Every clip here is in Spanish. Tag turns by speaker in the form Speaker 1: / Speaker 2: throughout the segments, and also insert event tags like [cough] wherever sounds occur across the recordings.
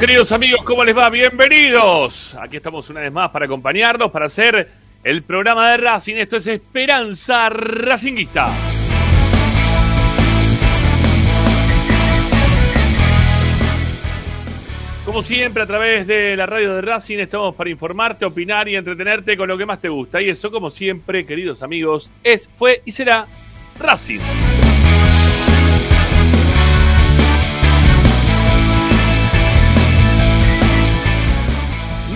Speaker 1: queridos amigos. ¿Cómo les va? Bienvenidos. Aquí estamos una vez más para acompañarlos, para hacer el programa de Racing. Esto es Esperanza Racinguista. Como siempre, a través de la radio de Racing estamos para informarte, opinar y entretenerte con lo que más te gusta. Y eso, como siempre, queridos amigos, es, fue y será Racing.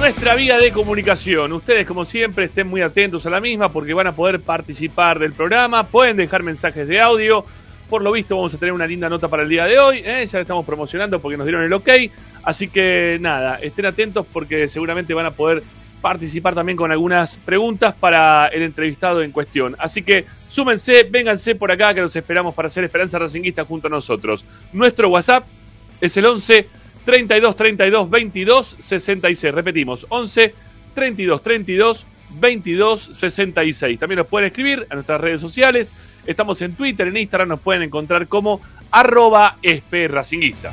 Speaker 1: Nuestra vía de comunicación. Ustedes, como siempre, estén muy atentos a la misma porque van a poder participar del programa. Pueden dejar mensajes de audio. Por lo visto, vamos a tener una linda nota para el día de hoy. ¿eh? Ya la estamos promocionando porque nos dieron el ok. Así que nada, estén atentos porque seguramente van a poder participar también con algunas preguntas para el entrevistado en cuestión. Así que súmense, vénganse por acá que los esperamos para hacer Esperanza Racinguista junto a nosotros. Nuestro WhatsApp es el 11 32 32 22 66. Repetimos, 11 32 32 22 66. También nos pueden escribir a nuestras redes sociales. Estamos en Twitter, en Instagram, nos pueden encontrar como arroba esperracinguista.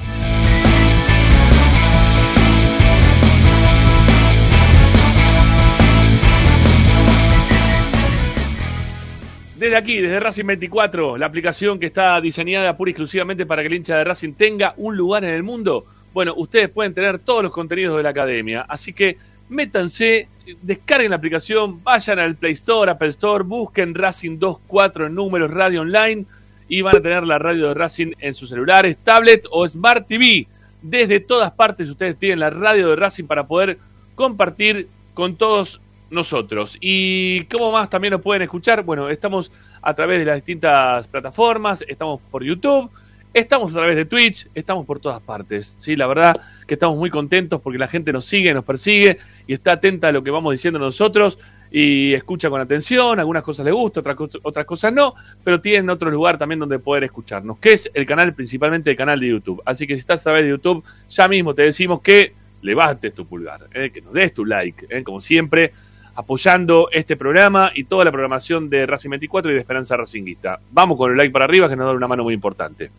Speaker 1: Desde aquí, desde Racing 24, la aplicación que está diseñada pura y exclusivamente para que el hincha de Racing tenga un lugar en el mundo bueno, ustedes pueden tener todos los contenidos de la academia. Así que métanse, descarguen la aplicación, vayan al Play Store, Apple Store, busquen Racing 24 en números radio online y van a tener la radio de Racing en sus celulares, tablet o Smart TV. Desde todas partes ustedes tienen la radio de Racing para poder compartir con todos nosotros. ¿Y cómo más también nos pueden escuchar? Bueno, estamos a través de las distintas plataformas, estamos por YouTube, Estamos a través de Twitch, estamos por todas partes. Sí, la verdad que estamos muy contentos porque la gente nos sigue, nos persigue y está atenta a lo que vamos diciendo nosotros y escucha con atención. Algunas cosas le gusta, otras, otras cosas no, pero tienen otro lugar también donde poder escucharnos, que es el canal, principalmente el canal de YouTube. Así que si estás a través de YouTube, ya mismo te decimos que levantes tu pulgar, eh, que nos des tu like, eh, como siempre apoyando este programa y toda la programación de Racing 24 y de Esperanza Racinguista. Vamos con el like para arriba que nos da una mano muy importante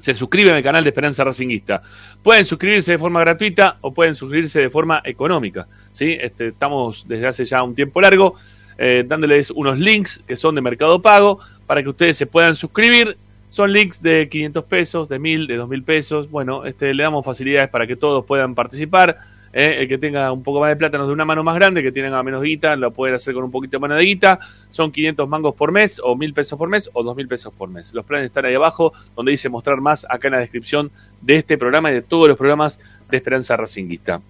Speaker 1: se suscriben al canal de Esperanza Racinguista. Pueden suscribirse de forma gratuita o pueden suscribirse de forma económica. ¿sí? Este, estamos desde hace ya un tiempo largo eh, dándoles unos links que son de Mercado Pago para que ustedes se puedan suscribir. Son links de 500 pesos, de 1000, de 2000 pesos. Bueno, este, le damos facilidades para que todos puedan participar. ¿Eh? el que tenga un poco más de plata nos da una mano más grande, que tienen a menos guita, lo pueden hacer con un poquito más de guita. Son 500 mangos por mes, o 1000 pesos por mes, o 2000 pesos por mes. Los planes están ahí abajo, donde dice mostrar más acá en la descripción de este programa y de todos los programas de Esperanza Racinguista.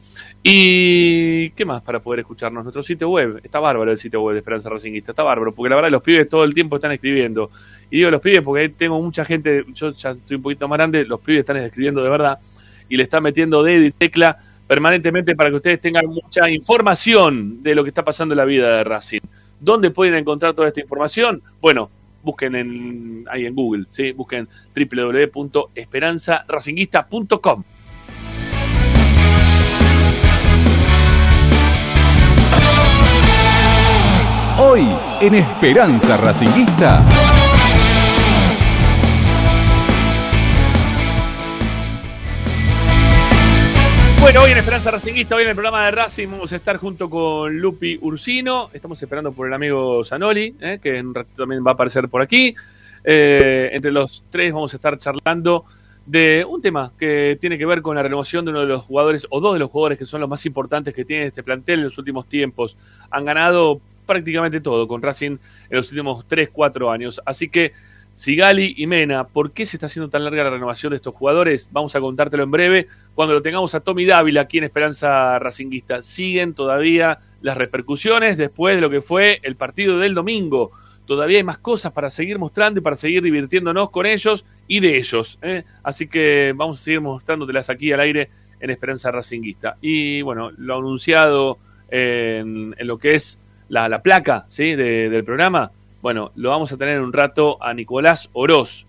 Speaker 1: ¿Y qué más para poder escucharnos? Nuestro sitio web, está bárbaro el sitio web de Esperanza Racinguista, está bárbaro, porque la verdad los pibes todo el tiempo están escribiendo. Y digo los pibes porque ahí tengo mucha gente, yo ya estoy un poquito más grande, los pibes están escribiendo de verdad y le están metiendo dedo y tecla permanentemente para que ustedes tengan mucha información de lo que está pasando en la vida de Racing. ¿Dónde pueden encontrar toda esta información? Bueno, busquen en, ahí en Google, ¿sí? busquen www.esperanzaracinguista.com.
Speaker 2: Hoy en Esperanza Racinguista.
Speaker 1: Bueno, hoy en Esperanza Racingista, hoy en el programa de Racing vamos a estar junto con Lupi Ursino. Estamos esperando por el amigo Zanoli, eh, que en ratito también va a aparecer por aquí. Eh, entre los tres vamos a estar charlando de un tema que tiene que ver con la renovación de uno de los jugadores, o dos de los jugadores que son los más importantes que tiene este plantel en los últimos tiempos. Han ganado prácticamente todo con Racing en los últimos 3, 4 años. Así que Sigali y Mena, ¿por qué se está haciendo tan larga la renovación de estos jugadores? Vamos a contártelo en breve. Cuando lo tengamos a Tommy Dávila aquí en Esperanza Racinguista, siguen todavía las repercusiones después de lo que fue el partido del domingo. Todavía hay más cosas para seguir mostrando y para seguir divirtiéndonos con ellos y de ellos. ¿eh? Así que vamos a seguir mostrándotelas aquí al aire en Esperanza Racinguista. Y bueno, lo anunciado en, lo que es la, placa ¿sí? del programa bueno, lo vamos a tener en un rato a Nicolás Oroz,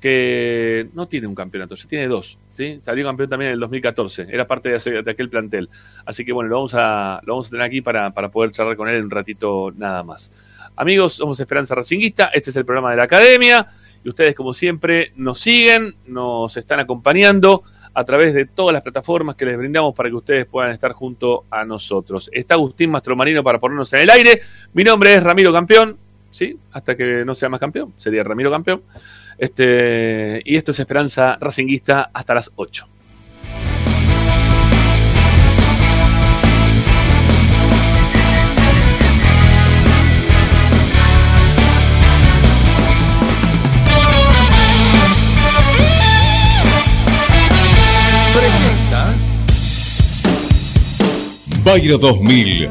Speaker 1: que no tiene un campeonato, ya tiene dos, ¿sí? Salió campeón también en el 2014, era parte de, aquel plantel. Así que bueno, lo vamos a, lo vamos a tener aquí para, para poder charlar con él en un ratito nada más. Amigos, somos Esperanza Racinguista, este es el programa de la Academia y ustedes como siempre nos siguen, nos están acompañando a través de todas las plataformas que les brindamos para que ustedes puedan estar junto a nosotros. Está Agustín Mastromarino para ponernos en el aire. Mi nombre es Ramiro Campeón, ¿sí? Hasta que no sea más campeón, sería Ramiro Campeón. Este, y esto es Esperanza Racinguista hasta las 8.
Speaker 2: Presenta Bayro 2000,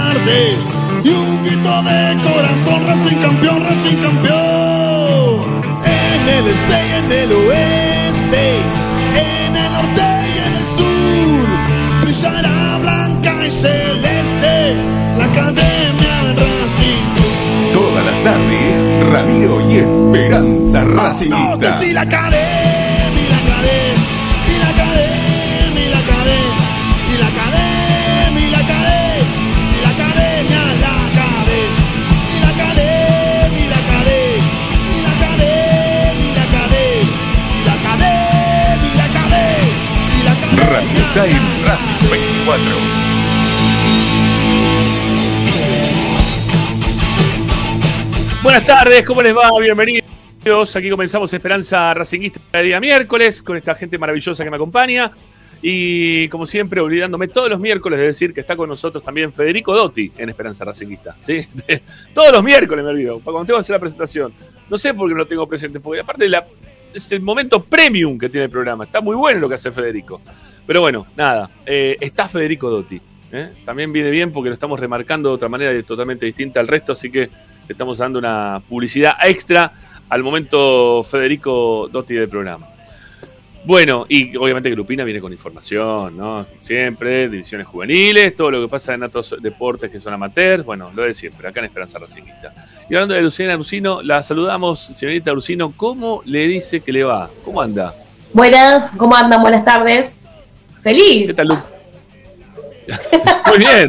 Speaker 3: estandartes y un grito de corazón, Racing campeón, Racing campeón. En el este y en el oeste, en el norte y en el sur, brillará blanca y celeste la academia Racing.
Speaker 2: Todas las tardes, Ramiro y Esperanza.
Speaker 3: Todos y la academia,
Speaker 2: Radio Time Radio 24.
Speaker 1: Buenas tardes, ¿cómo les va? Bienvenidos. Aquí comenzamos Esperanza Racinguista el día miércoles con esta gente maravillosa que me acompaña. Y como siempre, olvidándome todos los miércoles de decir que está con nosotros también Federico Dotti en Esperanza Racinguista. ¿sí? [laughs] todos los miércoles me olvido, para cuando tengo que hacer la presentación. No sé por qué no lo tengo presente, porque aparte es el momento premium que tiene el programa. Está muy bueno lo que hace Federico. Pero bueno, nada, eh, está Federico Dotti. ¿eh? También viene bien porque lo estamos remarcando de otra manera y totalmente distinta al resto, así que le estamos dando una publicidad extra al momento Federico Dotti del programa. Bueno, y obviamente que Lupina viene con información, ¿no? Siempre, divisiones juveniles, todo lo que pasa en otros deportes que son amateurs, bueno, lo de siempre, acá en Esperanza Racingista. Y hablando de Luciana Ursino, la saludamos, señorita Ursino, ¿cómo le dice que le va? ¿Cómo anda?
Speaker 4: Buenas, ¿cómo andan? Buenas tardes.
Speaker 1: ¿Qué
Speaker 4: ¡Feliz!
Speaker 1: tal, Lu? [laughs] Muy bien,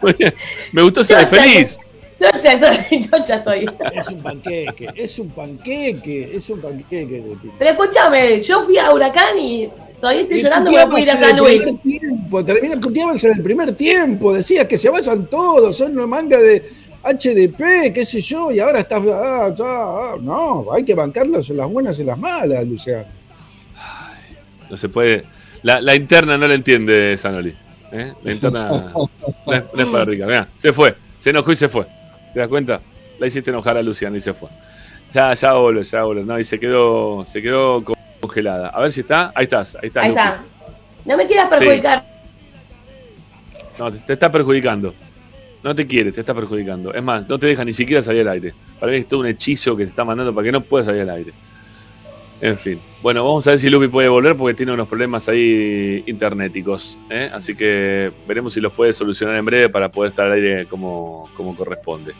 Speaker 1: muy bien. Me gustó de feliz.
Speaker 4: Chocha estoy, [laughs] chocha estoy.
Speaker 5: Es un panqueque, es un panqueque, es un panqueque.
Speaker 4: Pero escúchame, yo fui a Huracán y todavía estoy
Speaker 5: Y
Speaker 4: llorando porque puedo ir a San Luis.
Speaker 5: primer Tiempo, en el primer tiempo, decías que se vayan todos, son una manga de HDP, qué sé yo, y ahora estás. ah, ah. no, hay que bancarlos en las buenas y en las malas, Luciano.
Speaker 1: No se puede. La, la interna no la entiende Sanoli. ¿eh? La interna [laughs] no es, no es para rica. Mirá, se fue. Se enojó y se fue. ¿Te das cuenta? La hiciste enojar a Luciana y se fue. Ya, ya voló, ya voló. No, y se quedó, se quedó congelada. A ver si está. Ahí estás, ahí está.
Speaker 4: Ahí
Speaker 1: Lupi.
Speaker 4: está. No me quieras perjudicar.
Speaker 1: No, te, te está perjudicando. No te quiere, te está perjudicando. Es más, no te deja ni siquiera salir al aire. Para mí es todo un hechizo que te está mandando para que no puedas salir al aire. En fin. Bueno, vamos a ver si Lupi puede volver porque tiene unos problemas ahí internéticos. ¿eh? Así que veremos si los puede solucionar en breve para poder estar al aire como, corresponde.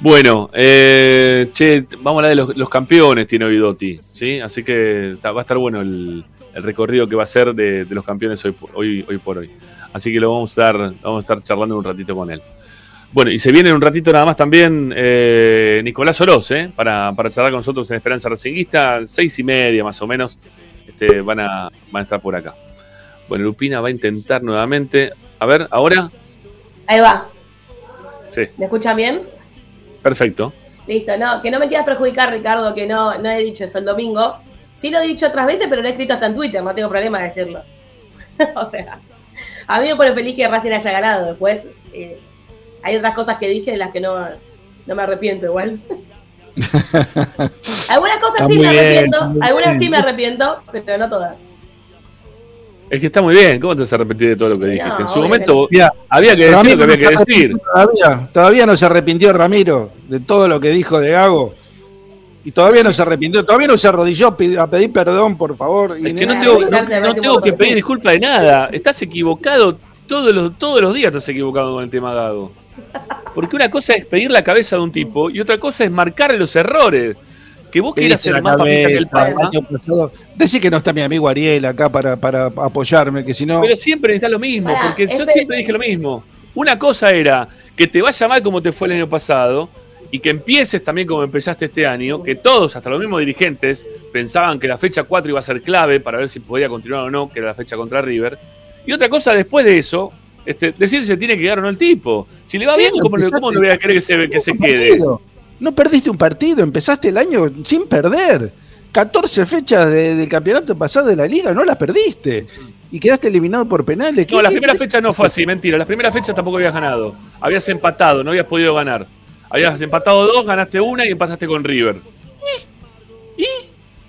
Speaker 1: Bueno, eh, che, vamos a hablar de los, campeones, tiene hoy Dotti, ¿sí? Así que va a estar bueno el, recorrido que va a ser de, los campeones hoy, hoy, hoy por hoy. Así que lo vamos a estar, vamos a estar charlando un ratito con él. Bueno, y se viene en un ratito nada más también eh, Nicolás Oroz, ¿eh? Para, para charlar con nosotros en Esperanza Racinguista, seis y media más o menos, este, van, a, van a estar por acá. Bueno, Lupina va a intentar nuevamente. A ver, ahora.
Speaker 4: Ahí va.
Speaker 1: Sí,
Speaker 4: ¿Me escuchan bien?
Speaker 1: perfecto.
Speaker 4: Listo, no, que no me quieras perjudicar, Ricardo, que no, no he dicho eso el domingo. Sí lo he dicho otras veces, pero lo he escrito hasta en Twitter, no tengo problema de decirlo. [laughs] o sea, a mí me pone feliz que Racing haya ganado. Después, eh, hay otras cosas que dije de las que no, no me arrepiento igual. [laughs] algunas cosas
Speaker 5: Está
Speaker 4: sí me arrepiento, algunas
Speaker 5: bien.
Speaker 4: sí me arrepiento, pero no todas.
Speaker 1: Es que está muy bien. ¿Cómo te vas a arrepentir de todo lo que
Speaker 4: No,
Speaker 1: dijiste? en su momento
Speaker 5: Mira,
Speaker 1: había que decir
Speaker 5: Ramiro
Speaker 1: lo que había que decir.
Speaker 5: Todavía, todavía no se arrepintió Ramiro de todo lo que dijo de Gago. Y todavía no se arrepintió, todavía no se arrodilló a pedir, perdón, por favor. Y
Speaker 1: Es que no tengo, no- no tengo que pedir disculpa de nada. Estás equivocado todos los, todos los días estás equivocado con el tema Gago. Porque una cosa es pedir la cabeza de un tipo y otra cosa es marcarle los errores. Que vos quieras ser más papista que el
Speaker 5: cabeza, pasado. Decí que no está mi amigo Ariel acá para, para apoyarme, que si no.
Speaker 1: pero siempre necesitas lo mismo.
Speaker 4: Pará,
Speaker 1: porque yo siempre dije lo mismo. Una cosa era que te vaya mal como te fue el año pasado y que empieces también como empezaste este año, que todos, hasta los mismos dirigentes, pensaban que la fecha 4 iba a ser clave para ver si podía continuar o no, que era la fecha contra River. Y otra cosa después de eso, este, decir si se tiene que quedar o no el tipo. Si le va bien, ¿cómo, cómo no voy a querer que se, que se quede?
Speaker 5: No perdiste un partido, empezaste el año sin perder. 14 fechas de- del campeonato pasado de la liga, no las perdiste. Y quedaste eliminado por penales.
Speaker 1: No,
Speaker 5: ¿Qué-
Speaker 1: las
Speaker 5: qué-
Speaker 1: primeras fechas no fue así, mentira. Las primeras fechas tampoco habías ganado. Habías empatado, no habías podido ganar. Habías empatado dos, ganaste una y empataste con River.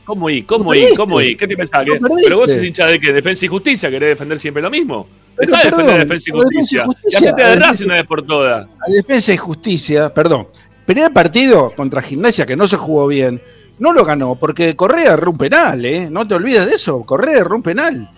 Speaker 1: ¿Cómo y? ¿Cómo y? ¿Cómo y? ¿Qué te pensás? Que-. Pero vos sos hincha de qué? ¿Defensa y justicia? ¿Querés defender siempre lo mismo? Dejá de defender defensa y
Speaker 5: pero Defensa y
Speaker 1: justicia. Y hacete Racing una vez por todas.
Speaker 5: A Defensa y Justicia, perdón, primer partido contra Gimnasia que no se jugó bien, no lo ganó porque Correa erró un penal, ¿eh? No te olvides de eso, Correa erró un penal.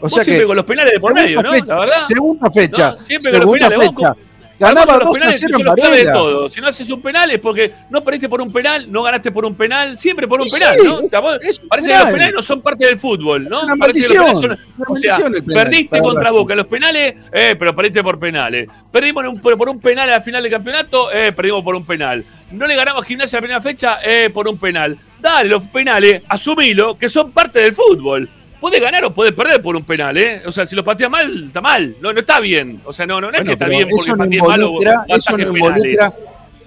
Speaker 5: O
Speaker 1: vos
Speaker 5: sea
Speaker 1: siempre
Speaker 5: que
Speaker 1: con los penales de por
Speaker 5: segunda
Speaker 1: medio, ¿no?
Speaker 5: fecha,
Speaker 1: La verdad.
Speaker 5: Segunda fecha,
Speaker 1: No, siempre con los
Speaker 5: segunda
Speaker 1: penales,
Speaker 5: fecha. Ganaba
Speaker 1: los
Speaker 5: 2 a
Speaker 1: penales
Speaker 5: 0
Speaker 1: son
Speaker 5: en
Speaker 1: los clave de
Speaker 5: Varela.
Speaker 1: todo. Si no haces un penal es porque no perdiste por un penal, no ganaste por un penal, siempre por un penal, ¿no?
Speaker 5: es-
Speaker 1: O sea, vos-
Speaker 5: es un
Speaker 1: parece que los penales no son parte del fútbol, ¿no?
Speaker 5: Es una
Speaker 1: Parece que los penales
Speaker 5: maldición,
Speaker 1: son-
Speaker 5: una
Speaker 1: o sea,
Speaker 5: maldición el penal,
Speaker 1: perdiste contra. Boca los penales, eh, pero perdiste por penales. Perdimos un- por, un penal al final del campeonato, eh, perdimos por un penal. No le ganamos a Gimnasia la primera fecha, eh, por un penal. Dale, los penales, asumilo, que son parte del fútbol. Puede ganar o puede perder por un penal, ¿eh? O sea, si lo patea mal, está mal. No, no está bien. O sea, no, no, no es que está bien porque patees mal o,
Speaker 5: involucra,
Speaker 1: o
Speaker 5: eso no involucra,
Speaker 1: penales.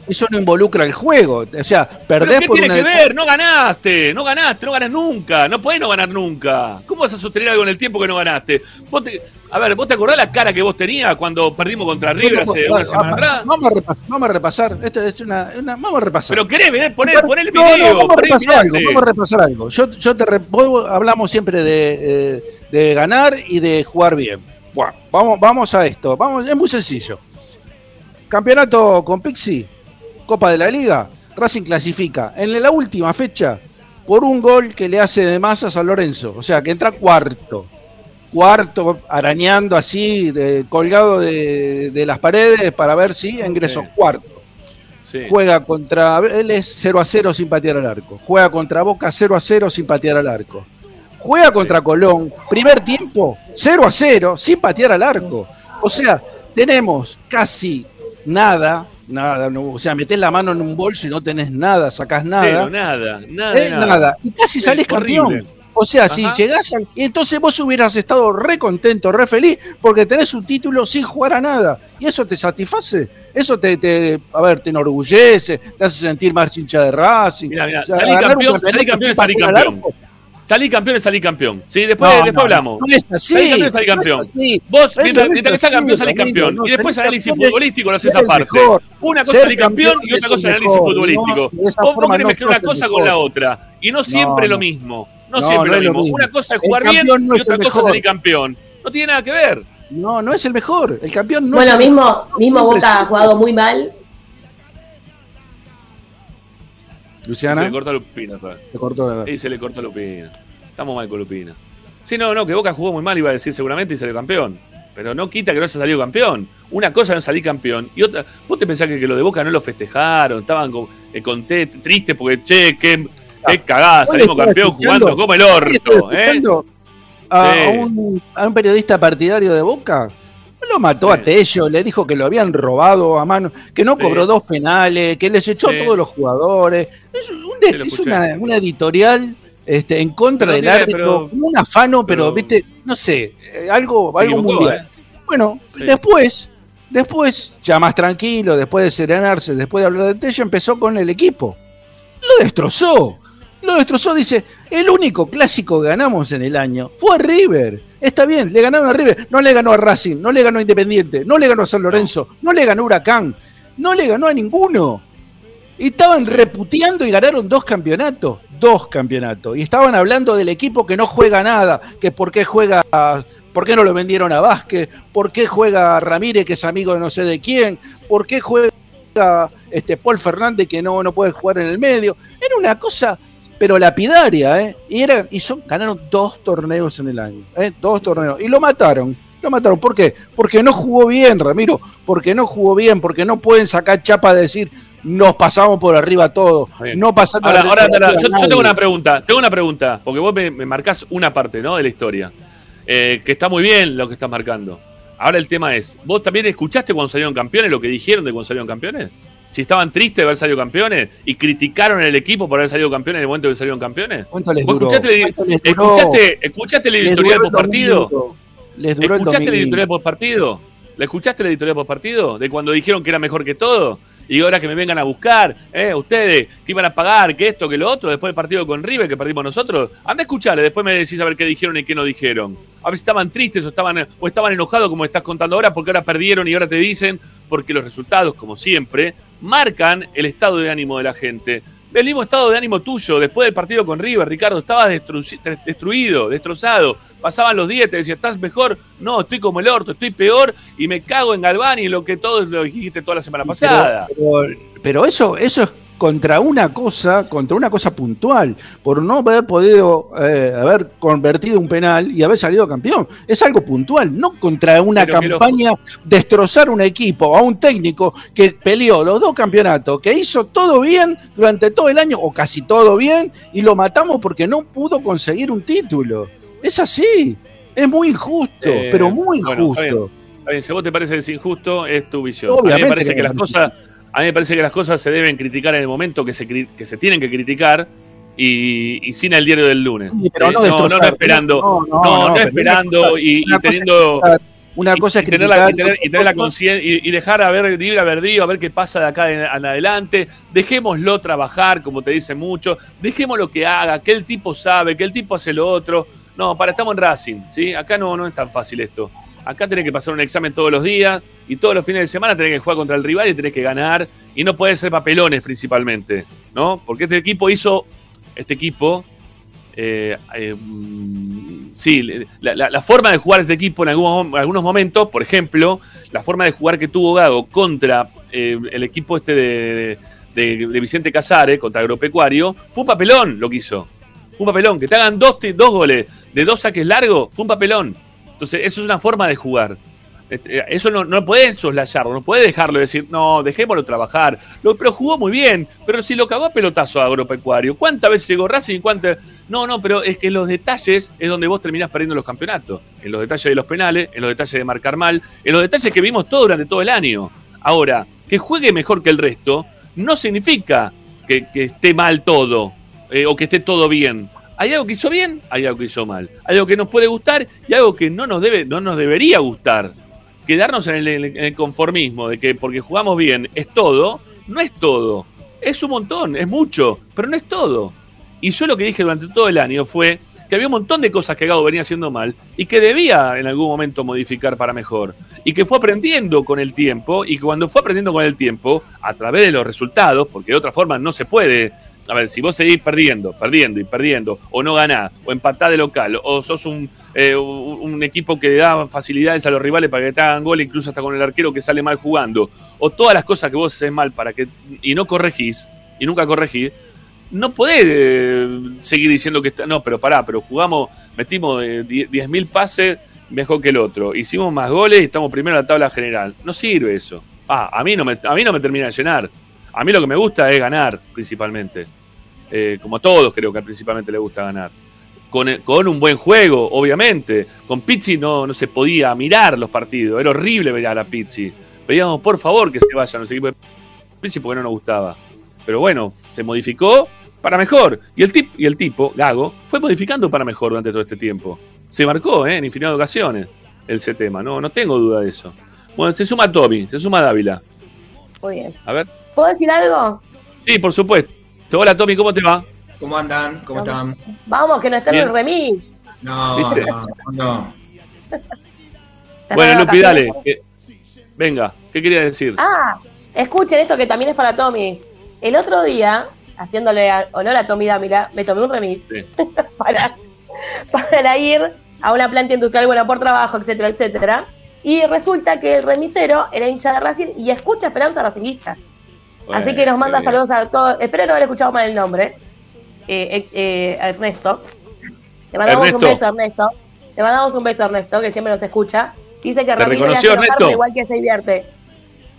Speaker 5: Eso no involucra el juego. O sea,
Speaker 1: ¿Pero
Speaker 5: perdés
Speaker 1: qué
Speaker 5: por
Speaker 1: tiene
Speaker 5: una
Speaker 1: que ver? No ganaste, no ganaste, no ganas nunca, no podés no ganar nunca. ¿Cómo vas a sostener algo en el tiempo que no ganaste? Vos te- a ver, ¿vos te acordás la cara que vos tenías cuando perdimos contra River hace una
Speaker 5: Vamos,
Speaker 1: semana atrás?
Speaker 5: vamos a repasar, vamos a repasar. Esto es una, una- vamos a repasar.
Speaker 1: Pero querés ver, poner, poner el
Speaker 5: no, no,
Speaker 1: video,
Speaker 5: vamos a repasar algo, vamos a repasar algo. Yo, yo te vos hablamos siempre de, eh, de ganar y de jugar bien. Bueno, vamos, vamos a esto. Vamos, es muy sencillo. Campeonato con Pixi, Copa de la Liga, Racing clasifica en la última fecha por un gol que le hace de masa a San Lorenzo. O sea, que entra cuarto. Cuarto, arañando así, de- colgado de, de las paredes para ver si ingresó
Speaker 1: Sí.
Speaker 5: cuarto
Speaker 1: Sí.
Speaker 5: juega contra Vélez 0 a 0 sin patear al arco. Juega contra Boca 0 a 0 sin patear al arco. Juega contra Colón, primer tiempo 0 a 0 sin patear al arco. O sea, tenemos casi nada, nada, no, o sea, metés la mano en un bolso y no tenés nada, sacás nada.
Speaker 1: Cero, nada, nada,
Speaker 5: Eh,
Speaker 1: nada.
Speaker 5: nada. Y casi salís campeón. O sea, si
Speaker 1: Ajá.
Speaker 5: llegás al. Y entonces vos hubieras estado re contento, re feliz, porque tenés un título sin jugar a nada. ¿Y eso te satisface? Eso te, te a ver, te enorgullece, te hace sentir más hincha de Racing. O sea,
Speaker 1: salí campeón, salí campeón, salí campeón. Salí campeón y salí campeón. Sí, después,
Speaker 5: No,
Speaker 1: después
Speaker 5: no,
Speaker 1: hablamos.
Speaker 5: No es así.
Speaker 1: Salí campeón,
Speaker 5: no es
Speaker 1: campeón.
Speaker 5: así.
Speaker 1: Vos, mientras,
Speaker 5: es
Speaker 1: mientras salís campeón, salís campeón.
Speaker 5: no,
Speaker 1: y después análisis
Speaker 5: campeón es-
Speaker 1: futbolístico lo haces
Speaker 5: es
Speaker 1: aparte. Una cosa es salir campeón y
Speaker 5: campeón
Speaker 1: otra
Speaker 5: es
Speaker 1: cosa es análisis futbolístico. Vos, querés
Speaker 5: no
Speaker 1: mezclar una cosa con la otra. Y no siempre
Speaker 5: No,
Speaker 1: lo mismo. No,
Speaker 5: No,
Speaker 1: siempre
Speaker 5: no es
Speaker 1: lo
Speaker 5: lo
Speaker 1: mismo. Una cosa es
Speaker 5: El
Speaker 1: jugar bien
Speaker 5: campeón no
Speaker 1: y
Speaker 5: es
Speaker 1: otra
Speaker 5: el
Speaker 1: cosa es
Speaker 5: mejor.
Speaker 1: salir campeón. No tiene nada que ver.
Speaker 5: No, no es el mejor. El campeón no
Speaker 4: bueno,
Speaker 5: es el
Speaker 4: mismo,
Speaker 5: mejor.
Speaker 4: mismo Boca ha jugado muy mal.
Speaker 1: Se
Speaker 5: Luciana,
Speaker 1: le corta a Lupina.
Speaker 5: te cortó de
Speaker 1: Sí, se le corta a Lupina. Estamos mal con Lupina. Sí, no, no, que Boca jugó muy mal, iba a decir seguramente y salió campeón. Pero no quita que no haya salido campeón. Una cosa no salir campeón y otra. ¿Vos te pensás que, que lo de Boca no lo festejaron? Estaban con, eh, content- tristes porque, che, qué, qué cagada,
Speaker 5: Hoy
Speaker 1: salimos campeón jugando como el orto, ¿eh?
Speaker 5: A,
Speaker 1: Sí.
Speaker 5: un, a un periodista partidario de Boca. Lo mató
Speaker 1: Sí.
Speaker 5: a Tello, le dijo que lo habían robado a mano, que no
Speaker 1: Sí.
Speaker 5: cobró dos penales, que les echó a todos los jugadores. Es, un es una, una editorial este, en contra
Speaker 1: Pero
Speaker 5: del árbitro,
Speaker 1: pero-
Speaker 5: un afano, pero,
Speaker 1: pero-
Speaker 5: viste, no sé, eh, algo, algo
Speaker 1: equivocó,
Speaker 5: mundial.
Speaker 1: ¿eh?
Speaker 5: Bueno, después, después, ya más tranquilo, después de serenarse, después de hablar de Tello, empezó con el equipo. Lo destrozó. Lo destrozó, dice, el único clásico que ganamos en el año fue River. Está bien, le ganaron a River, no le ganó a Racing, no le ganó a Independiente, no le ganó a San Lorenzo, no le ganó a Huracán, no le ganó a ninguno. Y estaban reputeando y ganaron dos campeonatos, dos campeonatos. Y estaban hablando del equipo que no juega nada, que por qué juega, por qué no lo vendieron a Vázquez, por qué juega Ramírez, que es amigo de no sé de quién, por qué juega este Paul Fernández que no, no puede jugar en el medio. Era una cosa, pero lapidaria, ¿eh? Y, era, y son, ganaron dos torneos en el año, ¿eh? Dos torneos. Y lo mataron. Lo mataron. ¿Por qué? Porque no jugó bien, Ramiro. Porque no jugó bien. Porque no pueden sacar chapa de decir nos pasamos por arriba todo. No pasando
Speaker 1: ahora, ahora, yo, yo, tengo una pregunta. Tengo una pregunta. Porque vos me, me marcás una parte, ¿no? De la historia. Eh, que está muy bien lo que estás marcando. Ahora el tema es, ¿vos también escuchaste cuando salieron campeones lo que dijeron de cuando salieron campeones? Si estaban tristes de haber salido campeones y criticaron el equipo por haber salido campeones en el momento que salieron campeones.
Speaker 5: ¿Cuánto les
Speaker 1: ¿Vos
Speaker 5: duró?
Speaker 1: escuchaste,
Speaker 5: ¿Cuánto les duró?
Speaker 1: escuchaste, escuchaste la editorial
Speaker 5: el
Speaker 1: post partido?
Speaker 5: Les duró el
Speaker 1: ¿Escuchaste la
Speaker 5: domingo.
Speaker 1: editorial post partido? ¿La escuchaste la editorial post partido? De cuando dijeron que era mejor que todo. Y ahora que me vengan a buscar, ¿eh? Ustedes, que iban a pagar, que esto, que lo otro, después del partido con River que perdimos nosotros. Anda a escucharle, después me decís a ver qué dijeron y qué no dijeron. A ver si estaban tristes o estaban, o estaban enojados como estás contando ahora porque ahora perdieron y ahora te dicen, porque los resultados, como siempre, marcan el estado de ánimo de la gente. El mismo estado de ánimo tuyo, después del partido con River, Ricardo, estabas destru- destruido, destrozado. Pasaban los días, te decía, ¿estás mejor? No, estoy como el orto, estoy peor y me cago en Galván y lo que todos lo dijiste toda la semana pasada.
Speaker 5: Pero, pero- pero eso, eso es contra una cosa, contra una cosa puntual, por no haber podido eh, haber convertido un penal y haber salido campeón. Es algo puntual, no contra una
Speaker 1: Pero que lo-
Speaker 5: campaña destrozar un equipo, a un técnico que peleó los dos campeonatos, que hizo todo bien durante todo el año, o casi todo bien, y lo matamos porque no pudo conseguir un título. Es así, es muy injusto,
Speaker 1: Eh,
Speaker 5: pero muy
Speaker 1: bueno, está
Speaker 5: injusto.
Speaker 1: Está bien, si a vos te parece que es injusto, es tu visión. a mí
Speaker 5: Obviamente
Speaker 1: me parece
Speaker 5: que
Speaker 1: que las cosas, a mí me parece que las cosas se deben criticar en el momento que se, que se tienen que criticar y, y sin el diario del lunes.
Speaker 5: Sí, pero
Speaker 1: ¿sí?
Speaker 5: no
Speaker 1: no, no, esperando,
Speaker 5: No,
Speaker 1: no, esperando y, y teniendo
Speaker 5: Una cosa es
Speaker 1: y tener la, y tener- y tener la y, dejar a ver libre albedrío, a ver qué pasa de acá en, en adelante. Dejémoslo trabajar, como te dicen mucho. Dejémoslo que haga, que el tipo sabe, que el tipo hace lo otro. No, para estamos en Racing, ¿sí? Acá no, no es tan fácil esto. Acá tenés que pasar un examen todos los días y todos los fines de semana tenés que jugar contra el rival y tenés que ganar. Y no puede ser papelones principalmente, ¿no? Porque este equipo hizo. Este equipo. eh, eh, mm, sí, la, forma de jugar este equipo en algunos, en algunos momentos, por ejemplo, la forma de jugar que tuvo Gago contra eh, el equipo este de, de- Vicente Casares, contra Agropecuario, fue un papelón lo que hizo. Fue un papelón. Que te hagan dos, dos goles de dos saques largos, fue un papelón. Entonces, eso es una forma de jugar. Este, Eso no, no soslayarlo, no puedes dejarlo decir, no, dejémoslo trabajar. Lo, pero jugó muy bien, pero si lo cagó a pelotazo a agropecuario, ¿cuántas veces llegó Racing cuántas? No, no, pero es que los detalles es donde vos terminás perdiendo los campeonatos. En los detalles de los penales, en los detalles de marcar mal, en los detalles que vimos todo durante todo el año. Ahora, que juegue mejor que el resto no significa que, que esté mal todo eh, o que esté todo bien. Hay algo que hizo bien, hay algo que hizo mal. Hay algo que nos puede gustar y algo que no nos, debe, no nos debería gustar. Quedarnos en el, conformismo de que porque jugamos bien es todo, no es todo. Es un montón, es mucho, pero no es todo. Y yo lo que dije durante todo el año fue que había un montón de cosas que Gago venía haciendo mal y que debía en algún momento modificar para mejor. Y que fue aprendiendo con el tiempo y que cuando fue aprendiendo con el tiempo, a través de los resultados, porque de otra forma no se puede. A ver, si vos seguís perdiendo, perdiendo y perdiendo, o no ganás, o empatás de local, o sos un, eh, un equipo que da facilidades a los rivales para que te hagan gol, incluso hasta con el arquero que sale mal jugando, o todas las cosas que vos haces mal para que y no corregís, y nunca corregís, no podés eh, seguir diciendo que está, no, pero pará, pero jugamos, metimos eh, die- 10.000 pases mejor que el otro, hicimos más goles y estamos primero en la tabla general. No sirve eso. Ah, a mí no me, a mí no me termina de llenar. A mí lo que me gusta es ganar, principalmente. Eh, como a todos creo que principalmente le gusta ganar. Con, con un buen juego, obviamente. Con Pizzi no, no se podía mirar los partidos. Era horrible ver a la Pizzi. Pedíamos por favor que se vayan los equipos de Pizzi porque no nos gustaba. Pero bueno, se modificó para mejor. Y el, tip, y el tipo, Gago, fue modificando para mejor durante todo este tiempo. Se marcó ¿eh? en infinidad de ocasiones ese tema. No, no tengo duda de eso. Bueno, se suma Toby, se suma Dávila.
Speaker 4: Muy bien.
Speaker 1: A ver.
Speaker 4: ¿Puedo decir algo?
Speaker 1: Sí, por supuesto. Hola Tommy, ¿cómo te va?
Speaker 6: ¿Cómo andan? ¿Cómo están?
Speaker 4: Vamos, que no está en el remis.
Speaker 6: No,
Speaker 1: ¿Viste?
Speaker 6: no,
Speaker 1: Bueno, Lupi, dale. que- Venga, ¿qué quería decir?
Speaker 4: Ah, escuchen esto que también es para Tommy. El otro día, haciéndole honor a Tommy Dávila, me tomé un remis
Speaker 1: Sí. [laughs]
Speaker 4: para, para ir a una planta industrial buena por trabajo, etcétera, etcétera. Y resulta que el remisero era hincha de Racing y escucha Esperanza Racingista.
Speaker 7: Así que nos manda saludos a todos. Espero no haber escuchado mal el nombre. Eh, eh, eh, Ernesto. Le mandamos
Speaker 1: Ernesto.
Speaker 7: un beso Ernesto. Le mandamos un beso Ernesto, que siempre nos escucha. Dice que
Speaker 1: reconoció, Ernesto?
Speaker 7: igual que se divierte.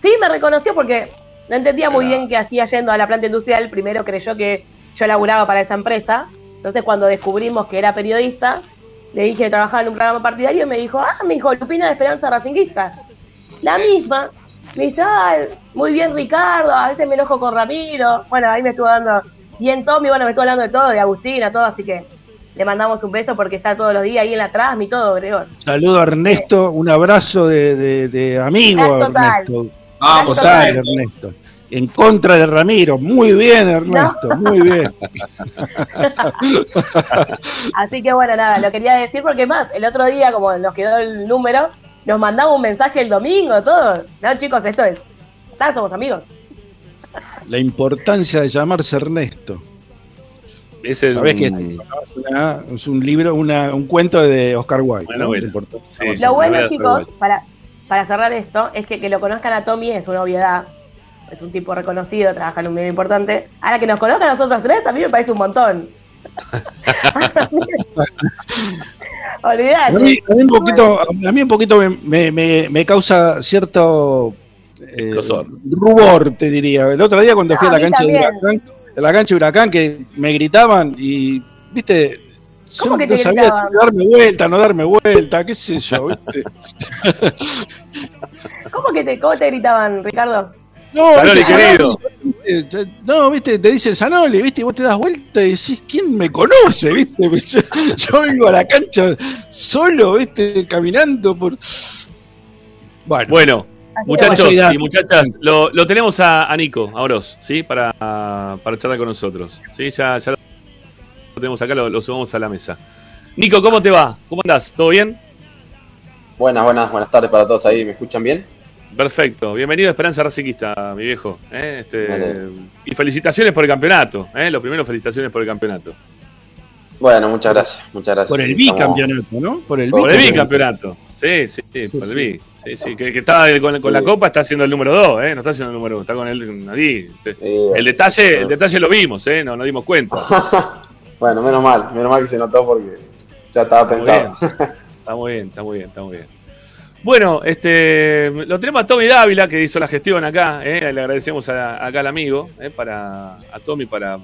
Speaker 7: Sí, me reconoció porque no entendía muy bien qué hacía yendo a la planta industrial. Primero creyó que yo laburaba para esa empresa. Entonces, cuando descubrimos que era periodista, le dije que trabajaba en un programa partidario y me dijo, ah, me dijo, Lupina de Esperanza Racinguista. La misma. Me dice, ah, muy bien Ricardo, a veces me enojo con Ramiro. Bueno, ahí me estuvo dando bien Tommy, bueno, me estuvo hablando de todo, de Agustina, todo, así que le mandamos un beso porque está todos los días ahí en la Trasmi, todo, Gregor.
Speaker 5: Saludo a Ernesto, un abrazo de, de- de amigo a
Speaker 7: Total.
Speaker 5: Ernesto.
Speaker 6: Vamos.
Speaker 7: Total,
Speaker 5: Ernesto. En contra de Ramiro. Muy bien, Ernesto, muy bien. [laughs]
Speaker 7: Así que bueno, nada, lo quería decir porque más, el otro día, como nos quedó el número, nos mandaba un mensaje el domingo, todos. No, chicos, esto es. Está, somos amigos.
Speaker 5: La importancia de llamarse Ernesto.
Speaker 1: Es
Speaker 5: Sabés que Una- es un libro, una- un cuento de Oscar Wilde.
Speaker 1: Bueno,
Speaker 5: ¿no?
Speaker 1: bueno.
Speaker 5: La importancia.
Speaker 1: Sí, sí,
Speaker 7: Lo bueno, chicos, para, para cerrar esto, es que que lo conozcan a Tommy es una obviedad. Es un tipo reconocido, trabaja en un medio importante. Ahora que nos conozcan a nosotros tres, a mí me parece un montón. [laughs] Olvidate.
Speaker 5: A mí, a mí un poquito, a mí un poquito me, me- me- me causa cierto eh, rubor, te diría. El otro día cuando
Speaker 7: No,
Speaker 5: fui a
Speaker 7: a
Speaker 5: la cancha de
Speaker 7: también.
Speaker 5: Huracán, a la cancha de Huracán, que me gritaban y, viste,
Speaker 7: ¿Cómo
Speaker 5: yo
Speaker 7: que
Speaker 5: no
Speaker 7: te
Speaker 5: sabía
Speaker 7: gritaban?
Speaker 5: darme vuelta, no darme vuelta, qué sé yo, viste.
Speaker 7: ¿Cómo que te, cómo te gritaban, Ricardo?
Speaker 5: No,
Speaker 1: Sanoli,
Speaker 5: viste,
Speaker 1: querido.
Speaker 5: viste, no, viste, te dice el Sanoli, viste, y vos te das vuelta y decís, ¿quién me conoce? Viste, [laughs] yo, yo vengo a la cancha solo, viste, caminando por. Bueno,
Speaker 1: Bueno, muchachos y muchachas, lo, lo tenemos a, a Nico, a Oroz, ¿sí? Para, para charlar con nosotros. ¿Sí? Ya, ya lo tenemos acá, lo, lo subamos a la mesa. Nico, ¿cómo te va? ¿Cómo andás? ¿Todo bien?
Speaker 8: Buenas, buenas, buenas tardes para todos ahí. ¿Me escuchan bien?
Speaker 1: Perfecto. Bienvenido a Esperanza Raciquista, mi viejo. ¿eh? Este,
Speaker 8: Vale.
Speaker 1: Y felicitaciones por el campeonato. ¿eh? Lo primero, felicitaciones por el campeonato.
Speaker 8: Bueno, muchas gracias, muchas gracias.
Speaker 5: por el bicampeonato, ¿no? Por el
Speaker 1: Por el
Speaker 5: bicampeonato.
Speaker 1: Sí, sí, sí, por el bi. Sí, sí. Que, que está con, con la copa, está haciendo el número 2, ¿eh? No está haciendo el número 1, está con el ahí. El detalle, el detalle lo vimos, ¿eh? No nos dimos cuenta. [laughs]
Speaker 8: bueno, menos mal, menos mal que se notó porque ya estaba
Speaker 1: Muy
Speaker 8: pensado. [laughs]
Speaker 1: Está muy bien, está muy bien, está muy bien. Bueno, este, lo tenemos a Tommy Dávila, que hizo la gestión acá, ¿eh? le agradecemos a- acá al amigo, ¿eh? para, a Tommy, para...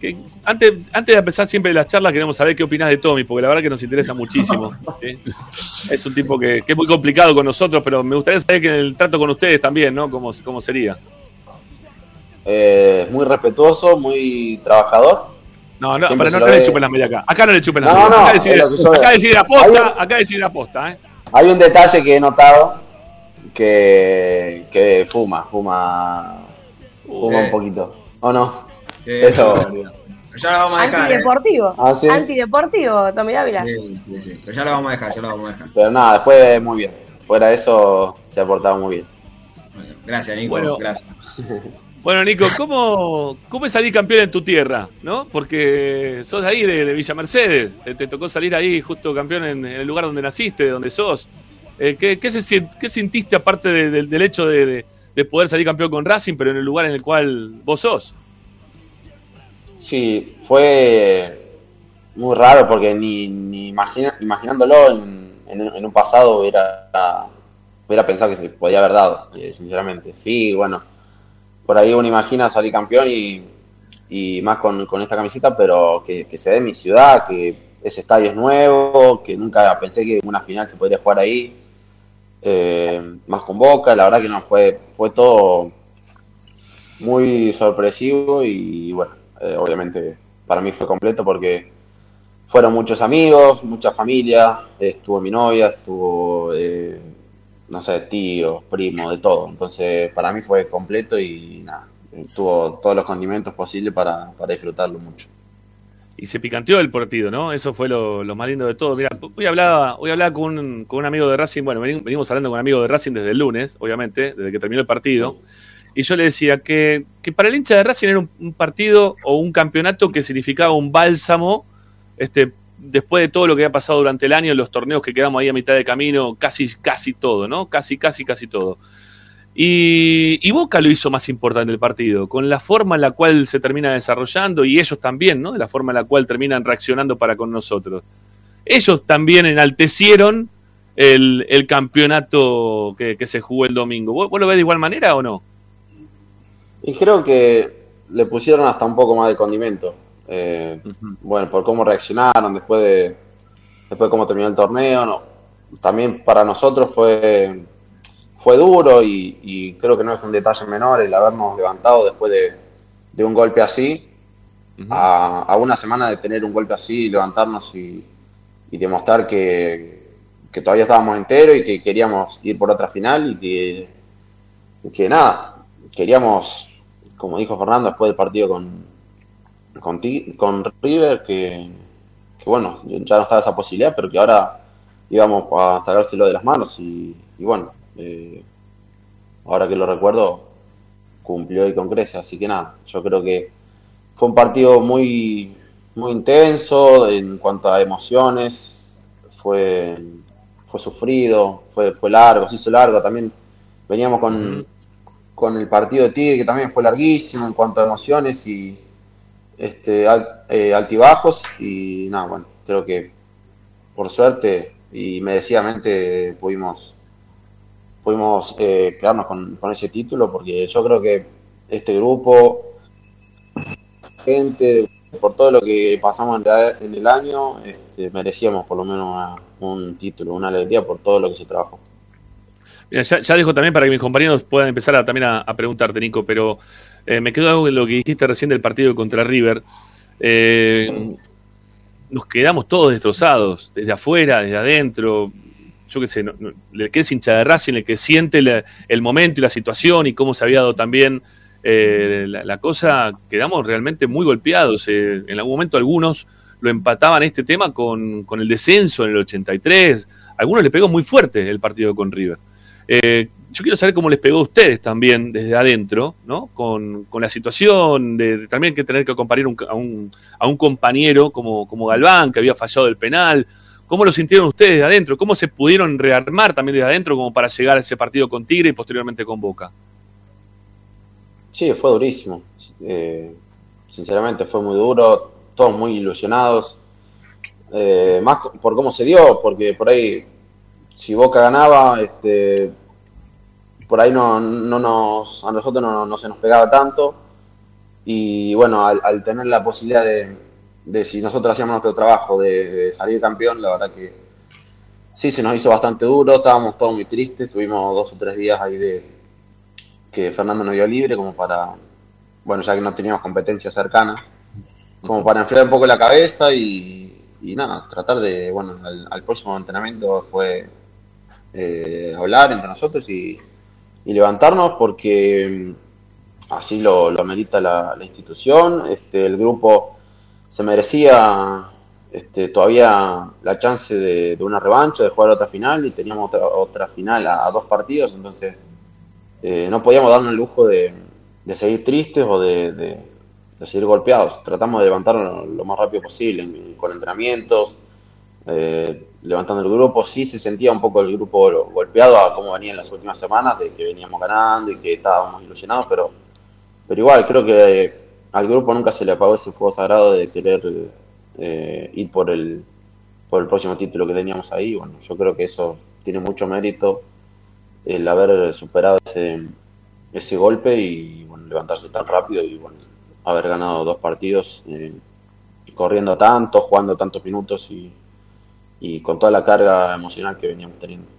Speaker 1: Que, antes, antes de empezar siempre las charlas queremos saber qué opinás de Tommy, porque la verdad que nos interesa muchísimo. ¿sí? Es un tipo que, que es muy complicado con nosotros, pero me gustaría saber que en el trato con ustedes también, ¿no? ¿Cómo, cómo sería?
Speaker 8: Eh, muy respetuoso, muy trabajador.
Speaker 1: No, no,
Speaker 8: Siempre
Speaker 1: pero no, le chupen las medias acá. Acá no le chupen las
Speaker 8: No,
Speaker 1: medias. acá acá decir aposta,
Speaker 8: Hay-
Speaker 1: acá decir aposta, ¿eh?
Speaker 8: Hay un detalle que he notado que, que fuma, fuma, fuma
Speaker 6: Eh.
Speaker 8: un poquito. ¿O no?
Speaker 6: Sí,
Speaker 8: Eso.
Speaker 6: Ya lo vamos a dejar. ¿eh?
Speaker 7: Antideportivo.
Speaker 8: Ah, sí.
Speaker 7: Antideportivo, Tommy Dávila.
Speaker 6: Sí, sí, sí. Pero ya lo vamos a dejar, ya lo vamos a dejar.
Speaker 8: Pero nada, después muy bien. Fuera de eso se ha portado muy bien.
Speaker 6: Bueno, gracias, Nico.
Speaker 1: Bueno.
Speaker 6: Gracias. [laughs]
Speaker 1: Bueno, Nico, ¿cómo, ¿cómo es salir campeón en tu tierra? ¿No? Porque sos de ahí, de, Villa Mercedes. Te, tocó salir ahí justo campeón en, el lugar donde naciste, de donde sos. Eh, ¿qué, qué, se qué sintiste aparte de- de- del hecho de, de- de poder salir campeón con Racing, pero en el lugar en el cual vos sos?
Speaker 8: Sí, fue muy raro porque ni, ni imagina- imaginándolo en un pasado hubiera, hubiera pensado que se podía haber dado, eh, sinceramente. Sí, bueno, por ahí uno imagina salir campeón y, y más con, con esta camiseta, pero que, que se dé mi ciudad, que ese estadio es nuevo, que nunca pensé que una final se podría jugar ahí, eh, más con Boca, la verdad que no, fue, fue todo muy sorpresivo y bueno, eh, obviamente para mí fue completo porque fueron muchos amigos, mucha familia, estuvo mi novia, estuvo, eh, no sé, tío, primo, de todo. Entonces para mí fue completo y nada, tuvo todos los condimentos posibles para, para disfrutarlo mucho.
Speaker 1: Y se picanteó el partido, ¿no? Eso fue lo, lo más lindo de todo. Mira, hoy hablaba, hoy hablaba con, un, con un amigo de Racing, bueno, veni- venimos hablando con un amigo de Racing desde el lunes, obviamente, desde que terminó el partido. Y yo le decía que, que para el hincha de Racing era un, un partido o un campeonato que significaba un bálsamo este, después de todo lo que había pasado durante el año, los torneos que quedamos ahí a mitad de camino, casi, casi todo, ¿no? Casi, casi, casi todo. Y, y, Boca lo hizo más importante el partido, con la forma en la cual se termina desarrollando y ellos también, ¿no? De la forma en la cual terminan reaccionando para con nosotros. Ellos también enaltecieron el, campeonato que, se jugó el domingo. ¿Vos, ¿Vos, lo ves de igual manera o no?
Speaker 8: Y creo que le pusieron hasta un poco más de condimento. Eh, uh -huh. Bueno, por cómo reaccionaron después de, después de cómo terminó el torneo. No. También para nosotros fue fue duro y, y, creo que no es un detalle menor el habernos levantado después de, de un golpe así, uh -huh. a, a, una semana de tener un golpe así, levantarnos y, y demostrar que, que, todavía estábamos enteros y que queríamos ir por otra final y que, y que nada, queríamos, como dijo Fernando después del partido con, con, con River, que, que bueno, ya no estaba esa posibilidad, pero que ahora íbamos a sacárselo de las manos y, y bueno, eh, ahora que lo recuerdo, cumplió y con creces. Así que nada, yo creo que fue un partido muy, muy intenso en cuanto a emociones. Fue, fue sufrido, fue, fue largo, se hizo largo. También veníamos con, con el partido de Tigre, que también fue larguísimo en cuanto a emociones y este, eh, altibajos. Y nada, bueno, creo que por suerte y merecidamente pudimos pudimos eh, quedarnos con, con, ese título porque yo creo que este grupo, gente, por todo lo que pasamos en, el año, este, merecíamos por lo menos una, un título, una alegría por todo lo que se trabajó.
Speaker 1: Mira, ya, ya, dejo también para que mis compañeros puedan empezar a, también a, a preguntarte, Nico, pero eh, me quedo algo de lo que dijiste recién del partido contra River. Eh, nos quedamos todos destrozados, desde afuera, desde adentro yo qué sé, no, no, el que es hincha de Racing, el que siente el momento y la situación y cómo se había dado también eh, la, cosa, quedamos realmente muy golpeados. Eh, en algún momento algunos lo empataban este tema con, con, el descenso en el 83. algunos les pegó muy fuerte el partido con River. Eh, yo quiero saber cómo les pegó a ustedes también desde adentro, ¿no? Con, la situación de, también que tener que acompañar a, un, compañero como, como Galván, que había fallado el penal, ¿Cómo lo sintieron ustedes de adentro? ¿Cómo se pudieron rearmar también desde adentro como para llegar a ese partido con Tigre y posteriormente con Boca?
Speaker 8: Sí, fue durísimo. Eh, sinceramente fue muy duro, todos muy ilusionados. Eh, más por cómo se dio, porque por ahí, si Boca ganaba, este, por ahí no, no nos, a nosotros no, no se nos pegaba tanto. Y bueno, al, al tener la posibilidad de, de si nosotros hacíamos nuestro trabajo de, salir campeón, la verdad que sí, se nos hizo bastante duro, estábamos todos muy tristes, tuvimos dos o tres días ahí de que Fernando nos dio libre como para, bueno, ya que no teníamos competencia cercana, como para enfriar un poco la cabeza y, y nada, tratar de, bueno, al, al próximo entrenamiento fue eh, hablar entre nosotros y, levantarnos porque así lo, lo amerita la, la institución, este, el grupo se merecía este, todavía la chance de, una revancha, de jugar otra final y teníamos otra, otra final a, dos partidos, entonces eh, no podíamos darnos el lujo de, seguir tristes o de, de, seguir golpeados. Tratamos de levantarnos lo, más rápido posible con entrenamientos, eh, levantando el grupo. Sí se sentía un poco el grupo golpeado a cómo venía en las últimas semanas, de que veníamos ganando y que estábamos ilusionados, pero, pero igual creo que al grupo nunca se le apagó ese fuego sagrado de querer eh, ir por el, por el próximo título que teníamos ahí. Bueno, yo creo que eso tiene mucho mérito el haber superado ese, ese golpe y bueno, levantarse tan rápido y bueno, haber ganado dos partidos eh, corriendo tanto, jugando tantos minutos y, y con toda la carga emocional que veníamos teniendo.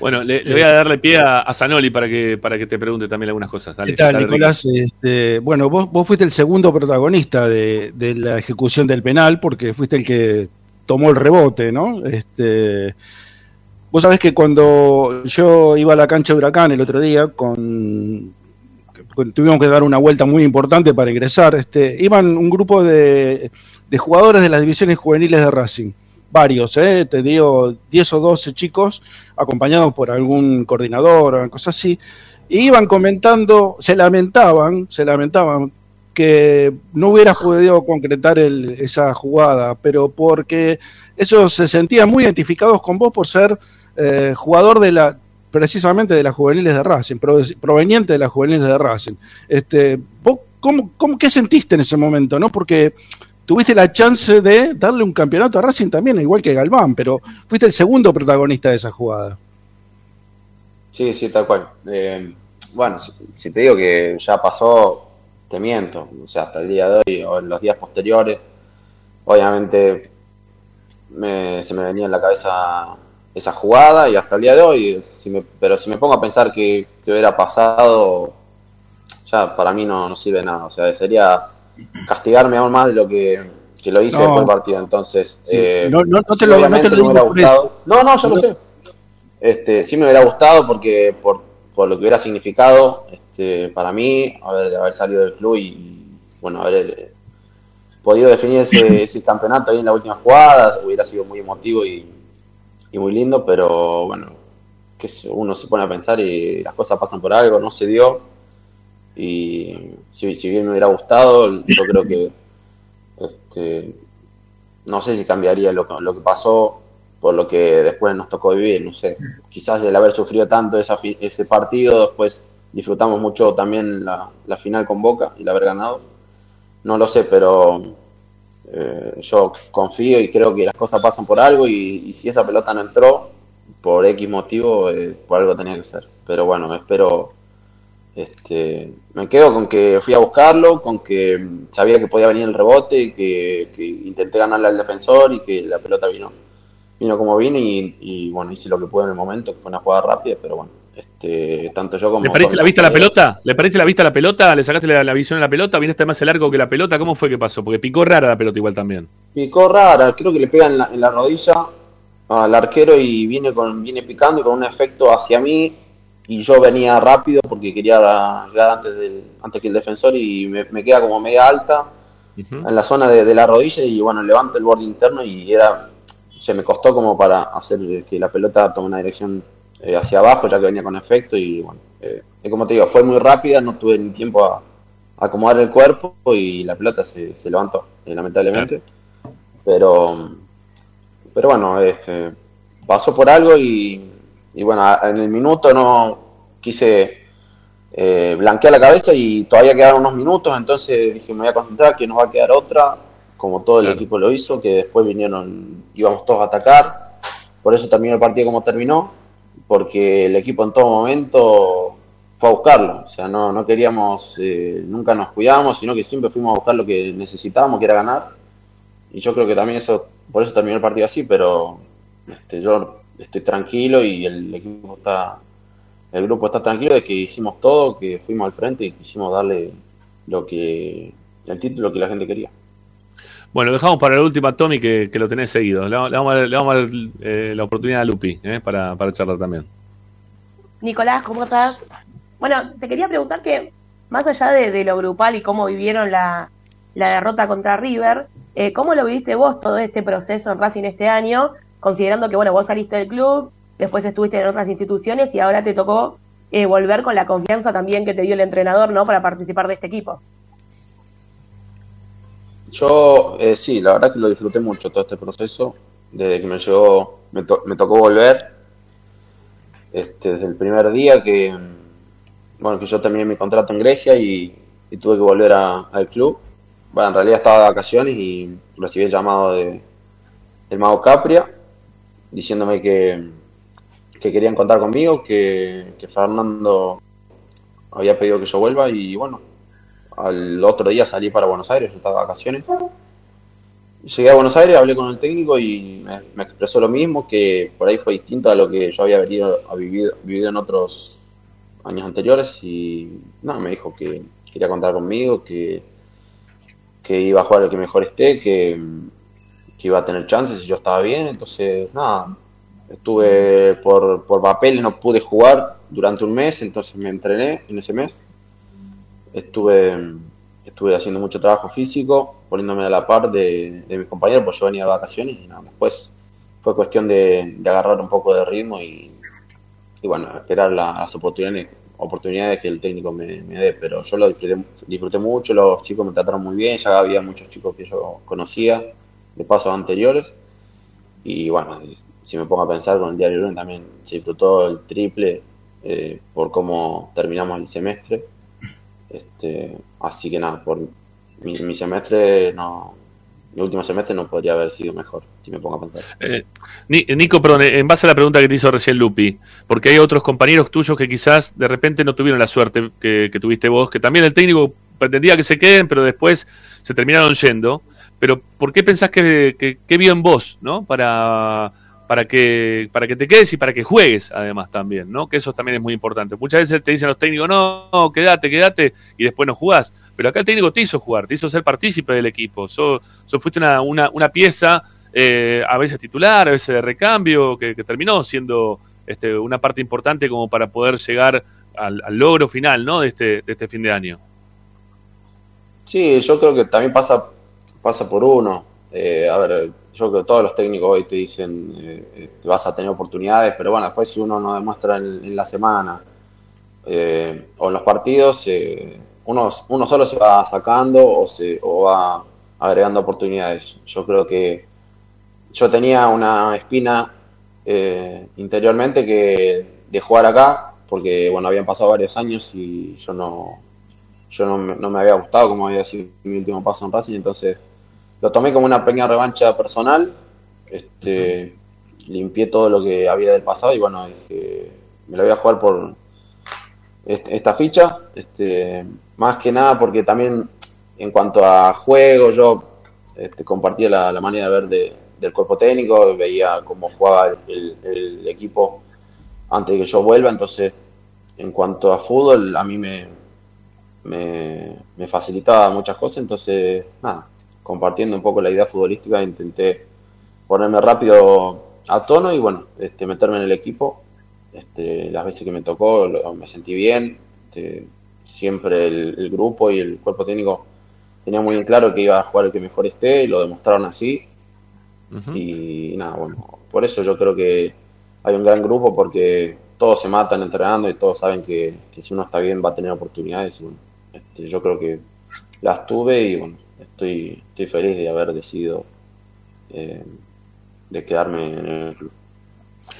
Speaker 1: Bueno, le, le, voy a darle pie a, a, Zanoli para que, para que te pregunte también algunas cosas.
Speaker 5: Dale, ¿Qué tal, Nicolás? Este, bueno, vos, vos fuiste el segundo protagonista de, de, la ejecución del penal porque fuiste el que tomó el rebote, ¿no? Este, vos sabés que cuando yo iba a la cancha de Huracán el otro día, con, con tuvimos que dar una vuelta muy importante para ingresar, este, iban un grupo de, de jugadores de las divisiones juveniles de Racing varios, ¿eh? te digo 10 o 12 chicos acompañados por algún coordinador o cosas así, y iban comentando, se lamentaban, se lamentaban que no hubieras podido concretar el, esa jugada, pero porque ellos se sentían muy identificados con vos por ser eh, jugador de la precisamente de las juveniles de Racing, proveniente de las juveniles de Racing. Este, ¿vos cómo, cómo, ¿Qué sentiste en ese momento? ¿no? Porque tuviste la chance de darle un campeonato a Racing también, igual que Galván, pero fuiste el segundo protagonista de esa jugada.
Speaker 8: Sí, sí, tal cual. Eh, bueno, si, te digo que ya pasó, te miento. O sea, hasta el día de hoy o en los días posteriores, obviamente se me venía en la cabeza esa jugada y hasta el día de hoy, pero si me pongo a pensar que, hubiera pasado, ya para mí no, no sirve nada. O sea, sería castigarme aún más de lo que, lo hice no. el partido. Entonces, eh, no, no, te lo, no te lo hubiera gustado. No, no, yo lo sé. Este, sí me hubiera gustado porque por, por lo que hubiera significado este, para mí haber, haber salido del club y, bueno, haber eh, podido definir ese, [coughs] ese, campeonato ahí en la última jugada hubiera sido muy emotivo y, y muy lindo, pero bueno, que uno se pone a pensar y las cosas pasan por algo, no se dio y si, bien me hubiera gustado, yo creo que este, no sé si cambiaría lo, lo que pasó por lo que después nos tocó vivir, no sé, quizás el haber sufrido tanto esa, ese partido, después disfrutamos mucho también la, final con Boca y el haber ganado, no lo sé, pero eh, yo confío y creo que las cosas pasan por algo y, si esa pelota no entró, por X motivo, eh, por algo tenía que ser, pero bueno, espero este, me quedo con que fui a buscarlo, con que sabía que podía venir el rebote, que, que intenté ganarle al defensor y que la pelota vino, vino como vino y, bueno, hice lo que pude en el momento, que fue una jugada rápida, pero bueno, este, tanto yo como...
Speaker 1: ¿Le parece la vista a la pelota? ¿Le parece la vista a la pelota? ¿Le sacaste la, visión a la pelota? ¿Viniste más el largo que la pelota? ¿Cómo fue que pasó? Porque picó rara la pelota igual también.
Speaker 8: Picó rara, creo que le pega en la, en la rodilla al arquero y viene, con, viene picando y con un efecto hacia mí y yo venía rápido porque quería llegar antes del, antes que el defensor y me, queda como media alta en la zona de, la rodilla y bueno levanto el borde interno y era se me costó como para hacer que la pelota tome una dirección eh, hacia abajo ya que venía con efecto y bueno eh, como te digo fue muy rápida no tuve ni tiempo a, acomodar el cuerpo y la pelota se, se levantó eh, lamentablemente. Pero pero bueno este, pasó por algo y y bueno, en el minuto no quise eh, blanquear la cabeza y todavía quedaron unos minutos, entonces dije me voy a concentrar que nos va a quedar otra, como todo el equipo lo hizo, que después vinieron, íbamos todos a atacar, por eso terminó el partido como terminó, porque el equipo en todo momento fue a buscarlo, o sea, no, no queríamos, eh, nunca nos cuidamos, sino que siempre fuimos a buscar lo que necesitábamos, que era ganar, y yo creo que también eso, por eso terminó el partido así, pero este, yo estoy tranquilo y el equipo está, el grupo está tranquilo de que hicimos todo, que fuimos al frente y quisimos darle lo que, el título que la gente quería.
Speaker 1: Bueno, dejamos para la última, Tommy, que, que lo tenés seguido. Le, vamos a dar, le vamos a dar eh, la oportunidad a Lupi eh, para, para charlar también.
Speaker 4: Nicolás, ¿cómo estás? Bueno, te quería preguntar que, más allá de, lo grupal y cómo vivieron la, la derrota contra River, eh, ¿cómo lo viviste vos todo este proceso en Racing este año? Considerando que, bueno, vos saliste del club, después estuviste en otras instituciones y ahora te tocó eh, volver con la confianza también que te dio el entrenador, ¿no? Para participar de este equipo.
Speaker 8: Yo, eh, sí, la verdad que lo disfruté mucho todo este proceso, desde que me llegó, me, tocó volver, este, desde el primer día que, bueno, que yo terminé mi contrato en Grecia y, tuve que volver al club. Bueno, en realidad estaba de vacaciones y recibí el llamado de, del Mago Capria diciéndome que, que querían contar conmigo, que, Fernando había pedido que yo vuelva y bueno, al otro día salí para Buenos Aires, yo estaba de vacaciones. Llegué a Buenos Aires, hablé con el técnico y me, expresó lo mismo, que por ahí fue distinto a lo que yo había venido a vivir, vivido en otros años anteriores y nada, me dijo que quería contar conmigo, que, que iba a jugar el que mejor esté, que, iba a tener chances y yo estaba bien, entonces nada, estuve por, por papeles, no pude jugar durante un mes, entonces me entrené en ese mes, estuve, estuve haciendo mucho trabajo físico, poniéndome a la par de, mis compañeros, pues yo venía de vacaciones y nada, después fue cuestión de, agarrar un poco de ritmo y, y bueno, esperar las oportunidades oportunidades que el técnico me, dé, pero yo lo disfruté, disfruté, mucho, los chicos me trataron muy bien, ya había muchos chicos que yo conocía, de pasos anteriores. Y bueno, si me pongo a pensar con el diario lunes también se disfrutó el triple eh, por cómo terminamos el semestre. Este, así que nada, por mi, mi semestre no, mi último semestre no podría haber sido mejor, si me pongo a pensar.
Speaker 1: Eh, Ni- Nico, perdón, eh, en base a la pregunta que te hizo recién Lupi, porque hay otros compañeros tuyos que quizás de repente no tuvieron la suerte que tuviste vos, que también el técnico pretendía que se queden, pero después se terminaron yendo. Pero ¿por qué pensás que, que, que vio en vos, ¿no? Para, para, que, para que te quedes y para que juegues además también, ¿no? Que eso también es muy importante. Muchas veces te dicen los técnicos, no, no, quédate, quédate, y después no jugás. Pero acá el técnico te hizo jugar, te hizo ser partícipe del equipo. Sos, sos fuiste una, una, una pieza eh, a veces titular, a veces de recambio, que, que terminó siendo este, una parte importante como para poder llegar al, al logro final ¿no? de, este, de este fin de año.
Speaker 8: Sí, yo creo que también pasa, pasa por uno. Eh, a ver, yo creo que todos los técnicos hoy te dicen eh, eh, vas a tener oportunidades, pero bueno, después si uno no demuestra en, la semana eh, o en los partidos, eh, uno, uno solo se va sacando o, se, o va agregando oportunidades. Yo creo que yo tenía una espina eh, interiormente que de jugar acá, porque bueno, habían pasado varios años y yo no, yo no, no me había gustado como había sido mi último paso en Racing, entonces lo tomé como una pequeña revancha personal, este, limpié todo lo que había del pasado y bueno, me lo voy a jugar por este- esta ficha, este, más que nada porque también en cuanto a juego yo este, compartía la, manera de ver de- del cuerpo técnico, veía cómo jugaba el, el- equipo antes de que yo vuelva, entonces en cuanto a fútbol a mí me facilitaba muchas cosas, entonces nada, compartiendo un poco la idea futbolística intenté ponerme rápido a tono y bueno, este, meterme en el equipo. Este, las veces que me tocó lo- me sentí bien, este, siempre el, el grupo y el cuerpo técnico tenía muy en claro que iba a jugar el que mejor esté y lo demostraron así. Y nada, bueno, por eso yo creo que hay un gran grupo porque todos se matan entrenando y todos saben que, que si uno está bien va a tener oportunidades. Y bueno, este, yo creo que las tuve y bueno, estoy, estoy feliz de haber decidido eh, de quedarme en el club.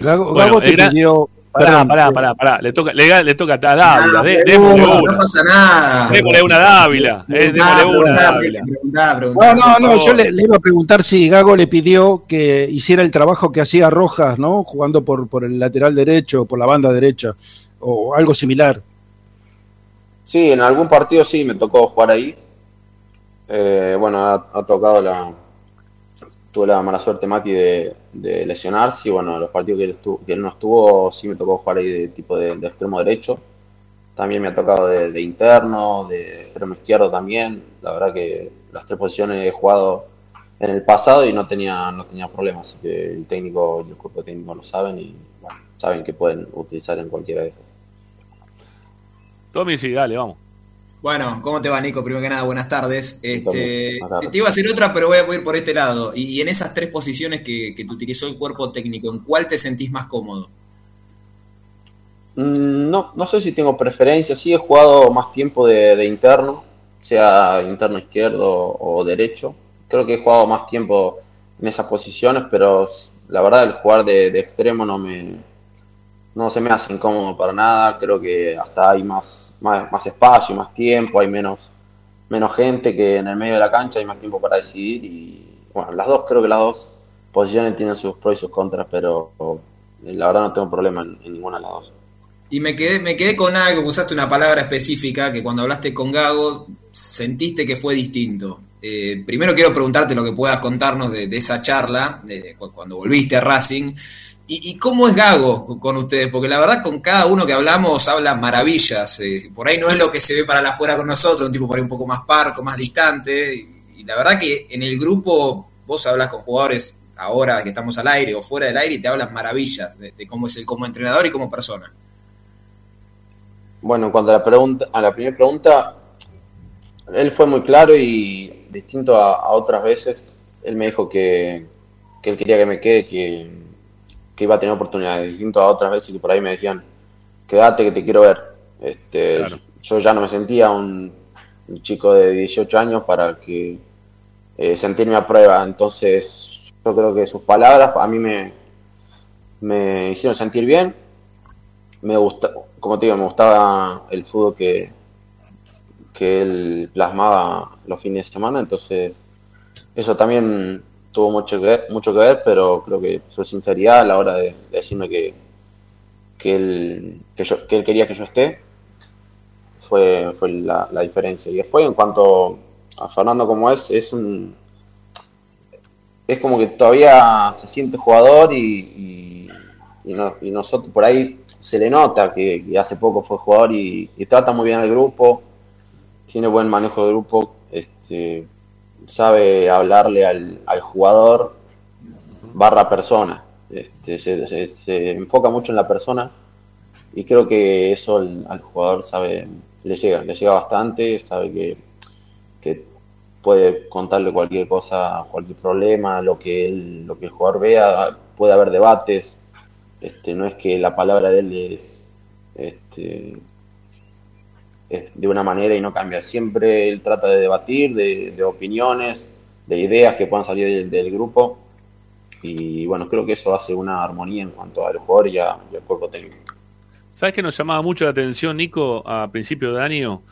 Speaker 5: Gago,
Speaker 1: Bueno,
Speaker 5: Gago te pidió.
Speaker 1: Pará, pará,
Speaker 5: eh,
Speaker 1: pará, pará. Le toca, le, le toca a Dávila.
Speaker 6: Ah,
Speaker 1: dé-
Speaker 6: pregunta,
Speaker 1: démosle
Speaker 6: no
Speaker 1: una.
Speaker 6: pasa nada.
Speaker 1: Démosle una a Dávila. eh, démosle
Speaker 6: Ah,
Speaker 1: una
Speaker 6: preguntá,
Speaker 1: Dávila.
Speaker 6: preguntá, preguntá,
Speaker 5: No, no, no, yo le, le iba a preguntar si Gago le pidió que hiciera el trabajo que hacía Rojas, ¿no? Jugando por, por el lateral derecho, por la banda derecha, o algo similar.
Speaker 8: Sí, en algún partido sí me tocó jugar ahí. Eh, bueno, ha, ha tocado la. Tuve la mala suerte, Mati, de, de lesionarse. Y bueno, los partidos que él, estuvo- que él no estuvo, sí me tocó jugar ahí de tipo de, extremo derecho. También me ha tocado de, interno, de extremo izquierdo también. La verdad que las tres posiciones he jugado en el pasado y no tenía, no tenía problemas. Así que el técnico y el cuerpo técnico lo saben y bueno, saben que pueden utilizar en cualquiera de esos.
Speaker 1: Tommy, sí, dale, vamos.
Speaker 6: Bueno, ¿cómo te va, Nico? Primero que nada, buenas tardes. Este, te, te iba a hacer otra, pero voy a, voy a ir por este lado. Y, y en esas tres posiciones que, que te utilizó el cuerpo técnico, ¿en cuál te sentís más cómodo?
Speaker 8: Mm, No, no sé si tengo preferencia. Sí he jugado más tiempo de, de interno, sea interno izquierdo o derecho. Creo que he jugado más tiempo en esas posiciones, pero la verdad el jugar de, de extremo no me no se me hace incómodo para nada. Creo que hasta hay más, más, más espacio, más tiempo, hay menos, menos gente que en el medio de la cancha, hay más tiempo para decidir. Y bueno, las dos, creo que las dos posiciones tienen sus pros y sus contras, pero eh, la verdad no tengo problema en- ninguna de las dos.
Speaker 6: Y me quedé, me quedé con algo, usaste una palabra específica que cuando hablaste con Gago sentiste que fue distinto. Eh, primero quiero preguntarte lo que puedas contarnos de, esa charla, de, cu- cuando volviste a Racing, y, cómo es Gago con- ustedes, porque la verdad con cada uno que hablamos habla maravillas, eh, por ahí no es lo que se ve para la afuera con nosotros, un tipo por ahí un poco más parco, más distante, y, la verdad que en el grupo vos hablas con jugadores ahora que estamos al aire o fuera del aire y te hablan maravillas de, cómo es él como entrenador y como persona.
Speaker 8: Bueno, en cuanto a la pregunta, a la primera pregunta, él fue muy claro y distinto a, a otras veces, él me dijo que, que él quería que me quede, que, que iba a tener oportunidades, distinto a otras veces que por ahí me decían, quédate que te quiero ver. Este,
Speaker 1: Claro.
Speaker 8: Yo ya no me sentía un, un chico de 18 años para que eh, sentirme a prueba, entonces yo creo que sus palabras a mí me, me hicieron sentir bien me gusta, como te digo, me gustaba el fútbol que, que él plasmaba los fines de semana, entonces eso también tuvo mucho que ver, mucho que ver pero creo que su sinceridad a la hora de, decirme que, que, él, que, yo, que él quería que yo esté fue, fue la, la diferencia. Y después, en cuanto a Fernando como es, es un es como que todavía se siente jugador y, y, y nosotros por ahí se le nota que, hace poco fue jugador y, trata muy bien al grupo, tiene buen manejo de grupo, este, sabe hablarle al, al jugador barra persona, este, se, se, enfoca mucho en la persona y creo que eso al, jugador sabe le llega, le llega bastante, sabe que, que puede contarle cualquier cosa, cualquier problema, lo que él, lo que el jugador vea, puede haber debates, este, no es que la palabra de él es, este, de una manera y no cambia, siempre él trata de debatir, de, opiniones, de ideas que puedan salir del, grupo y bueno, creo que eso hace una armonía en cuanto al jugador y, al cuerpo técnico.
Speaker 1: ¿Sabes que nos llamaba mucho la atención, Nico, a principio de año?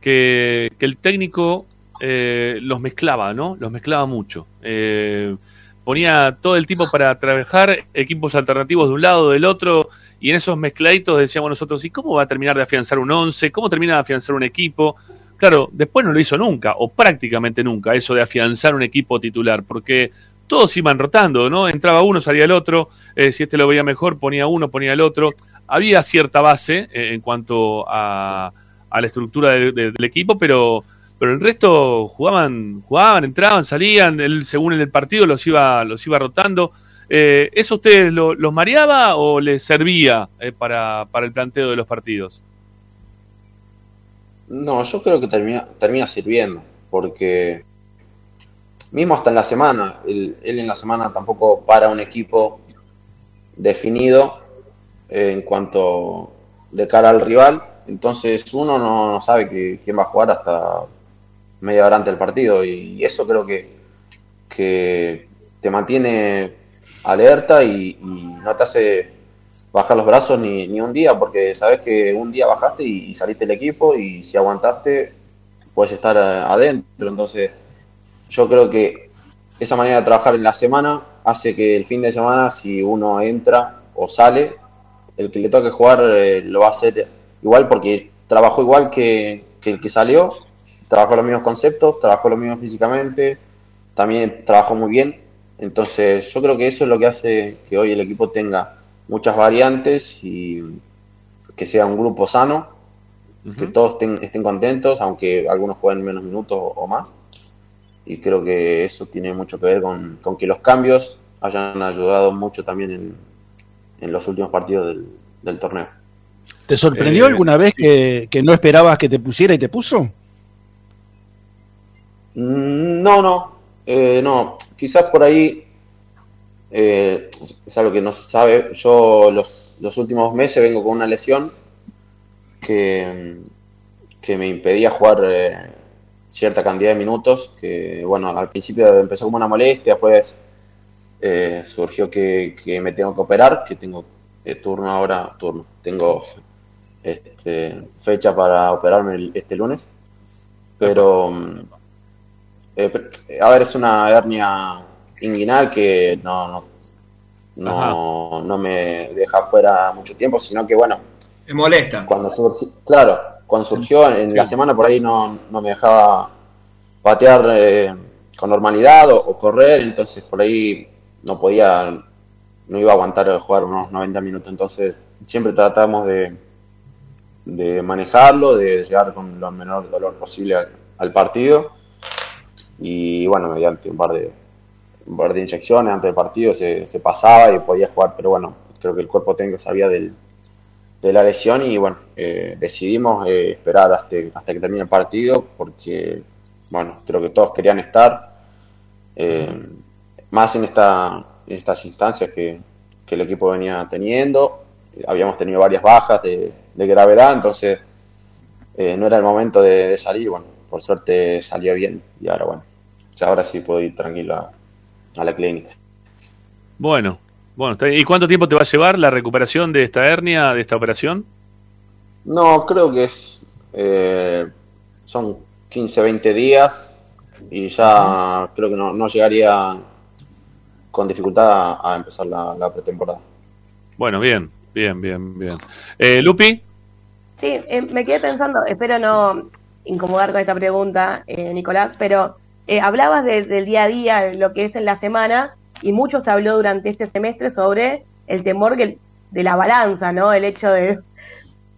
Speaker 1: Que, que el técnico eh, los mezclaba, ¿no? Los mezclaba mucho. Eh, ponía todo el tiempo para trabajar equipos alternativos de un lado, del otro, y en esos mezcladitos decíamos nosotros, ¿y cómo va a terminar de afianzar un once? ¿Cómo termina de afianzar un equipo? Claro, después no lo hizo nunca, o prácticamente nunca, eso de afianzar un equipo titular, porque todos iban rotando, ¿no? Entraba uno, salía el otro, eh, si este lo veía mejor, ponía uno, ponía el otro. Había cierta base en cuanto a, la estructura del equipo, pero pero el resto jugaban, jugaban, entraban, salían, él según el partido los iba, los iba rotando. Eh, ¿Eso a ustedes lo, los mareaba o les servía eh, para, para, el planteo de los partidos?
Speaker 8: No, yo creo que termina, termina sirviendo, porque mismo hasta en la semana, él, en la semana tampoco para un equipo definido en cuanto de cara al rival, entonces uno no, sabe quién va a jugar hasta media hora antes del partido y eso creo que, que te mantiene alerta y, no te hace bajar los brazos ni, ni, un día porque sabes que un día bajaste y, saliste del equipo y si aguantaste puedes estar adentro entonces yo creo que esa manera de trabajar en la semana hace que el fin de semana si uno entra o sale el que le toque jugar eh, lo va a hacer igual porque trabajó igual que, que el que salió trabajó los mismos conceptos, trabajó lo mismo físicamente, también trabajó muy bien. Entonces yo creo que eso es lo que hace que hoy el equipo tenga muchas variantes y que sea un grupo sano, que todos estén, estén, contentos, aunque algunos jueguen menos minutos o, más. Y creo que eso tiene mucho que ver con, que los cambios hayan ayudado mucho también en, en los últimos partidos del, torneo.
Speaker 5: ¿Te sorprendió eh, alguna vez que, que no esperabas que te pusiera y te puso?
Speaker 8: Mm, no, no, eh, no. Quizás por ahí eh, es algo que no se sabe. Yo los, los últimos meses vengo con una lesión que, que me impedía jugar eh, cierta cantidad de minutos. Que bueno, al principio empezó como una molestia, después surgió que, que, me tengo que operar, que tengo turno ahora, turno. Tengo este, fecha para operarme este lunes. Pero eh, a ver, es una hernia inguinal que no, no, no, me deja fuera mucho tiempo, sino que bueno.
Speaker 6: Me molesta.
Speaker 8: Cuando surgió, claro, cuando surgió en la semana por ahí no, no me dejaba patear eh, con normalidad o, correr, entonces por ahí no podía, no iba a aguantar jugar unos 90 minutos, entonces siempre tratamos de, de manejarlo, de llegar con lo menor dolor posible al partido y bueno, mediante un par de, un par de inyecciones antes del partido se, se, pasaba y podía jugar, pero bueno, creo que el cuerpo técnico sabía del, de la lesión y bueno, eh, decidimos eh, esperar hasta, hasta que termine el partido porque, bueno, creo que todos querían estar, eh, más en, esta, en estas instancias que, que, el equipo venía teniendo, habíamos tenido varias bajas de, de gravedad, entonces no era el momento de, de salir, bueno, por suerte salió bien y ahora bueno, ya ahora sí puedo ir tranquilo a, la clínica.
Speaker 1: Bueno, Bueno. ¿y cuánto tiempo te va a llevar la recuperación de esta hernia, de esta operación?
Speaker 8: No, creo que es. eh, son 15, 20 días y ya creo que no, no llegaría con dificultad a, a empezar la, la pretemporada.
Speaker 1: Bueno, bien, bien, bien, bien. Eh, Lupi,
Speaker 4: Sí, eh, me quedé pensando, espero no incomodar con esta pregunta, eh, Nicolás, pero eh, hablabas de- del día a día, lo que es en la semana, y mucho se habló durante este semestre sobre el temor que- de la balanza, ¿no? El hecho de,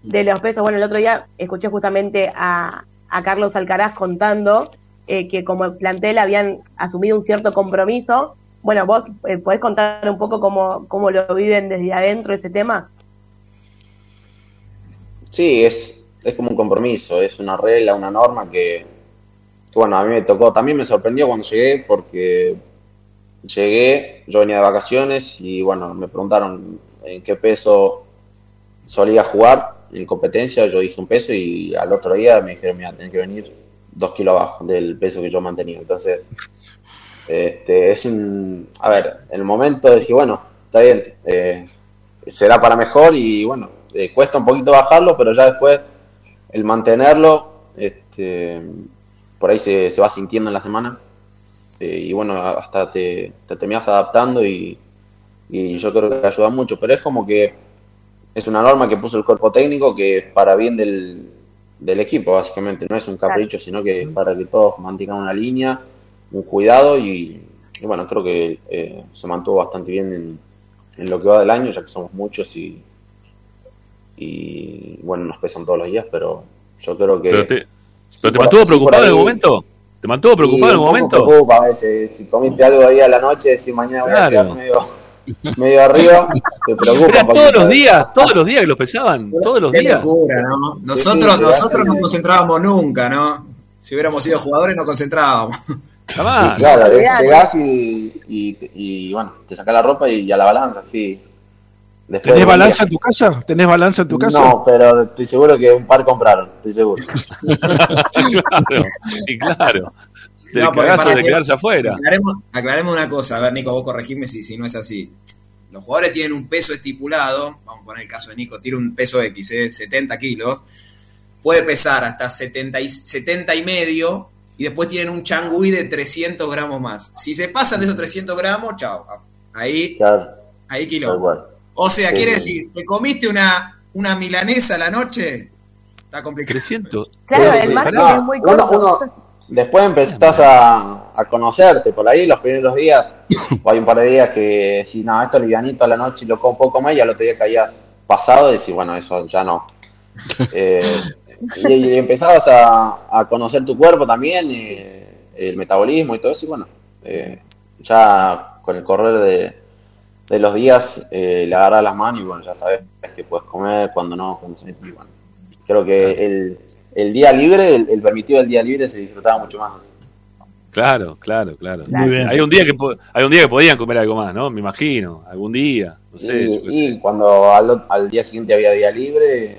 Speaker 4: de los pesos. Bueno, el otro día escuché justamente a, a Carlos Alcaraz contando eh, que como plantel habían asumido un cierto compromiso. Bueno, vos eh, podés contar un poco cómo, cómo lo viven desde adentro ese tema.
Speaker 8: Sí, es, es como un compromiso, es una regla, una norma que, bueno, a mí me tocó, también me sorprendió cuando llegué porque llegué, yo venía de vacaciones y bueno, me preguntaron en qué peso solía jugar en competencia, yo dije un peso y al otro día me dijeron, mira, tenés que venir dos kilos abajo del peso que yo mantenía. Entonces, este, es un, a ver, en el momento de decir, bueno, está bien, eh, será para mejor y bueno, eh, cuesta un poquito bajarlo, pero ya después el mantenerlo, este, por ahí se, se va sintiendo en la semana. Eh, y bueno, hasta te, te terminas adaptando y, y yo creo que ayuda mucho, pero es como que es una norma que puso el cuerpo técnico que es para bien del, del equipo, básicamente, no es un capricho, sino que es para que todos mantengan una línea, un cuidado y, y bueno, creo que eh, se mantuvo bastante bien en, en lo que va del año, ya que somos muchos y, y bueno, nos pesan todos los días, pero yo creo que...
Speaker 1: ¿pero te,
Speaker 8: si
Speaker 1: pero te
Speaker 8: por-
Speaker 1: mantuvo preocupado en el momento? ¿Te mantuvo preocupado en el momento?
Speaker 8: preocupa a veces. Si comiste algo ahí a la noche, si mañana voy a
Speaker 1: Claro.
Speaker 8: quedar medio, medio arriba, te [laughs] preocupa.
Speaker 1: Era todos los días, todos los días que los pesaban, todos los
Speaker 6: Qué
Speaker 1: días.
Speaker 6: locura, ¿no? Nosotros,
Speaker 8: sí,
Speaker 6: nosotros no concentrábamos nunca, ¿no? Si hubiéramos sido jugadores, no concentrábamos. [laughs]
Speaker 1: Jamás.
Speaker 8: Sí, claro, llegás y, y, y, bueno, te sacás la ropa y ya la balanza, sí. Después
Speaker 5: ¿Tenés balanza en tu casa? ¿Tenés balanza en tu casa?
Speaker 8: No, pero estoy seguro que un par compraron, estoy seguro. [laughs]
Speaker 1: claro, y claro. Del
Speaker 6: No, porque
Speaker 1: cagazo
Speaker 6: para
Speaker 1: de
Speaker 6: que-
Speaker 1: quedarse afuera.
Speaker 6: Aclaremos, aclaremos una cosa, a ver, Nico, vos corregime si, si no es así. Los jugadores tienen un peso estipulado, vamos a poner el caso de Nico, tiene un peso X, ¿eh? 70 kilos, puede pesar hasta 70 y, 70 y medio, y después tienen un changui de 300 gramos más. Si se pasan de esos 300 gramos, chao, ahí,
Speaker 8: Claro,
Speaker 6: ahí kilo.
Speaker 8: cual.
Speaker 6: O sea, quiere decir, te comiste una, una milanesa a la noche, está complicado.
Speaker 1: 300.
Speaker 4: Claro,
Speaker 8: Sí,
Speaker 4: el
Speaker 8: sí.
Speaker 4: margen
Speaker 8: No,
Speaker 4: es muy corto.
Speaker 8: uno- después empezás a, a conocerte por ahí los primeros días. [coughs] o hay un par de días que si no, esto es livianito a la noche y lo como un poco más y al otro día caías pasado y decís, bueno, eso ya no. [laughs] Eh, y, y empezabas a, a conocer tu cuerpo también, eh, el metabolismo y todo eso, y bueno, eh, ya con el correr de, de los días eh, le agarras las manos y bueno, ya sabes que puedes comer, cuando no, cuando se- y bueno, creo que el, el día libre, el, el permitido del día libre se disfrutaba mucho más.
Speaker 1: Claro, claro, claro.
Speaker 5: Muy bien.
Speaker 1: Hay un día que hay un día que podían comer algo más, ¿no? Me imagino, algún día, no sé,
Speaker 8: y,
Speaker 1: yo qué
Speaker 8: y
Speaker 1: sé.
Speaker 8: cuando al, al día siguiente había día libre,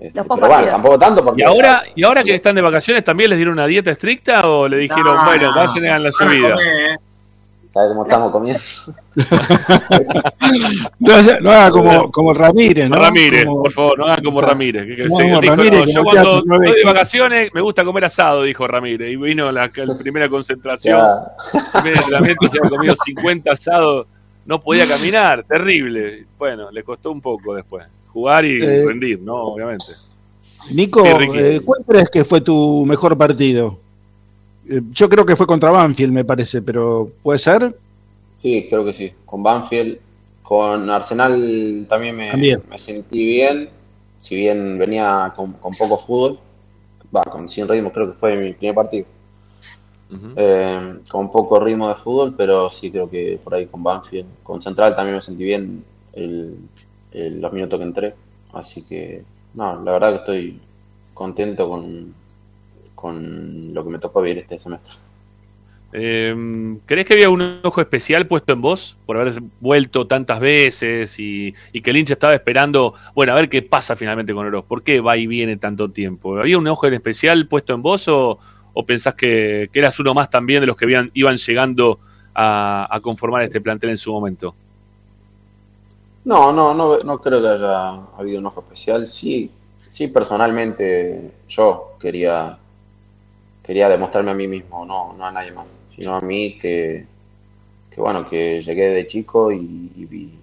Speaker 8: este, pero bueno, tampoco tanto porque
Speaker 1: Y ahora, y ahora que están de vacaciones, ¿también les dieron una dieta estricta o le dijeron,
Speaker 6: No,
Speaker 1: bueno,
Speaker 6: no.
Speaker 1: vayan a la subida?
Speaker 6: comer, ¿eh?
Speaker 8: ¿Sabes cómo estamos comiendo? [laughs]
Speaker 5: No, haga- no haga como, como Ramírez, ¿no?
Speaker 1: Ramírez,
Speaker 5: Como-
Speaker 1: por favor, no hagan como Ramírez. Que, que
Speaker 5: No,
Speaker 1: se-
Speaker 5: como
Speaker 1: dijo,
Speaker 5: Ramírez,
Speaker 1: no,
Speaker 5: que
Speaker 1: yo cuando estoy de vacaciones me gusta comer asado, dijo Ramírez. Y vino la, la [laughs] primera concentración. De entrenamiento se había comido 50 asados, no podía caminar, terrible. Bueno, le costó un poco después. Jugar y
Speaker 5: Eh.
Speaker 1: rendir, ¿no? Obviamente.
Speaker 5: Nico, eh, ¿cuál crees que fue tu mejor partido? Eh, yo creo que fue contra Banfield, me parece, pero ¿puede ser?
Speaker 8: Sí, creo que sí. Con Banfield, con Arsenal también me,
Speaker 5: También.
Speaker 8: me sentí bien, si bien venía con, con poco fútbol, va, con sin ritmo, creo que fue mi primer partido. Eh, con poco ritmo de fútbol, pero sí creo que por ahí con Banfield. Con Central también me sentí bien el- el- los minutos que entré. Así que, no, la verdad que estoy contento con, con lo que me tocó vivir este semestre.
Speaker 1: Eh, ¿Crees que había un ojo especial puesto en vos por haber vuelto tantas veces y, y que el hincha estaba esperando, bueno, a ver qué pasa finalmente con Oroz? ¿Por qué va y viene tanto tiempo? ¿Había un ojo en especial puesto en vos o, o pensás que, que eras uno más también de los que habían, iban llegando a, a conformar este plantel en su momento?
Speaker 8: No, no, no, no creo que haya habido enojo especial. Sí, sí, personalmente yo quería, quería demostrarme a mí mismo, no, no a nadie más, sino a mí que, que bueno, que llegué de chico y,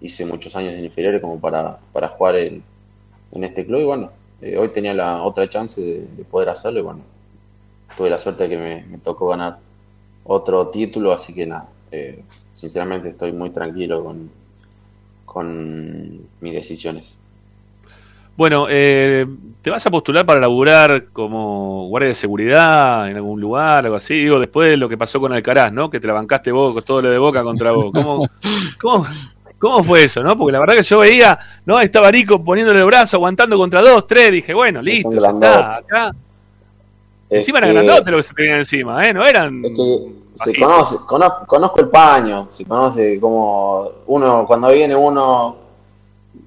Speaker 8: hice muchos años en inferiores como para, para jugar en, en este club y bueno, eh, hoy tenía la otra chance de, de poder hacerlo y bueno, tuve la suerte de que me, me tocó ganar otro título, así que nada, eh, sinceramente estoy muy tranquilo con, con mis decisiones.
Speaker 1: Bueno, eh, ¿te vas a postular para laburar como guardia de seguridad en algún lugar, algo así? Digo, después de lo que pasó con Alcaraz, ¿no? Que te la bancaste vos, con todo lo de Boca contra vos. ¿Cómo, [laughs] cómo, cómo fue eso, no? Porque la verdad que yo veía, ¿no? Ahí estaba Rico poniéndole el brazo, aguantando contra dos, tres. Dije, bueno, listo, ya está, acá. Encima eran grandotes lo que se te venían encima, ¿eh? No eran...
Speaker 8: Es que se conoce, conozco, conozco el paño, se conoce como uno, cuando viene uno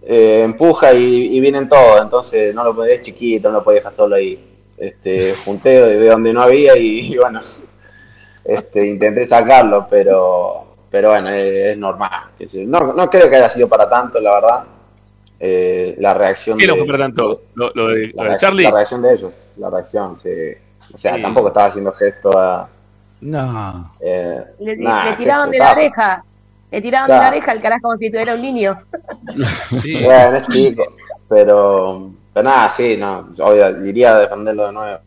Speaker 8: eh, empuja y, y vienen todos, entonces no lo podés, es chiquito, no lo podés dejar solo ahí. Este, junté de, de donde no había y, [laughs] y bueno, este, intenté sacarlo, pero, pero bueno, es, es normal. No, no creo que haya sido para tanto, la verdad. Eh, la reacción
Speaker 1: ¿Qué no
Speaker 8: de-
Speaker 1: fue para tanto? ¿Lo, lo de,
Speaker 8: la,
Speaker 1: lo de
Speaker 8: reacción-
Speaker 1: Charlie?
Speaker 8: la reacción de ellos, la reacción, sí. O sea,
Speaker 1: Sí.
Speaker 8: tampoco estaba haciendo gesto a...
Speaker 5: No.
Speaker 8: eh,
Speaker 7: Le,
Speaker 8: nah,
Speaker 7: le tiraban de la oreja. Le tiraban
Speaker 8: Claro.
Speaker 7: de la oreja al carajo como si tuviera un niño. [laughs]
Speaker 1: Sí.
Speaker 8: Bueno, es chico, pero, pero nada, sí, no, obvio, iría a defenderlo de nuevo,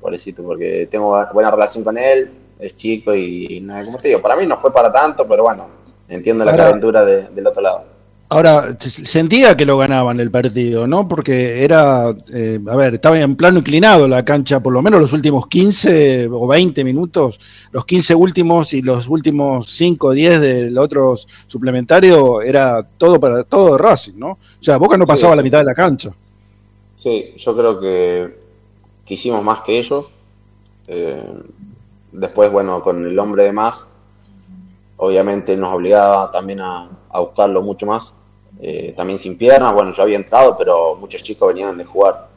Speaker 8: pobrecito, porque tengo buena relación con él, es chico y, y nada, como te digo, para mí no fue para tanto, pero bueno, entiendo la calentura de- del otro lado.
Speaker 5: Ahora, se- sentía que lo ganaban el partido, ¿no? Porque era, eh, a ver, estaba en plano inclinado la cancha, por lo menos los últimos 15 o 20 minutos, los 15 últimos y los últimos 5 o 10 del otro suplementario, era todo para todo de Racing, ¿no? O sea, Boca no pasaba
Speaker 8: Sí.
Speaker 5: la mitad de la cancha.
Speaker 8: Sí, yo creo que, que hicimos más que ellos. Eh, después, bueno, con el hombre de más, obviamente nos obligaba también a, a buscarlo mucho más. Eh, también sin piernas, bueno, yo había entrado, pero muchos chicos venían de jugar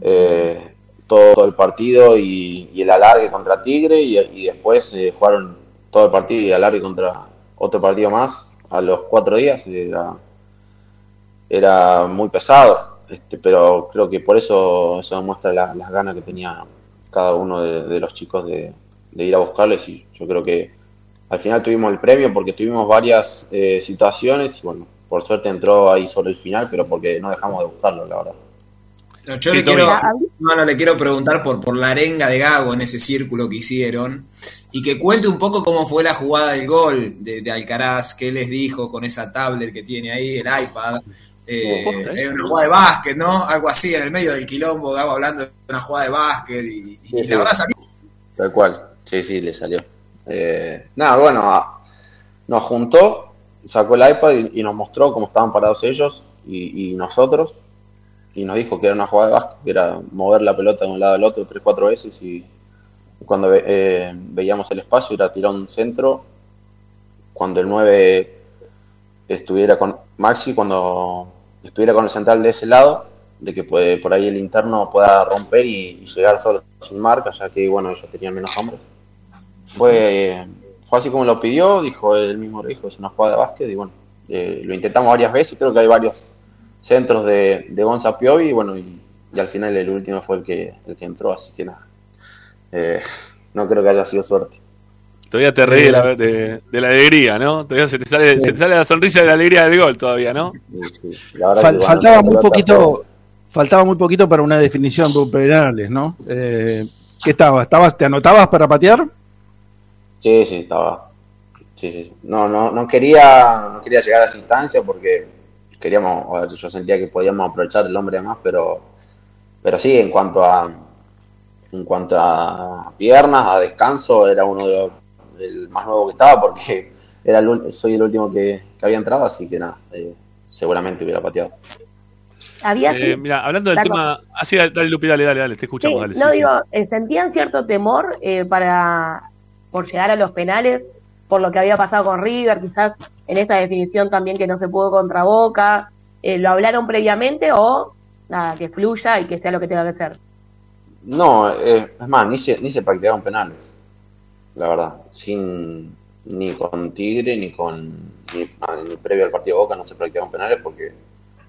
Speaker 8: eh, todo, el partido y, el alargue contra Tigre y, después eh, jugaron todo el partido y alargue contra otro partido más a los cuatro días. Era, era muy pesado, este, pero creo que por eso eso demuestra la- las ganas que tenía cada uno de, de los chicos de, de ir a buscarles y yo creo que al final tuvimos el premio porque tuvimos varias eh, situaciones y bueno, por suerte entró ahí sobre el final, pero porque no dejamos de buscarlo, la verdad.
Speaker 6: No, yo
Speaker 1: Sí,
Speaker 6: le quiero, no, no, le quiero preguntar por, por la arenga de Gago en ese círculo que hicieron y que cuente un poco cómo fue la jugada del gol de, de Alcaraz, qué les dijo con esa tablet que tiene ahí, el iPad. Eh, una jugada de básquet, ¿no? Algo así, en el medio del quilombo, Gago hablando de una jugada de básquet y, y
Speaker 8: Sí,
Speaker 6: la
Speaker 8: sí.
Speaker 6: verdad salió.
Speaker 8: Tal cual, sí, sí, le salió. Eh, nada, bueno, a- nos juntó, sacó el iPad y, y nos mostró cómo estaban parados ellos y, y nosotros, y nos dijo que era una jugada de básquet, que era mover la pelota de un lado al otro tres, cuatro veces, y cuando ve- eh, veíamos el espacio era tirar un centro, cuando el 9 estuviera con Maxi, cuando estuviera con el central de ese lado, de que puede, por ahí el interno pueda romper y, llegar solo sin marca, ya que bueno, ellos tenían menos hombres. Fue, fue así como lo pidió, dijo él mismo, lo dijo, es una jugada de básquet y bueno, eh, lo intentamos varias veces, creo que hay varios centros de, de Gonza Piovi y bueno, y, y al final el último fue el que, el que entró, así que nada, Eh, no creo que haya sido suerte.
Speaker 1: Todavía te reí de la, de, de la alegría, ¿no? Todavía se te, sale,
Speaker 5: Sí.
Speaker 1: se te sale la sonrisa de la alegría del gol todavía, ¿no?
Speaker 8: Sí, sí. La verdad
Speaker 5: Fal-
Speaker 8: que, bueno,
Speaker 5: faltaba muy poquito,
Speaker 8: fue-
Speaker 5: faltaba muy poquito para una definición de penales, ¿no? Eh, ¿Qué estaba? ¿Estabas, ¿Te anotabas para patear?
Speaker 8: Sí, sí, estaba. Sí, sí. No, no, no quería, no quería llegar a esa instancia porque queríamos, a ver, yo sentía que podíamos aprovechar el hombre más, pero, pero sí, en cuanto a, en cuanto a piernas, a descanso, era uno de los, el más nuevo que estaba porque era el, soy el último que, que había entrado, así que nada, eh, seguramente hubiera pateado.
Speaker 7: Había
Speaker 1: Eh, mira, hablando del tema. Así, dale, Lupi, dale, dale, dale, te
Speaker 7: Sí,
Speaker 1: escuchamos, dale.
Speaker 7: no
Speaker 1: sí, sí.
Speaker 7: digo, eh, sentían cierto temor eh, para por llegar a los penales, por lo que había pasado con River, quizás en esta definición también que no se pudo contra Boca. Eh, ¿Lo hablaron previamente o nada, que fluya y que sea lo que tenga que ser?
Speaker 8: No, eh, es más, ni se, ni se practicaron penales, la verdad, sin ni con Tigre ni con ni, ni previo al partido de Boca no se practicaban penales porque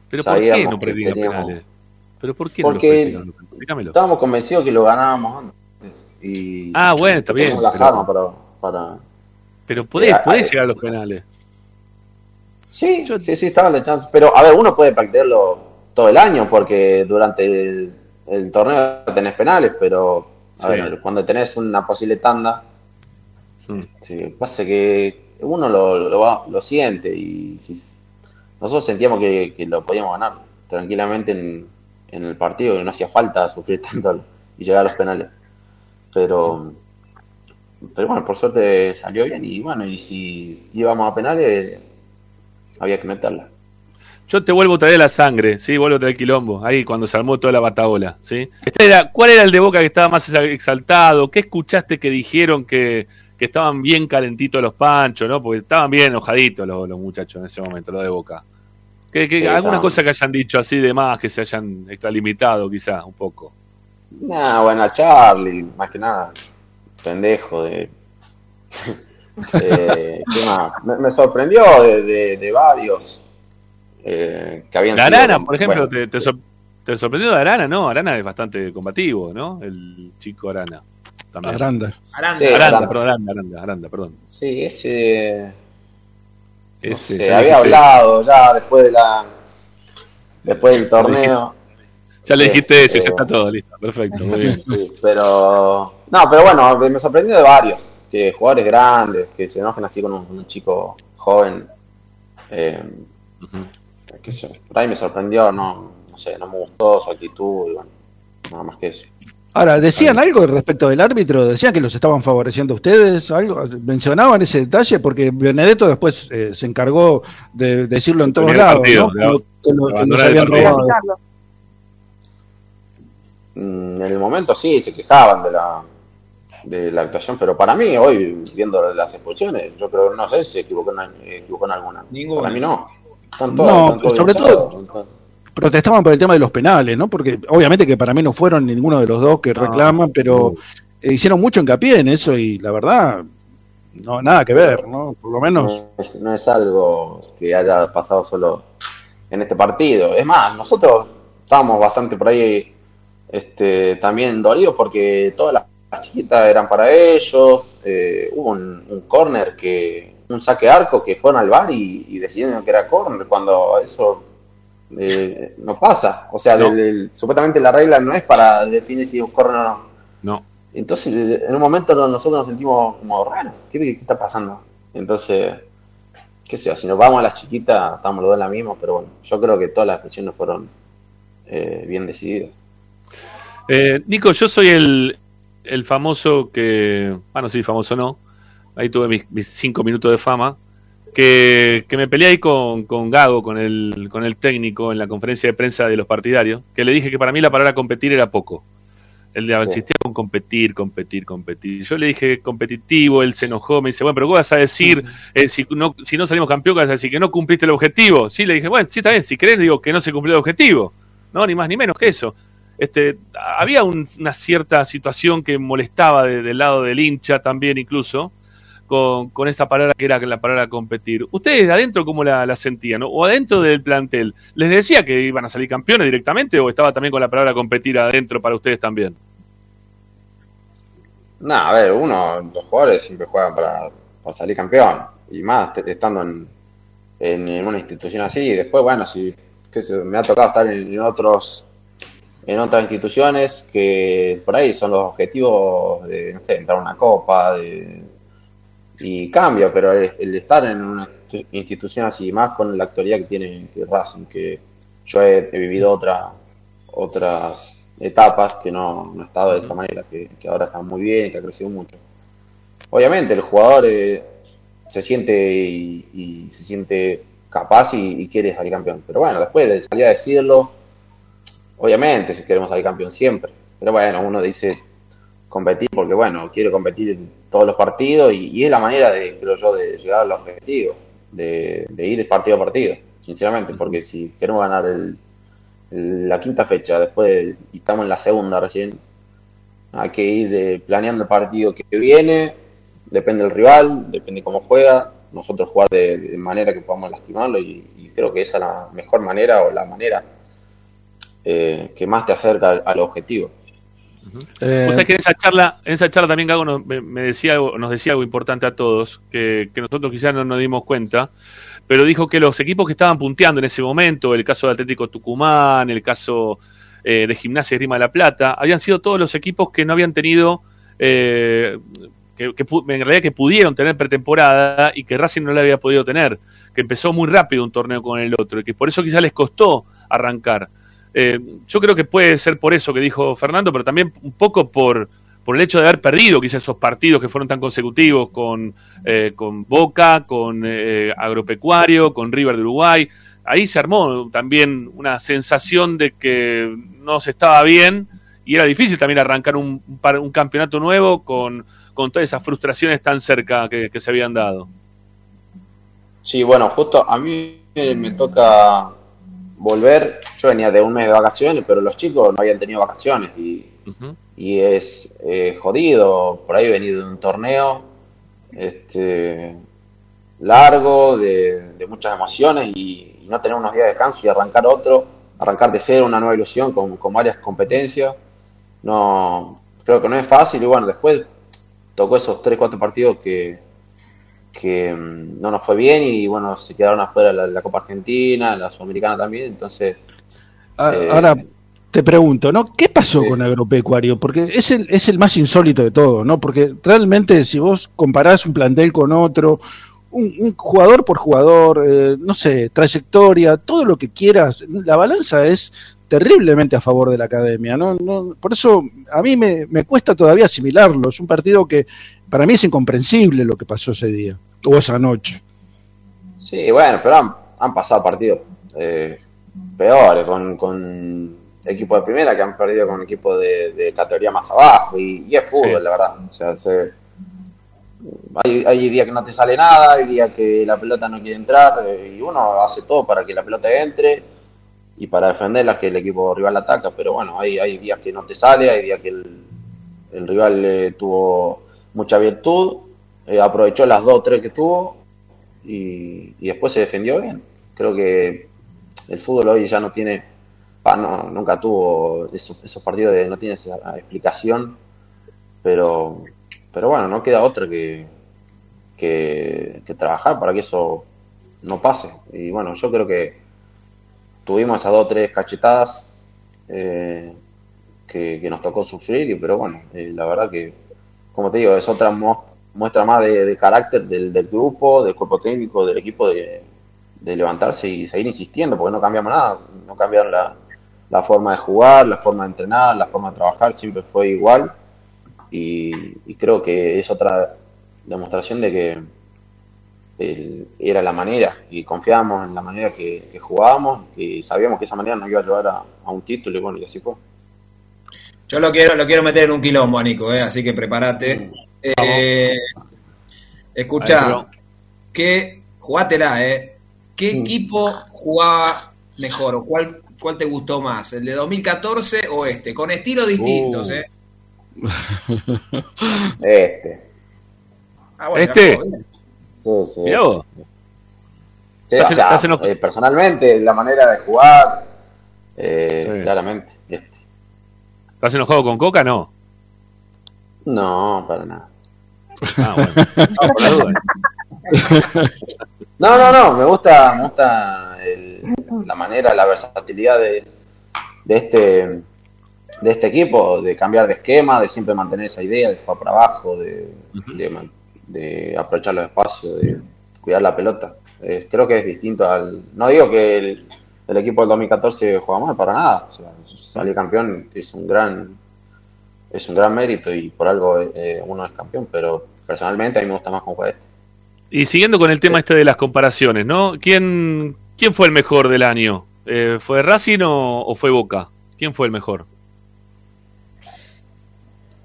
Speaker 1: Pero ¿por qué no
Speaker 8: teníamos-
Speaker 1: penales? ¿Pero por qué no
Speaker 8: Porque
Speaker 1: los? Explícamelo.
Speaker 8: estábamos convencidos que lo ganábamos antes. Y
Speaker 1: Ah, bueno, está bien,
Speaker 8: las
Speaker 1: pero-
Speaker 8: armas para, para...
Speaker 1: Pero podés,
Speaker 8: Eh,
Speaker 1: podés llegar a los penales.
Speaker 8: Sí,
Speaker 1: Yo-
Speaker 8: sí, sí, estaba la chance. Pero, a ver, uno puede practicarlo todo el año porque durante el, el torneo tenés penales, pero a
Speaker 1: Sí.
Speaker 8: ver, cuando tenés una posible tanda,
Speaker 1: Mm.
Speaker 8: sí, pasa que uno lo, lo, va- lo siente y si, nosotros sentíamos que, que lo podíamos ganar tranquilamente en, en el partido, que no hacía falta sufrir [laughs] tanto y llegar a los penales. Pero, pero bueno, por suerte salió bien y bueno, y si íbamos a penales, había que meterla.
Speaker 1: Yo te vuelvo a traer la sangre, ¿sí? Vuelvo a traer quilombo, ahí cuando se armó toda la bataola, ¿sí? Este era, ¿Cuál era el de Boca que estaba más exa- exaltado? ¿Qué escuchaste que dijeron que, que estaban bien calentitos los panchos, ¿no? Porque estaban bien enojaditos los, los muchachos en ese momento, los de Boca. ¿Qué, qué-
Speaker 8: Sí,
Speaker 1: ¿Alguna
Speaker 8: estaban.
Speaker 1: cosa que hayan dicho así de más, que se hayan extralimitado quizás un poco?
Speaker 8: Nah, bueno, Charlie, más que nada, pendejo de... [laughs] eh, ¿qué más? Me, me sorprendió de, de- de varios eh, que habían sido
Speaker 1: Arana, por ejemplo,
Speaker 8: bueno,
Speaker 1: te, te sor- te sorprendió de Arana, ¿no? Arana es bastante combativo, ¿no? El chico Arana. También.
Speaker 5: Aranda.
Speaker 6: Aranda.
Speaker 8: Sí.
Speaker 1: Aranda,
Speaker 8: Aranda.
Speaker 1: perdón, Aranda, Aranda, Aranda, perdón.
Speaker 8: Sí, ese... no
Speaker 1: Ese,
Speaker 8: sé,
Speaker 1: ya
Speaker 8: había hablado ya después de la... Después del torneo.
Speaker 1: Ya le dijiste
Speaker 8: eh,
Speaker 1: ya está todo listo, perfecto, muy bien. [laughs]
Speaker 8: Sí, pero. No, pero bueno, me sorprendió de varios. Que jugadores grandes, que se enojen así con un, chico joven. Eh,
Speaker 1: Ujú.
Speaker 8: qué sé yo, por ahí me sorprendió, no, no sé, no me gustó su actitud y bueno, nada más que eso.
Speaker 5: Ahora, ¿decían algo respecto del árbitro? ¿Decían que los estaban favoreciendo a ustedes? ¿Algo? ¿Mencionaban ese detalle? Porque Benedetto después eh, se encargó de decirlo en todos lados,
Speaker 1: partido,
Speaker 5: ¿no?
Speaker 1: ab-
Speaker 5: Que, lo- que
Speaker 1: abandonar
Speaker 5: los
Speaker 1: el
Speaker 5: habían
Speaker 1: partido.
Speaker 5: robado.
Speaker 8: Mm, En el momento sí, se quejaban de la, de la actuación, pero para mí, hoy, viendo las expulsiones, yo creo, no sé si se equivocó en, equivocó en alguna.
Speaker 6: Ninguna.
Speaker 8: Para mí no. Están todas,
Speaker 5: No,
Speaker 8: están todas
Speaker 5: sobre todo-. Protestaban por el tema de los penales, ¿no? Porque obviamente que para mí no fueron ninguno de los dos que
Speaker 8: No,
Speaker 5: reclaman, pero eh, hicieron mucho hincapié en eso y la verdad, no, nada que ver, ¿no? Por lo menos.
Speaker 8: no es, no es algo que haya pasado solo en este partido. Es más, nosotros estábamos bastante por ahí este, también dolidos porque todas las, las chiquitas eran para ellos. Eh, hubo un, un corner que, un saque arco que fueron al bar y, y decidieron que era corner cuando eso eh, no pasa. O sea,
Speaker 1: No.
Speaker 8: el- el- supuestamente la regla no es para definir si es un corner o no.
Speaker 1: No.
Speaker 8: Entonces, en un momento no- nosotros nos sentimos como raros. ¿Qué, qué está pasando? Entonces, qué sé yo, si nos vamos a las chiquitas, estamos los dos en la misma, pero bueno, yo creo que todas las decisiones fueron eh, bien decididas.
Speaker 1: Eh, Nico, yo soy el, el famoso que. Ah, no sé si famoso o no. Ahí tuve mis, mis cinco minutos de fama. Que, que me peleé ahí con, con Gago, con el, con el técnico, en la conferencia de prensa de los partidarios. Que le dije que para mí la palabra competir era poco. Él insistía con competir, competir, competir. Yo le dije competitivo, él se enojó, me dice, bueno, pero ¿qué vas a decir eh, si, no, si no salimos campeón? ¿qué vas a decir que no cumpliste el objetivo? Sí, le dije, bueno, sí, está bien, si querés, digo que no se cumplió el objetivo. No, ni más ni menos que eso. Este, había un- una cierta situación que molestaba de- del lado del hincha también incluso con, con esta palabra que era la palabra competir. ¿Ustedes de adentro cómo la, sentían? ¿O adentro del plantel? ¿Les decía que iban a salir campeones directamente o estaba también con la palabra competir adentro para ustedes también?
Speaker 8: No, a ver, uno, los jugadores siempre juegan para, para salir campeón, y más estando en, en, una institución así, y después, bueno, si qué sé, me ha tocado estar en otros en otras instituciones que por ahí son los objetivos de, no sé, entrar a una copa, de, y cambia, pero el, el estar en una institu- institución así, más con la actualidad que tiene que Racing, que yo he, he vivido otra, otras etapas que no, no he estado de esta manera, que, que ahora está muy bien, que ha crecido mucho. Obviamente el jugador eh, se siente y, y se siente capaz y, y quiere salir campeón, pero bueno, después de salir a decirlo, obviamente si queremos salir campeón siempre, pero bueno, uno dice competir porque bueno, quiero competir en todos los partidos y, y es la manera de, creo yo, de llegar al objetivo, de, de ir partido a partido, sinceramente, porque si queremos ganar el, el- la quinta fecha, después y estamos en la segunda recién, hay que ir eh, planeando el partido que viene, depende del rival, depende cómo juega, nosotros jugar de, de manera que podamos lastimarlo y, y creo que esa es la mejor manera o la manera eh, que más te acerca al, al objetivo.
Speaker 5: Eh,
Speaker 1: Vos sabés que en esa charla, en esa charla también Gago nos, me, decía algo, nos decía algo importante a todos, que, que nosotros quizás no nos dimos cuenta, pero dijo que los equipos que estaban punteando en ese momento, el caso de Atlético Tucumán, el caso eh, de Gimnasia y Grima de la Plata, habían sido todos los equipos que no habían tenido, eh, que, que en realidad que pudieron tener pretemporada y que Racing no le había podido tener, que empezó muy rápido un torneo con el otro y que por eso quizás les costó arrancar. Eh, yo creo que puede ser por eso que dijo Fernando, pero también un poco por, por el hecho de haber perdido quizás esos partidos que fueron tan consecutivos con, eh, con Boca, con eh, Agropecuario, con River de Uruguay. Ahí se armó también una sensación de que no se estaba bien y era difícil también arrancar un, un campeonato nuevo con, con todas esas frustraciones tan cerca que, que se habían dado.
Speaker 8: Sí, bueno, justo a mí me toca volver. Yo venía de un mes de vacaciones, pero los chicos no habían tenido vacaciones y, y es eh, jodido. Por ahí venir de un torneo este, largo, de, de muchas emociones y, y no tener unos días de descanso y arrancar otro, arrancar de cero una nueva ilusión con, con varias competencias. No, creo que no es fácil y bueno, después tocó esos 3, 4 partidos que, que mm, no nos fue bien y bueno, se quedaron afuera la, la Copa Argentina, la Sudamericana también, entonces
Speaker 5: a-
Speaker 8: eh,
Speaker 5: Ahora te pregunto, ¿no? ¿Qué pasó
Speaker 8: Sí.
Speaker 5: con Agropecuario? Porque es el, es el más insólito de todo, ¿no? Porque realmente si vos comparás un plantel con otro, un, un jugador por jugador, eh, no sé, trayectoria, todo lo que quieras, la balanza es terriblemente a favor de la academia, ¿no? No- por eso a mí me, me cuesta todavía asimilarlo. Es un partido que para mí es incomprensible lo que pasó ese día o esa noche.
Speaker 8: Sí, bueno, pero han, han pasado partidos eh, peores con, con equipos de primera que han perdido con equipos de, de categoría más abajo y, y es fútbol,
Speaker 1: Sí.
Speaker 8: la verdad. O sea, se- hay, hay días que no te sale nada, hay días que la pelota no quiere entrar eh, y uno hace todo para que la pelota entre y para defenderla que el equipo rival ataca, pero bueno, hay, hay días que no te sale, hay días que el, el rival eh, tuvo mucha virtud, eh, aprovechó las dos o tres que tuvo y, después se defendió bien. Creo que el fútbol hoy ya no tiene, no, nunca tuvo esos, esos partidos de no tiene esa explicación, pero, pero bueno, no queda otra que, que, que trabajar para que eso no pase. Y bueno, yo creo que tuvimos esas dos o tres cachetadas eh, que, nos tocó sufrir, pero bueno, eh, la verdad que, como te digo, es otra mu- muestra más de, carácter del, grupo, del cuerpo técnico, del equipo de, levantarse y seguir insistiendo, porque no cambiamos nada, no cambiaron la, la forma de jugar, la forma de entrenar, la forma de trabajar, siempre fue igual y, creo que es otra demostración de que era la manera y confiábamos en la manera que, jugábamos, que sabíamos que esa manera nos iba a llevar a, a un título y bueno, y así fue.
Speaker 6: Yo lo quiero, lo quiero meter en un quilombo, Nico, ¿eh? así que prepárate. Eh, escucha. ¿qué, jugátela, ¿eh? ¿Qué
Speaker 5: Mm.
Speaker 6: equipo jugaba mejor o cuál, cuál te gustó más? ¿El de 2014 o este? Con estilos distintos,
Speaker 1: Uh.
Speaker 6: ¿eh? [laughs]
Speaker 8: Este,
Speaker 6: Ah, bueno,
Speaker 1: ¿Este?
Speaker 8: sí, sí.
Speaker 1: Mirá vos.
Speaker 8: Sí,
Speaker 1: Estás
Speaker 8: o
Speaker 1: en-
Speaker 8: sea,
Speaker 1: estás enojado.
Speaker 8: eh, personalmente, la manera de jugar, eh,
Speaker 1: Sí.
Speaker 8: claramente.
Speaker 1: ¿Estás enojado con Coca? No.
Speaker 8: No, para nada.
Speaker 1: Ah, bueno. [laughs] No, por la duda.
Speaker 8: No, no, no, me gusta, me gusta el- la manera, la versatilidad de, de este de este equipo, de cambiar de esquema, de siempre mantener esa idea, de jugar por abajo, de, de, man- de aprovechar los espacios, de cuidar la pelota. Eh, creo que es distinto al... No digo que el, el equipo del 2014 juega mal, para nada. O sea, salir campeón es un gran es un gran mérito y por algo eh, uno es campeón, pero personalmente a mí me gusta más cómo juega este.
Speaker 1: Y siguiendo con el tema este de las comparaciones, ¿no? ¿Quién, quién fue el mejor del año? Eh, ¿Fue Racing o, o fue Boca? ¿Quién fue el mejor?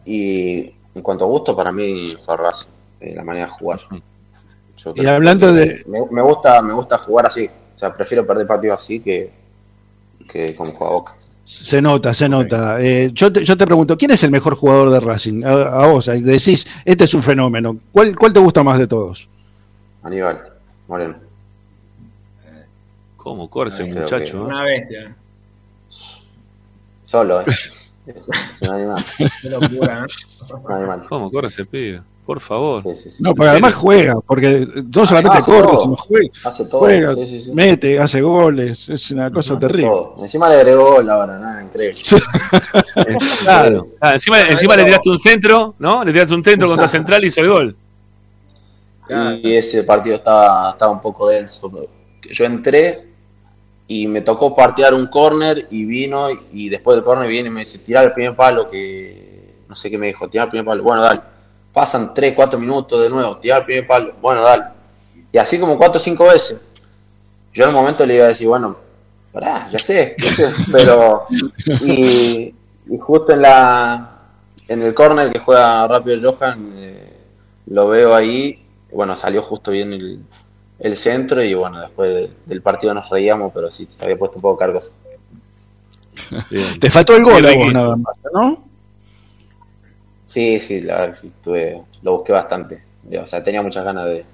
Speaker 8: Y en cuanto a gusto, para mí fue Racing, eh, la manera de jugar. Yo
Speaker 5: Y hablando de-
Speaker 8: Me, me gusta, me gusta jugar así. O sea, prefiero perder partidos así que, que como juega Boca.
Speaker 5: Se nota, se nota. Eh, yo, te, yo te pregunto, ¿quién es el mejor jugador de Racing? A, a vos, decís, este es un fenómeno. ¿Cuál, ¿Cuál te gusta más de todos?
Speaker 8: Aníbal Moreno.
Speaker 1: ¿Cómo corre muchacho?
Speaker 8: que-
Speaker 1: eh?
Speaker 6: Una bestia.
Speaker 8: Solo, ¿eh? [laughs] Es un animal.
Speaker 6: Qué locura, ¿no?
Speaker 8: Un animal.
Speaker 1: ¿Cómo corre ese pibe? Por favor.
Speaker 8: Sí, sí, sí.
Speaker 5: No, pero además juega, porque no solamente
Speaker 8: Ah, hace
Speaker 5: corre,
Speaker 8: todo.
Speaker 5: sino juega,
Speaker 8: Hace todo.
Speaker 5: juega
Speaker 8: sí, sí, sí.
Speaker 5: mete, hace goles, es una cosa terrible.
Speaker 8: Todo. Encima le agregó gol ahora, nada, increíble.
Speaker 1: Claro. Ah, encima encima le tiraste un centro, ¿no? Le tiraste un centro contra [laughs] Central y hizo el gol.
Speaker 6: Claro.
Speaker 8: Y ese partido estaba, estaba un poco denso. Yo entré y me tocó partear un córner y vino y después del córner viene y me dice, tirar el primer palo que no sé qué me dijo, tirar el primer palo. Bueno, dale. Pasan 3, 4 minutos de nuevo, tirar el primer palo. Bueno, dale. Y así como 4 o 5 veces. Yo en un momento le iba a decir, bueno, pará, ya sé, ya sé. [laughs] pero y, y justo en la en el córner que juega rápido Johan eh, lo veo ahí bueno salió justo bien el, el centro y bueno después de- del partido nos reíamos pero sí se había puesto un poco cargos
Speaker 1: Bien. [laughs]
Speaker 5: Te faltó el gol vos nada más, ¿no?
Speaker 8: Sí sí la verdad sí tuve, lo busqué bastante o sea tenía muchas ganas de,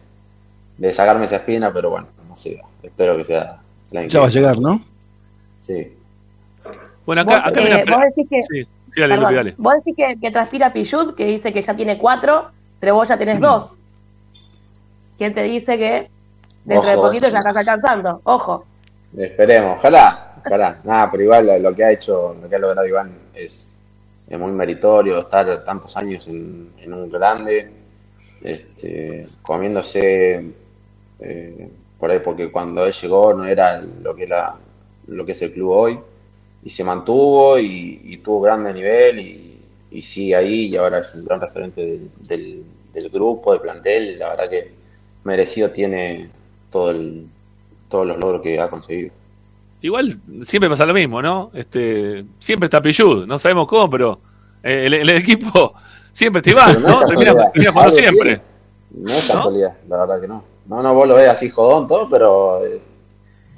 Speaker 8: de sacarme esa espina pero bueno no sé espero que sea año
Speaker 5: Ya va a llegar, ¿no?
Speaker 8: sí
Speaker 1: Bueno, acá, acá hay
Speaker 7: eh,
Speaker 1: una pre-
Speaker 7: vos decís que,
Speaker 1: Sí, sí, dale,
Speaker 7: perdón,
Speaker 1: Lupi, dale.
Speaker 7: vos decís que, que transpira Pichut, que dice que ya tiene cuatro, pero vos ya tenés [clears throat] dos. ¿Quién te dice que dentro de poquito
Speaker 8: eh.
Speaker 7: ya estás alcanzando? Ojo.
Speaker 8: Esperemos, ojalá, ojalá. Nada, pero igual lo, lo que ha hecho, lo que ha logrado Iván es, es muy meritorio, estar tantos años en, un grande, este, comiéndose eh, por ahí, porque cuando él llegó no era lo que era lo que es el club hoy, y se mantuvo y, tuvo grande nivel y, y sigue ahí y ahora es un gran referente del, del, del grupo, del plantel, la verdad que merecido tiene todo el, todos los logros que ha conseguido.
Speaker 1: Igual siempre pasa lo mismo, ¿no? Este, siempre está Pichud, no sabemos cómo, pero eh, el, el equipo siempre está Iván, [laughs] ¿no? Termina, termina jugando siempre.
Speaker 8: No es casualidad, la verdad que no. No, no, vos lo ves así jodón todo, pero eh,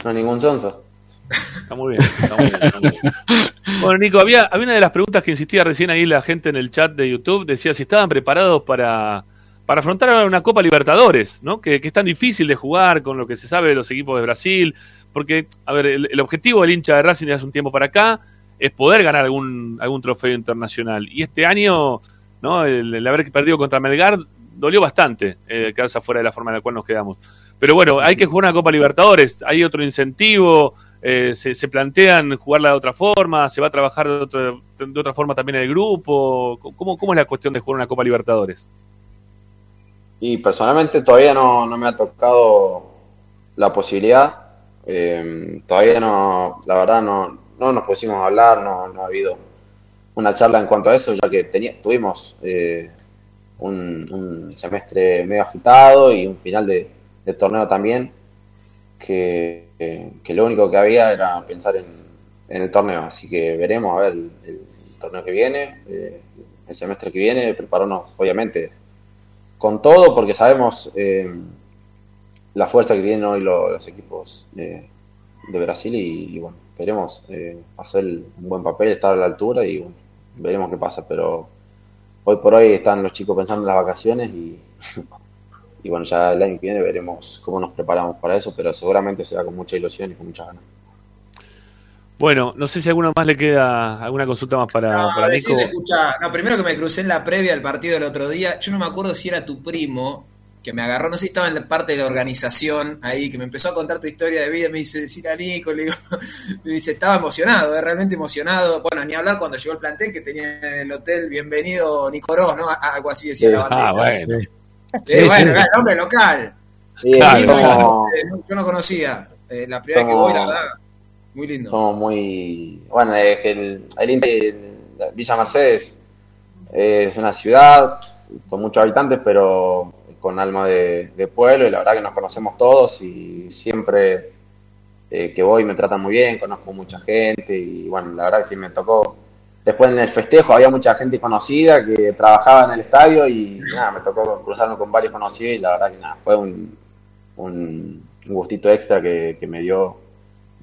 Speaker 8: no es ningún sonso.
Speaker 1: Está muy bien, está muy bien, está muy bien. Bueno, Nico, había, había una de las preguntas que insistía recién ahí la gente en el chat de YouTube, decía si estaban preparados para, para afrontar ahora una Copa Libertadores, ¿no? Que, que es tan difícil de jugar con lo que se sabe de los equipos de Brasil, porque, a ver, el, objetivo del hincha de Racing de hace un tiempo para acá es poder ganar algún, algún trofeo internacional. Y este año, ¿no? El, el haber perdido contra Melgar dolió bastante eh, quedarse afuera de la forma en la cual nos quedamos. Pero bueno, hay que jugar una Copa Libertadores, hay otro incentivo, eh, se, plantean jugarla de otra forma, se va a trabajar de, otro- de otra forma también el grupo. ¿Cómo, ¿Cómo es la cuestión de jugar una Copa Libertadores?
Speaker 8: Y personalmente todavía no, no me ha tocado la posibilidad. Eh, todavía no, la verdad no, no nos pusimos a hablar, no, no ha habido una charla en cuanto a eso, ya que tenía, tuvimos eh, un, un semestre medio agitado y un final de, torneo también, que, que- que lo único que había era pensar en, en el torneo. Así que veremos a ver el, el torneo que viene, eh, el semestre que viene, prepararnos obviamente con todo, porque sabemos eh, la fuerza que tienen hoy lo- los, equipos de, de Brasil y, y, bueno, queremos eh, hacer un buen papel, estar a la altura y bueno, veremos qué pasa, pero hoy por hoy están los chicos pensando en las vacaciones y, [laughs] y bueno, ya el año que viene veremos cómo nos preparamos para eso, pero seguramente será con mucha ilusión y con muchas ganas.
Speaker 1: Bueno, no sé si a alguno más le queda alguna consulta más para,
Speaker 6: No,
Speaker 1: para Nico.
Speaker 6: escucha, no, primero que me crucé en la previa del partido del otro día, yo no me acuerdo si era tu primo que me agarró, no sé si estaba en la parte de la organización ahí, que me empezó a contar tu historia de vida, me dice, decir a Nico, le digo, [laughs] me dice, estaba emocionado, eh, realmente emocionado, bueno, ni hablar cuando llegó el plantel que tenía en el hotel, bienvenido Nicorós, ¿no? A- Algo así decía
Speaker 8: Sí.
Speaker 6: la bandera.
Speaker 1: Ah, bueno.
Speaker 6: Eh,
Speaker 5: Sí,
Speaker 6: bueno,
Speaker 5: sí.
Speaker 6: era el hombre local.
Speaker 8: Sí,
Speaker 1: Claro.
Speaker 6: Lindo,
Speaker 8: somos,
Speaker 6: no yo no conocía, eh, la primera vez que voy, la
Speaker 8: Somos-
Speaker 6: verdad, muy lindo.
Speaker 8: somos muy. Bueno, es que el, el la Villa Mercedes es una ciudad con muchos habitantes, pero con alma de, de pueblo, y la verdad que nos conocemos todos y siempre eh, que voy me tratan muy bien, conozco mucha gente y bueno, la verdad que sí me tocó. Después en el festejo había mucha gente conocida que trabajaba en el estadio y nada, me tocó cruzarme con varios conocidos y la verdad que nada, fue un, un, gustito extra que, que me dio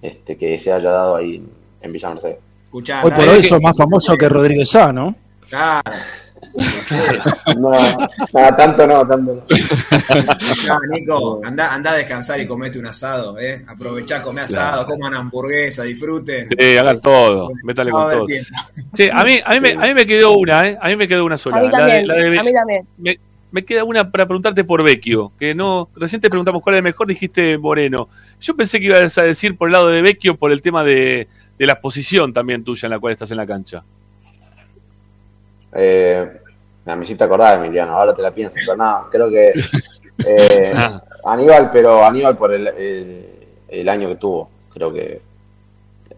Speaker 8: este, que se haya dado ahí en, Villa Mercedes.
Speaker 6: Escuchá,
Speaker 5: Hoy por hoy sos más famoso que Rodríguez Sá, ¿no?
Speaker 6: Claro.
Speaker 8: No, no, tanto no, tanto no.
Speaker 6: Ya, Nico, anda, anda a descansar y comete un asado, ¿eh? Aprovechá, come asado, coman hamburguesa, disfruten.
Speaker 1: Sí, hagan todo, métale
Speaker 6: No
Speaker 1: con todo. Sí, a mí, a mí, me, a mí me quedó una, ¿eh? A mí me quedó una sola.
Speaker 7: A mí
Speaker 1: La de-
Speaker 7: también,
Speaker 1: la de-
Speaker 7: a mí también.
Speaker 1: me, me queda una para preguntarte por Vecchio, que no, recién te preguntamos cuál es el mejor, dijiste Moreno. Yo pensé que ibas a decir por el lado de Vecchio por el tema de, de la posición también tuya en la cual estás en la cancha.
Speaker 8: Eh, me hiciste acordar, Emiliano, ahora te la pienso, pero no, creo que [laughs] eh,
Speaker 1: Ah.
Speaker 8: Aníbal, pero Aníbal por el, el, el año que tuvo, creo que,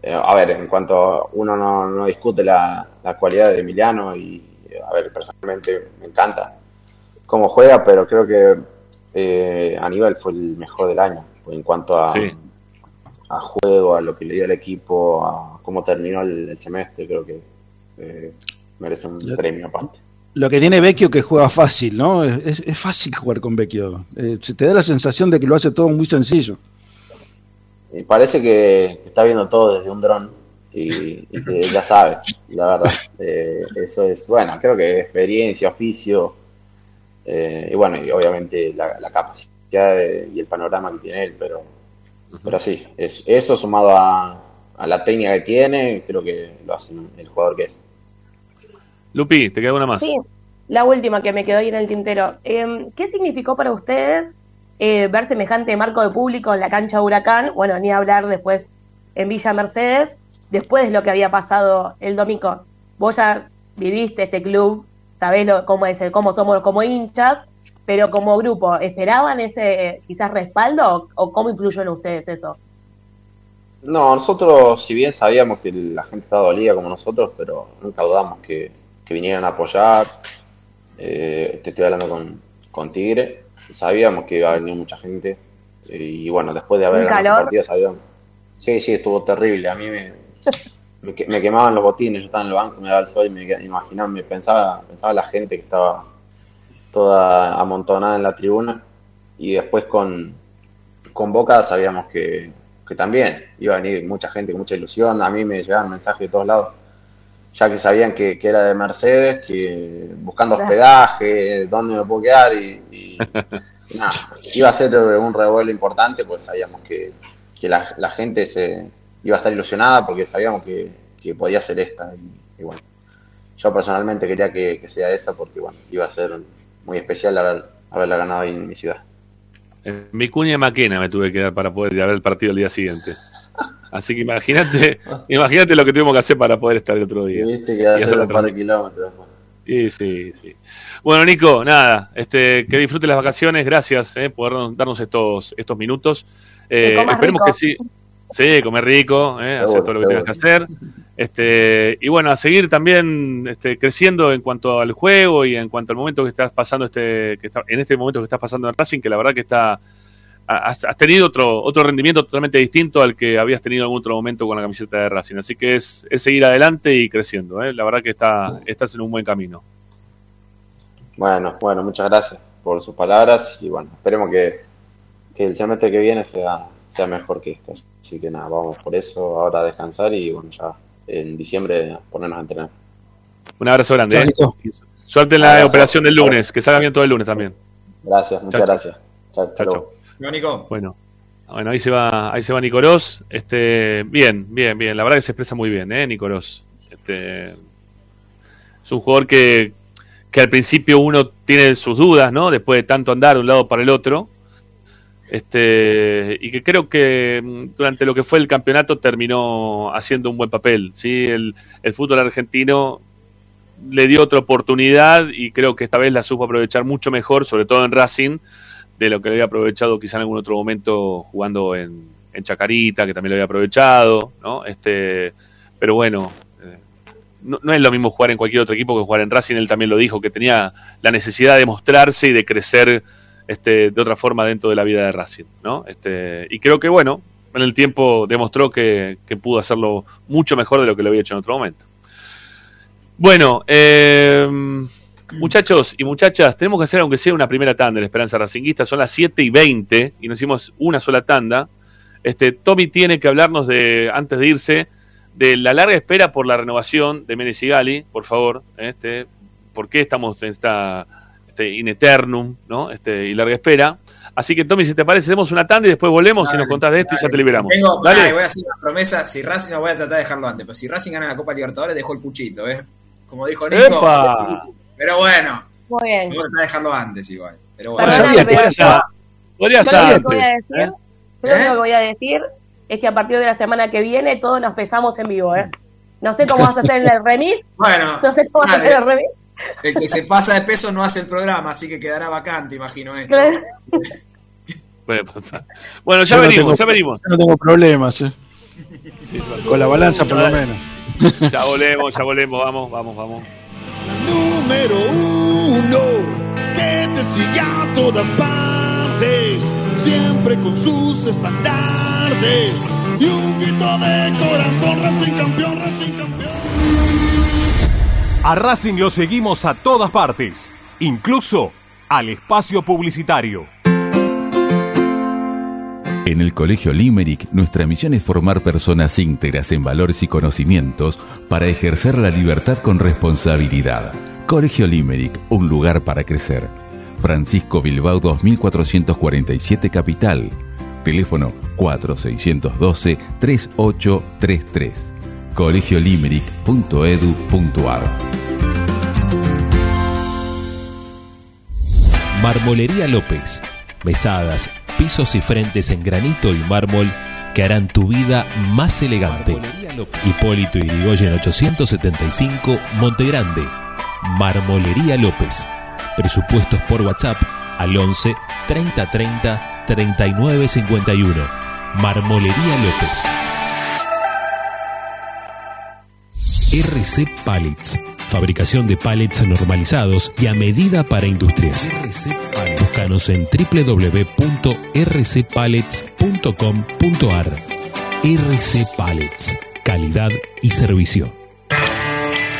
Speaker 8: eh, a ver, en cuanto uno no, no discute la, la cualidad de Emiliano y, a ver, personalmente me encanta cómo juega, pero creo que eh, Aníbal fue el mejor del año, en cuanto a,
Speaker 1: Sí.
Speaker 8: a juego, a lo que le dio al equipo, a cómo terminó el, el semestre, creo que eh, merece un premio aparte.
Speaker 5: Lo que tiene Vecchio que juega fácil, ¿no? Es, es fácil jugar con Vecchio. Eh, se te da la sensación de que lo hace todo muy sencillo.
Speaker 8: Y parece que, que está viendo todo desde un dron y, y que ya sabe, la verdad. Eh, eso es, bueno, creo que experiencia, oficio, eh, y bueno, y obviamente la, la capacidad de- y el panorama que tiene él, pero, pero sí, es, eso sumado a, a la técnica que tiene, creo que lo hace el jugador que es.
Speaker 1: Lupi, te queda una más.
Speaker 7: Sí, la última que me quedó ahí en el tintero. Eh, ¿Qué significó para ustedes eh, ver semejante marco de público en la cancha de Huracán? Bueno, ni hablar después en Villa Mercedes, después de lo que había pasado el domingo. Vos ya viviste este club, sabés lo, cómo, es, el- cómo somos como hinchas, pero como grupo, ¿esperaban ese eh, quizás respaldo o, o cómo influyó en ustedes eso?
Speaker 8: No, nosotros, si bien sabíamos que la gente estaba dolida como nosotros, pero nunca dudamos que, que vinieran a apoyar. Eh, te estoy hablando con, con Tigre. Sabíamos que iba a venir mucha gente. eh, y bueno, después de haber
Speaker 7: ¿Un
Speaker 8: ganado
Speaker 7: calor?
Speaker 8: partido, sabíamos. Sí, sí, estuvo terrible. A mí me, [laughs] me, que- me quemaban los botines. Yo estaba en el banco, me daba el sol y me imaginaba, me pensaba, pensaba la gente que estaba toda amontonada en la tribuna. Y después con, con Boca sabíamos que, que también iba a venir mucha gente con mucha ilusión. A mí me llegaban mensajes de todos lados, ya que sabían que, que era de Mercedes, que buscando hospedaje, dónde me puedo quedar y, y- y [laughs] nada, iba a ser un revuelo importante, pues sabíamos que, que la, la gente se iba a estar ilusionada porque sabíamos que, que podía ser esta. Y, y bueno, yo personalmente quería que, que sea esa porque bueno, iba a ser muy especial haber, haberla ganado ahí en mi ciudad.
Speaker 1: En mi cuña Maquena me tuve que dar para poder ir a ver el partido el día siguiente. Así que imagínate, [laughs] imagínate lo que tuvimos que hacer para poder estar el otro
Speaker 8: Y
Speaker 1: día.
Speaker 8: viste que
Speaker 1: hacer
Speaker 8: un par de kilómetros.
Speaker 1: Sí, sí, sí. Bueno, Nico, nada, este, que disfrutes las vacaciones, gracias eh, por darnos, estos, estos minutos. Eh,
Speaker 7: Que
Speaker 1: esperemos
Speaker 7: rico.
Speaker 1: que sí. Sí, comer rico, eh, hacer
Speaker 8: Seguro,
Speaker 1: todo lo que tengas que hacer. Este, y bueno, a seguir también este, creciendo en cuanto al juego y en cuanto al momento que estás pasando, este, que está, en este momento que estás pasando en Racing, que la verdad que está has, has tenido otro, otro rendimiento totalmente distinto al que habías tenido en algún otro momento con la camiseta de Racing. Así que es, es seguir adelante y creciendo. eh. La verdad que está, estás en un buen camino.
Speaker 8: Bueno, bueno, muchas gracias por sus palabras y bueno, esperemos que, que el semestre que viene sea, sea mejor que este. Así que nada, vamos por eso, ahora a descansar y bueno, ya en diciembre ponernos a entrenar.
Speaker 1: Un abrazo grande. Eh. Suerte en la
Speaker 8: Abrazo.
Speaker 1: operación del lunes. Que salga bien todo el lunes también.
Speaker 8: Gracias, muchas
Speaker 1: Chao,
Speaker 8: gracias. Chao,
Speaker 1: Chao, chao. Bueno, bueno, ahí se va, ahí se va Nicolás. Este, bien, bien, bien. La verdad que se expresa muy bien, eh, Nicolás. Este, es un jugador que, que al principio uno tiene sus dudas, ¿no? Después de tanto andar de un lado para el otro. Este, y que creo que mm, durante lo que fue el campeonato terminó haciendo un buen papel. ¿sí? El, el fútbol argentino le dio otra oportunidad y creo que esta vez la supo aprovechar mucho mejor, sobre todo en Racing, de lo que lo había aprovechado quizá en algún otro momento jugando en, en Chacarita, que también lo había aprovechado, ¿no? Este, pero bueno, eh, no, es lo mismo jugar en cualquier otro equipo que jugar en Racing, él también lo dijo, que tenía la necesidad de mostrarse y de crecer este, de otra forma dentro de la vida de Racing, ¿no? Este, y creo que bueno, en el tiempo demostró que, que pudo hacerlo mucho mejor de lo que lo había hecho en otro momento. Bueno, eh, muchachos y muchachas, tenemos que hacer aunque sea una primera tanda la Esperanza Racinguista, son las 7 y 20 y nos hicimos una sola tanda. Este, Tommy tiene que hablarnos de, antes de irse, de la larga espera por la renovación de Menes y Gali, por favor, este, por qué estamos en esta este, in eternum, ¿no? Este, y larga espera. Así que, Tommy, si te parece, demos una tanda y después volvemos y nos contás de esto y ya te liberamos.
Speaker 6: Tengo,
Speaker 1: Dale.
Speaker 6: ay, voy a hacer una promesa. Si Racing no voy a tratar de dejarlo antes, pero si Racing gana la Copa Libertadores, dejo el puchito, ¿eh? Como dijo Nico.
Speaker 1: ¡Epa!
Speaker 6: Pero bueno,
Speaker 7: Muy bien.
Speaker 6: voy a tratar de dejarlo antes igual. Pero bueno.
Speaker 5: Sabía
Speaker 7: pero
Speaker 1: Podría ser. Podría
Speaker 7: lo
Speaker 1: ser.
Speaker 7: único que voy a decir,
Speaker 1: ¿eh?
Speaker 7: lo único
Speaker 6: ¿Eh?
Speaker 7: que voy a decir es que a partir de la semana que viene todos nos pesamos en vivo, ¿eh? No sé cómo vas a hacer en el remis, [laughs]
Speaker 6: Bueno,
Speaker 7: no sé cómo vas a hacer el remis.
Speaker 6: el que se pasa de peso no hace el programa, así que quedará vacante, imagino esto. [laughs]
Speaker 1: Puede pasar. Bueno, ya
Speaker 5: Yo no
Speaker 1: venimos,
Speaker 5: tengo-
Speaker 1: ya venimos.
Speaker 5: yo no tengo problemas, eh.
Speaker 1: Sí,
Speaker 5: con la balanza por lo menos.
Speaker 1: Ya volvemos, ya volvemos, vamos, vamos, vamos.
Speaker 3: Número uno que te sigue a todas partes, siempre con sus estandartes y un grito de corazón, Racing campeón, Racing campeón.
Speaker 9: A Racing lo seguimos a todas partes, incluso al espacio publicitario.
Speaker 2: En el Colegio Limerick, nuestra misión es formar personas íntegras en valores y conocimientos para ejercer la libertad con responsabilidad. Colegio Limerick, un lugar para crecer. Francisco Bilbao 2447 Capital. Teléfono 4612-3833. colegiolimerick.edu.ar
Speaker 10: Marmolería López. Mesadas, pisos y frentes en granito y mármol que harán tu vida más elegante. Hipólito Irigoyen 875, Montegrande. Marmolería López. Presupuestos por WhatsApp al 11 30 30 39 51. Marmolería López. RC Pallets. Fabricación de pallets normalizados y a medida para industrias. Búscanos en www.rcpallets.com.ar. RC Pallets. Calidad y servicio.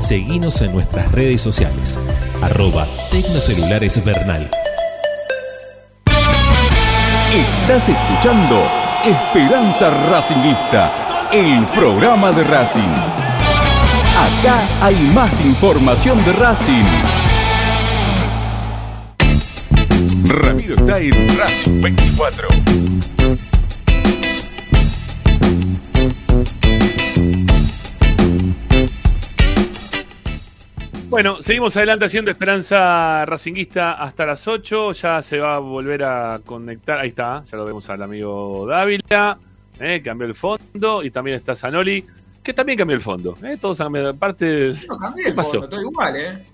Speaker 10: Seguinos en nuestras redes sociales. Arroba Tecnocelulares Bernal.
Speaker 2: Estás escuchando Esperanza Racingista, el programa de Racing. Acá hay más información de Racing. Ramiro está en Racing 24.
Speaker 1: Bueno, seguimos adelante haciendo Esperanza Racinguista hasta las 8. Ya se va a volver a conectar. Ahí está, ya lo vemos al amigo Dávila. eh, cambió el fondo. Y también está Zanoli, que también cambió el fondo. eh, todos han cambiado. Aparte,
Speaker 6: No, cambié
Speaker 1: ¿qué
Speaker 6: el
Speaker 1: pasó?
Speaker 6: fondo, todo igual, ¿eh?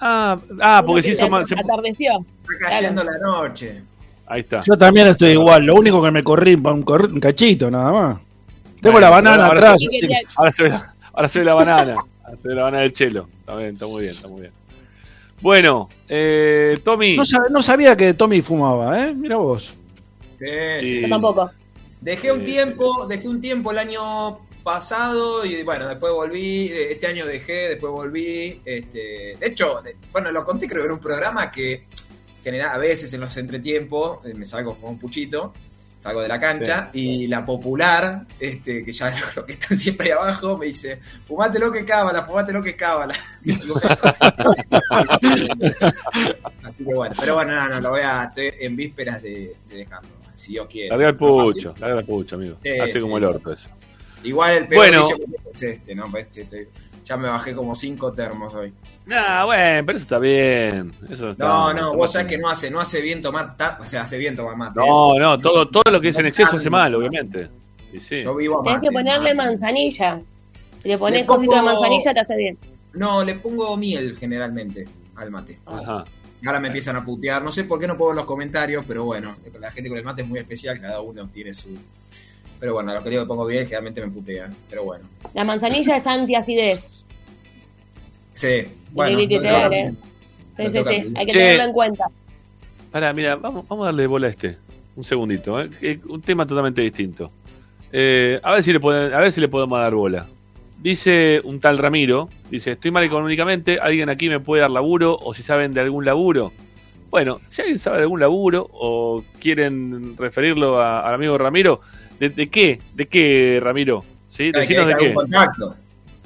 Speaker 1: Ah, ah, porque se hizo más. se-
Speaker 7: Atardeció.
Speaker 6: Está cayendo la noche.
Speaker 1: Ahí está.
Speaker 5: Yo también estoy igual, lo único que me corrí un, corri- un cachito nada más. Tengo
Speaker 1: Bueno,
Speaker 5: la banana
Speaker 1: ahora
Speaker 5: atrás.
Speaker 1: se- Ahora se ve la, ahora se ve la banana. Ahora se ve la banana del chelo. Está bien, está muy bien, está muy bien. Bueno, eh, Tommy.
Speaker 5: no, sab- no sabía que Tommy fumaba, ¿eh? Mira vos.
Speaker 6: Sí,
Speaker 1: Sí.
Speaker 7: Yo tampoco.
Speaker 6: Dejé un tiempo, dejé un tiempo el año pasado y bueno, después volví, eh, este año dejé, después volví, este, de hecho, de- bueno, lo conté creo que en un programa que genera, a veces en los entretiempos eh, me salgo como un puchito, salgo de la cancha y la popular, este, que ya [laughs] lo que están siempre ahí abajo, me dice, fumate lo que cábala, fumate lo que cábala. [laughs] [laughs] Así que bueno, pero bueno, no, no, lo voy a, estoy en vísperas de, de dejarlo, si Dios quiere.
Speaker 1: Larga el pucho, larga el pucho, amigo.
Speaker 6: Sí,
Speaker 1: Hace
Speaker 6: sí,
Speaker 1: como el orto eso.
Speaker 6: Igual el peor
Speaker 1: Bueno.
Speaker 6: que es este, ¿no? Pues este, este, ya me bajé como cinco termos hoy.
Speaker 1: Nah, bueno, pero eso está bien. Eso está,
Speaker 6: No, no,
Speaker 1: está
Speaker 6: vos sabés que no hace, no hace bien tomar ta- o sea, hace bien tomar mate.
Speaker 1: No,
Speaker 6: ¿eh?
Speaker 1: no, todo, todo lo que es en exceso hace mal, obviamente. Y sí.
Speaker 6: Yo vivo a
Speaker 7: Tenés
Speaker 6: mate.
Speaker 7: que ponerle
Speaker 6: mate.
Speaker 7: manzanilla. Si le pones
Speaker 6: Le pongo-
Speaker 7: cosita de manzanilla, te hace bien.
Speaker 6: No, le pongo miel generalmente al mate.
Speaker 1: Ajá.
Speaker 6: Y Ahora me empiezan a putear. No sé por qué no puedo ver los comentarios, pero bueno, la gente con el mate es muy especial, cada uno tiene su. Pero bueno, a lo que digo que pongo bien, generalmente me putean. Pero bueno.
Speaker 7: La manzanilla es antiacidez.
Speaker 6: Sí, bueno.
Speaker 7: Sí, sí, sí, sí. Hay que tenerlo en cuenta.
Speaker 1: Pará, mira, vamos, vamos a darle bola a este. Un segundito, ¿eh? Eh, Un tema totalmente distinto. Eh, a, ver si le pueden- a ver si le podemos dar bola. Dice un tal Ramiro, dice, estoy mal económicamente, ¿alguien aquí me puede dar laburo? O si saben de algún laburo. Bueno, si alguien sabe de algún laburo o quieren referirlo a- al amigo Ramiro, ¿de, de qué? ¿De qué, Ramiro? ¿Sí? Decinos
Speaker 6: hay
Speaker 1: de qué.
Speaker 6: contacto.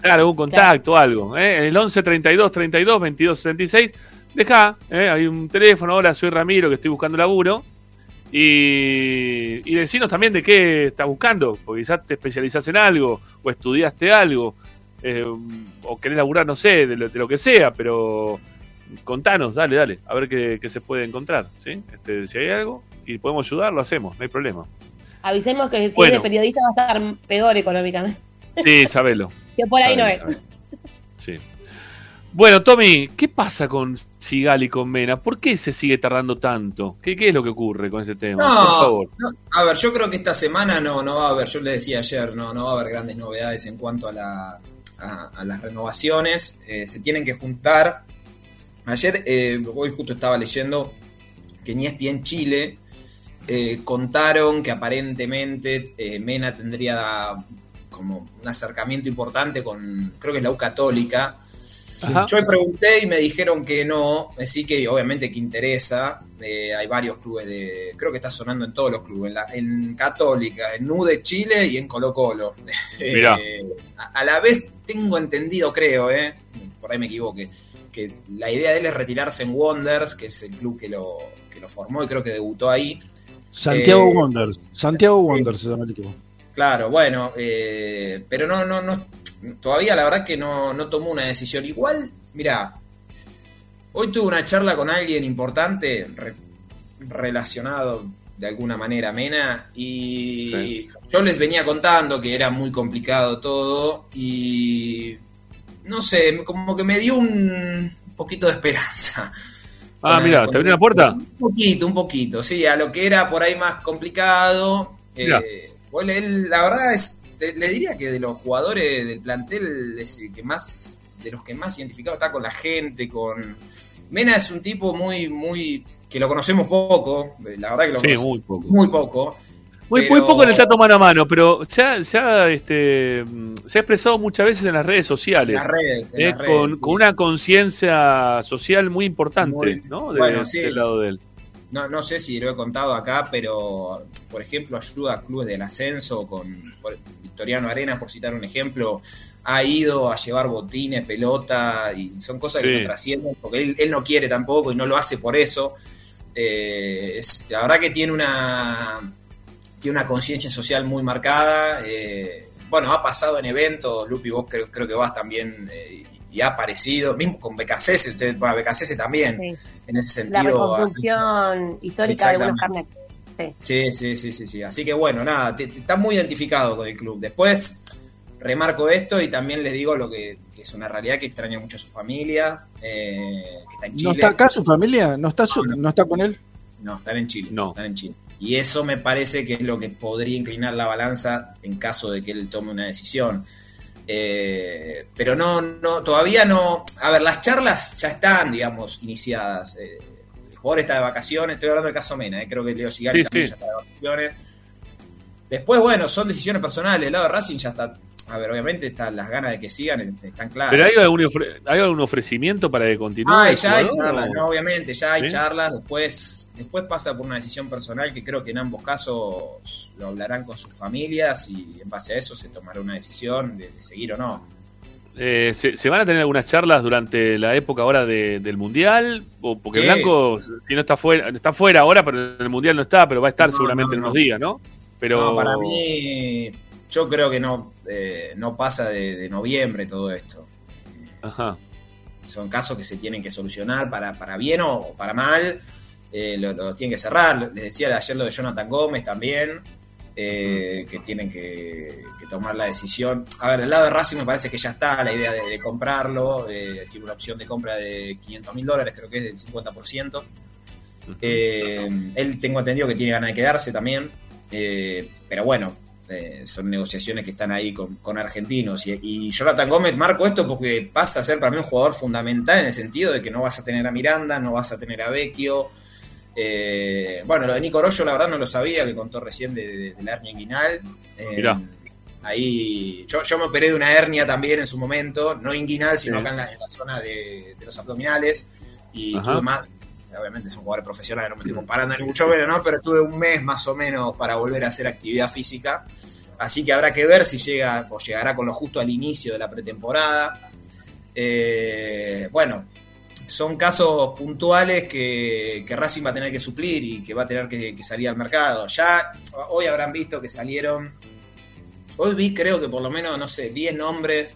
Speaker 1: Claro, un contacto, algo. ¿eh? El 11 32 32 22 66. Deja, ¿eh? hay un teléfono. Hola, soy Ramiro, que estoy buscando laburo. Y, y decinos también de qué estás buscando. Porque quizás te especializás en algo, o estudiaste algo, eh, o querés laburar, no sé, de lo, de lo que sea, pero contanos, dale, dale, a ver qué, qué se puede encontrar. ¿sí? Este, si hay algo y podemos ayudar, lo hacemos, no hay problema.
Speaker 7: Avisemos que si
Speaker 1: Bueno.
Speaker 7: es de periodista va a estar peor económicamente.
Speaker 1: Sí, sabelo.
Speaker 7: Que por ahí no es.
Speaker 1: Sí. Bueno, Tommy, ¿qué pasa con Sigal y con Mena? ¿Por qué se sigue tardando tanto? ¿Qué, qué es lo que ocurre con este tema?
Speaker 6: No,
Speaker 1: Por favor.
Speaker 6: no, a ver, yo creo que esta semana no, no va a haber, yo le decía ayer, no, no va a haber grandes novedades en cuanto a, la, a, a las renovaciones. Eh, se tienen que juntar. Ayer, eh, hoy justo estaba leyendo que ni en Chile eh, contaron que aparentemente eh, Mena tendría como un acercamiento importante con, creo que es la U Católica.
Speaker 1: Ajá.
Speaker 6: Yo le pregunté y me dijeron que no, así que obviamente que interesa. Eh, hay varios clubes de. Creo que está sonando en todos los clubes, en, la- en Católica, en U de Chile y en Colo Colo. [laughs]
Speaker 1: Mirá.
Speaker 6: Eh, a, a la vez tengo entendido, creo, eh, por ahí me equivoqué, que la idea de él es retirarse en Wonders, que es el club que lo, que lo formó y creo que debutó ahí.
Speaker 5: Santiago
Speaker 6: Eh,
Speaker 5: Wonders. Santiago Wonders se llama el equipo.
Speaker 6: Claro, bueno, eh, pero no, no, no, todavía la verdad que no, no tomó una decisión. Igual, mira, hoy tuve una charla con alguien importante re- relacionado de alguna manera a Mena y
Speaker 1: Sí.
Speaker 6: yo les venía contando que era muy complicado todo y no sé, como que me dio un poquito de esperanza.
Speaker 1: Ah, mira, ¿te abrió una puerta?
Speaker 6: Un poquito, un poquito, sí, a lo que era por ahí más complicado. Eh, él, la verdad es, te- le diría que de los jugadores del plantel es el que más, de los que más identificado está con la gente, con... Mena es un tipo muy, muy, que lo conocemos poco, la verdad que lo
Speaker 1: Sí,
Speaker 6: conocemos
Speaker 1: muy poco.
Speaker 6: muy poco.
Speaker 1: Muy,
Speaker 6: pero-
Speaker 1: muy poco en el trato mano a mano, pero se ha, se ha, este, mm, se ha expresado muchas veces en las redes sociales.
Speaker 6: En las redes, en
Speaker 1: eh,
Speaker 6: las redes,
Speaker 1: con,
Speaker 6: sí.
Speaker 1: con una conciencia social muy importante,
Speaker 6: Muy-
Speaker 1: ¿no? De-
Speaker 6: bueno, sí.
Speaker 1: Del lado de él.
Speaker 6: No, no sé si lo he contado acá, pero por ejemplo ayuda a clubes del ascenso con por- Victoriano Arenas, por citar un ejemplo, ha ido a llevar botines, pelota, y son cosas que no trascienden, porque él, él no quiere tampoco y no lo hace por eso. Eh, es- la verdad que tiene una, tiene una conciencia social muy marcada. eh, bueno, ha pasado en eventos, Lupi, vos creo, creo que vas también, eh, y ha aparecido, mismo con Becasese, usted, bueno, Becasese también,
Speaker 7: Sí.
Speaker 6: en ese
Speaker 7: La
Speaker 6: sentido.
Speaker 7: reconstrucción histórica de Buenos
Speaker 6: Exactamente.
Speaker 7: Carnet. Sí.
Speaker 6: Sí, sí, sí, sí, sí. Así que bueno, nada, te- te- está muy identificado con el club. Después remarco esto y también les digo lo que, que es una realidad que extraña mucho a su familia, eh, que está en Chile.
Speaker 5: ¿No está acá su familia? ¿No está, su- no está con él?
Speaker 6: No, están en Chile.
Speaker 1: No.
Speaker 6: Están en Chile. Y eso me parece que es lo que podría inclinar la balanza en caso de que él tome una decisión. Eh, pero no, no, todavía no. A ver, las charlas ya están, digamos, iniciadas. Eh, el jugador está de vacaciones, estoy hablando del caso Mena, eh, creo que Leo Cigari
Speaker 1: Sí,
Speaker 6: también
Speaker 1: sí.
Speaker 6: ya está de vacaciones. Después, bueno, son decisiones personales. Del lado de Racing ya está. A ver, obviamente están las ganas de que sigan, eh, están claras.
Speaker 1: ¿Pero hay algún, ofre- hay algún ofrecimiento para que continúe?
Speaker 6: Ah, ya hay charlas,
Speaker 1: o-
Speaker 6: no, obviamente, ya hay
Speaker 1: ¿Sí?
Speaker 6: charlas, después, después pasa por una decisión personal que creo que en ambos casos lo hablarán con sus familias y en base a eso se tomará una decisión de, de seguir o no.
Speaker 1: Eh, ¿se, se van a tener algunas charlas durante la época ahora de- del Mundial? O porque
Speaker 6: Sí.
Speaker 1: Blanco, si no está fuera, está fuera ahora, pero en el Mundial no está, pero va a estar
Speaker 6: No,
Speaker 1: seguramente
Speaker 6: no,
Speaker 1: en
Speaker 6: no.
Speaker 1: unos días, ¿no? Pero
Speaker 6: No, para mí, yo creo que no, eh, no pasa de, de noviembre todo esto.
Speaker 1: Ajá.
Speaker 6: Son casos que se tienen que solucionar para, para bien o para mal, eh, lo, lo tienen que cerrar. Les decía ayer lo de Jonathan Gómez también, eh, que tienen que, que tomar la decisión. A ver, del lado de Racing me parece que ya está la idea de, de comprarlo, eh, tiene una opción de compra de 500 mil dólares, creo que es del 50%. Eh, él tengo entendido que tiene ganas de quedarse también, pero bueno, eh, son negociaciones que están ahí con, con argentinos. Y, y Jonathan Gómez, marco esto porque pasa a ser para mí un jugador fundamental en el sentido de que no vas a tener a Miranda, no vas a tener a Vecchio. Eh, bueno, lo de Nico Orollo, la verdad no lo sabía, que contó recién de, de- de la hernia inguinal. Eh,
Speaker 1: Mirá.
Speaker 6: Ahí, yo, yo me operé de una hernia también en su momento, no inguinal, sino
Speaker 1: Sí.
Speaker 6: acá en la, en la zona de, de los abdominales. Y
Speaker 1: Ajá.
Speaker 6: tuve más, obviamente son jugadores profesionales, no me estoy comparando ni mucho menos, ¿no? Pero tuve un mes más o menos para volver a hacer actividad física. Así que habrá que ver si llega o llegará con lo justo al inicio de la pretemporada. Eh, bueno, son casos puntuales que, que Racing va a tener que suplir y que va a tener que salir al mercado. Ya hoy habrán visto que salieron. Hoy vi, creo que por lo menos, no sé, 10 nombres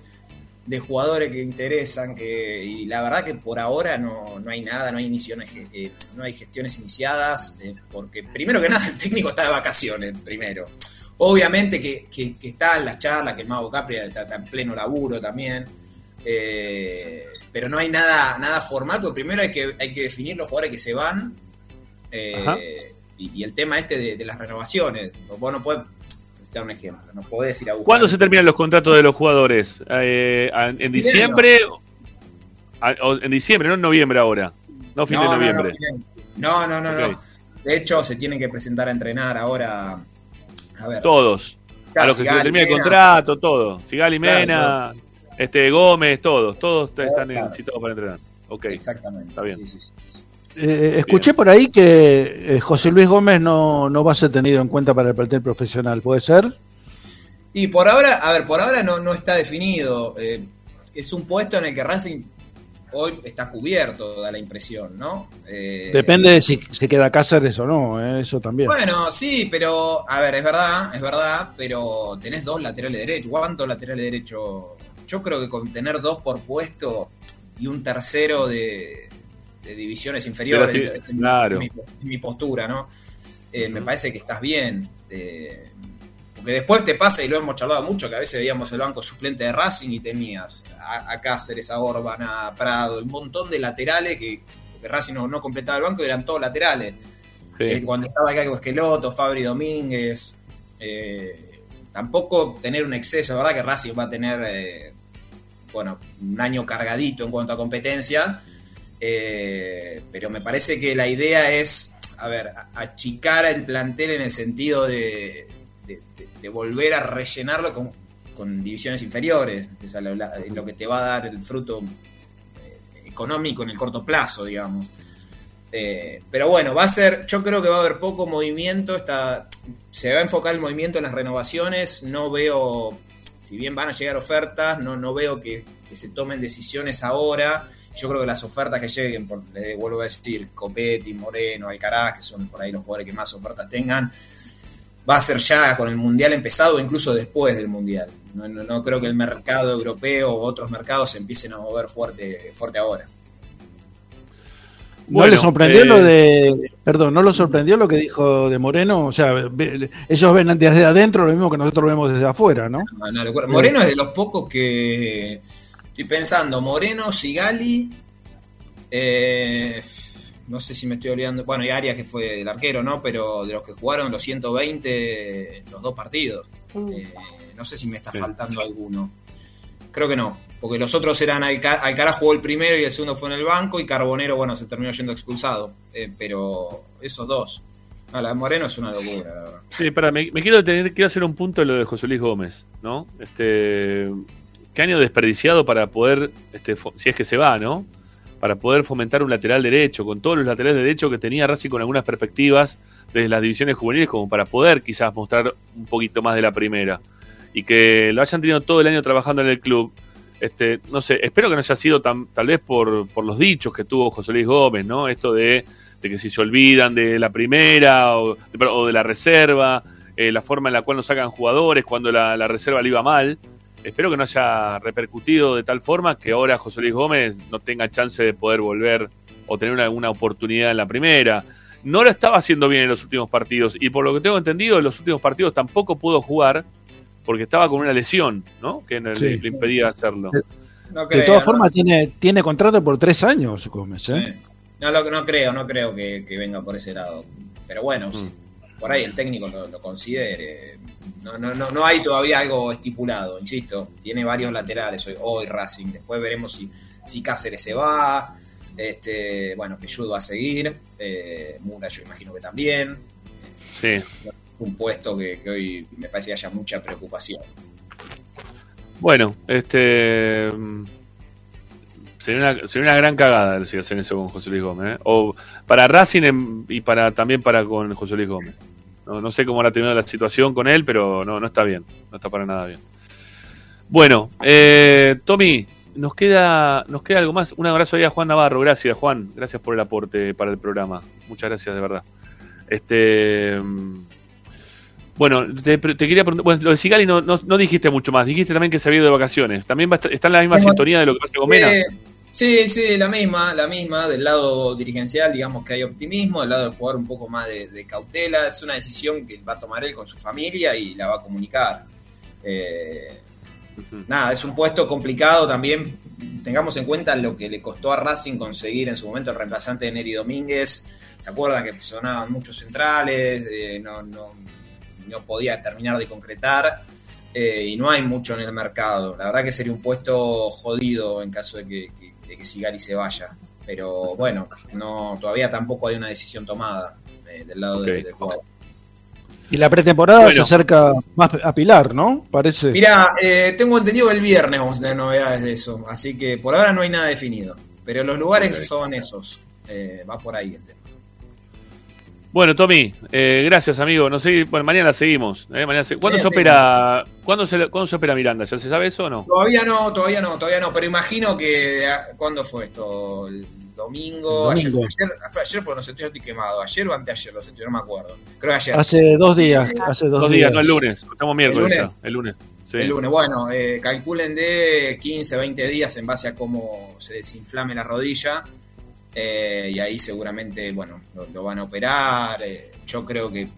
Speaker 6: de jugadores que interesan. que Y la verdad que por ahora no, no hay nada, no hay, iniciones, eh, no hay gestiones iniciadas. eh, porque primero que [laughs] nada, el técnico está de vacaciones, primero. Obviamente que, que, que está en las charlas, que el Mago Capri está, está en pleno laburo también. eh, pero no hay nada, nada formal, porque primero hay que, hay que definir los jugadores que se van. eh, y, y el tema este de, de las renovaciones. Vos no podés, te un ejemplo, no podés ir a buscar.
Speaker 1: ¿Cuándo se terminan los contratos de los jugadores? Eh, ¿En en diciembre? En diciembre, no en noviembre ahora. No fin de
Speaker 6: No, no,
Speaker 1: noviembre.
Speaker 6: No, no, no, no. De hecho, se tienen que presentar a entrenar ahora. A ver.
Speaker 1: Todos.
Speaker 6: Claro,
Speaker 1: a los que se
Speaker 6: Sigali,
Speaker 1: termina el
Speaker 6: Mena.
Speaker 1: contrato, todo. Sigali
Speaker 6: Claro,
Speaker 1: Mena, este Gómez, todos. Todos están
Speaker 6: claro.
Speaker 1: necesitados para entrenar. Ok.
Speaker 6: Exactamente.
Speaker 1: Está bien.
Speaker 6: Sí, sí, sí.
Speaker 5: Eh, escuché por ahí que eh, José Luis Gómez no, no va a ser tenido en cuenta para el plantel profesional, ¿puede ser?
Speaker 6: Y por ahora, a ver, por ahora no, no está definido. Eh, es un puesto en el que Racing hoy está cubierto, da la impresión, ¿no? Eh,
Speaker 5: Depende de si se queda Cáceres o no, eh, eso también.
Speaker 6: Bueno, sí, pero, a ver, es verdad, es verdad, pero tenés dos laterales derechos. ¿Cuántos laterales derechos? Yo creo que con tener dos por puesto y un tercero de, de divisiones inferiores,
Speaker 1: Pero sí,
Speaker 6: es mi-
Speaker 1: claro.
Speaker 6: mi, mi postura, ¿no? Eh, Me parece que estás bien. eh, porque después te pasa, y lo hemos charlado mucho, que a veces veíamos el banco suplente de Racing y tenías a, a Cáceres, a Orban, a Prado, un montón de laterales que, porque Racing no, no completaba el banco y eran todos laterales.
Speaker 1: Sí.
Speaker 6: Eh, cuando estaba Gago Esqueloto, Fabri Domínguez. tampoco tener un exceso, ¿verdad? Que Racing va a tener, bueno, un año cargadito en cuanto a competencia. Eh, pero me parece que la idea es, a ver, achicar el plantel en el sentido de, volver a rellenarlo con, divisiones inferiores. Sea, lo, que te va a dar el fruto eh, económico en el corto plazo, digamos. Eh, pero bueno, va a ser, yo creo que va a haber poco movimiento, está, se va a enfocar el movimiento en las renovaciones, no veo, si bien van a llegar ofertas, no, no veo que se tomen decisiones ahora, yo creo que las ofertas que lleguen, por, les vuelvo a decir, Copetti, Moreno, Alcaraz, que son por ahí los jugadores que más ofertas tengan, va a ser ya con el Mundial empezado o incluso después del Mundial. No, no, no creo que el mercado europeo o otros mercados se empiecen a mover fuerte, fuerte ahora.
Speaker 5: ¿No le sorprendió lo de. Perdón, ¿no lo sorprendió lo que dijo de Moreno? O sea, ellos ven desde adentro lo mismo que nosotros vemos desde afuera, ¿no?
Speaker 6: No, no recuerdo. Moreno es de los pocos que. Estoy pensando, Moreno, Sigali. eh, no sé si me estoy olvidando. Bueno, y Arias, que fue el arquero, ¿no? Pero de los que jugaron los 120, los dos partidos. Eh, no sé si me está faltando alguno. Creo que no. Porque los otros eran Alca- Alcaraz jugó el primero y el segundo fue en el banco. Y Carbonero, bueno, se terminó yendo expulsado. Eh, pero esos dos. No, la de Moreno es una locura, la verdad.
Speaker 1: Sí, espera, me, me quiero detener, quiero hacer un punto en lo de José Luis Gómez, ¿no? Este, qué año desperdiciado para poder, este, si es que se va, ¿no? Para poder fomentar un lateral derecho, con todos los laterales derechos que tenía Racing con algunas perspectivas desde las divisiones juveniles, como para poder quizás mostrar un poquito más de la primera. Y que lo hayan tenido todo el año trabajando en el club. Este, no sé, espero que no haya sido tan, tal vez por, por los dichos que tuvo José Luis Gómez, ¿no? Esto de, de que si se olvidan de la primera o de, o de la reserva, eh, la forma en la cual nos sacan jugadores cuando la, la reserva le iba mal. Espero que no haya repercutido de tal forma que ahora José Luis Gómez no tenga chance de poder volver o tener una, una oportunidad en la primera. No lo estaba haciendo bien en los últimos partidos y por lo que tengo entendido en los últimos partidos tampoco pudo jugar porque estaba con una lesión, ¿no? Que no-
Speaker 5: Sí.
Speaker 1: le impedía hacerlo.
Speaker 6: No
Speaker 5: de todas
Speaker 6: no.
Speaker 5: formas, tiene, tiene contrato por tres años, Gómez, ¿eh?
Speaker 6: No, lo- no creo, no creo que, que venga por ese lado. Pero bueno, sí, por ahí el técnico lo, lo considere. No, no, no, no hay todavía algo estipulado, insisto. Tiene varios laterales hoy, hoy Racing. Después veremos si, si Cáceres se va. Este, bueno, Peyud va a seguir. Eh, Mura yo imagino que también.
Speaker 1: Sí.
Speaker 6: Un puesto que, que hoy me parece que haya mucha preocupación.
Speaker 1: Bueno, este. Sería una, sería una gran cagada si hacen eso con José Luis Gómez. ¿eh? O para Racing en- y para también para con José Luis Gómez. No, no sé cómo habrá terminado la situación con él, pero no, no está bien. No está para nada bien. Bueno, eh, Tommy, nos queda, nos queda algo más. Un abrazo ahí a Juan Navarro. Gracias, Juan. Gracias por el aporte para el programa. Muchas gracias, de verdad. Este. mm, Bueno, te, te quería preguntar. Bueno, lo de Sigali no, no, no dijiste mucho más. Dijiste también que se había ido de vacaciones. ¿También va está en la misma sintonía de lo que pasa con Mena?
Speaker 6: Sí, sí, la misma, la misma. Del lado dirigencial, digamos que hay optimismo. Del lado del jugador, un poco más de, de cautela. Es una decisión que va a tomar él con su familia y la va a comunicar. Eh, nada, es un puesto complicado también. Tengamos en cuenta lo que le costó a Racing conseguir en su momento el reemplazante de Neri Domínguez. ¿Se acuerdan que sonaban muchos centrales? Eh, no, no, no podía terminar de concretar. eh, y no hay mucho en el mercado. La verdad que sería un puesto jodido en caso de que, que, de que Sigali se vaya. Pero bueno, no todavía tampoco hay una decisión tomada eh, del lado del- del jugador.
Speaker 5: Y la pretemporada
Speaker 1: Bueno.
Speaker 5: se acerca más a Pilar, ¿no? Parece.
Speaker 6: Mira, eh, tengo entendido que el viernes vamos a tener novedades de eso, así que por ahora no hay nada definido. Pero los lugares son esos. Eh, va por ahí el tema.
Speaker 1: Bueno, Tommy, eh, gracias, amigo. No sé, bueno, mañana seguimos. ¿eh? Mañana se- ¿Cuándo,
Speaker 6: Mañana
Speaker 1: se opera, ¿cuándo, se, ¿Cuándo se opera Miranda? ¿Ya se sabe eso o no?
Speaker 6: Todavía no, todavía no, todavía no, pero imagino que. ah, ¿Cuándo fue esto? ¿El domingo?
Speaker 5: El
Speaker 6: Ayer,
Speaker 5: domingo.
Speaker 6: ayer, fue ayer fueron los estudios quemados. ¿Ayer o anteayer los estudios? No me acuerdo. Creo que ayer.
Speaker 5: Hace dos días. Hace dos,
Speaker 1: Dos días, no el lunes. Estamos miércoles
Speaker 6: ¿El lunes?
Speaker 1: ya. El lunes. Sí.
Speaker 6: El lunes, bueno, eh, calculen de 15, 20 días en base a cómo se desinflame la rodilla. Eh, y ahí seguramente, bueno, lo, van a operar. eh, yo creo que,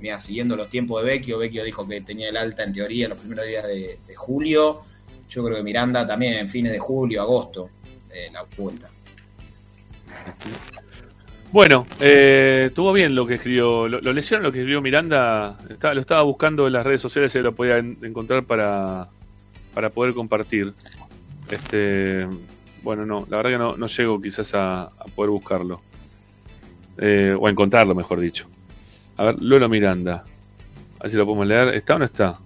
Speaker 6: mira, siguiendo los tiempos de Vecchio, Vecchio dijo que tenía el alta en teoría los primeros días de, julio. Yo creo que Miranda también en fines de julio, agosto, eh, la vuelta.
Speaker 1: Bueno, estuvo bien lo que escribió. Lo, lo leyeron lo que escribió Miranda. Estaba- lo estaba buscando en las redes sociales y lo podía en- encontrar para, para poder compartir. Este, bueno, no, la verdad que no, no llego quizás a, poder buscarlo. Eh, o a encontrarlo, mejor dicho. A ver, Lolo Miranda. A ver si lo podemos leer. ¿Está o no está?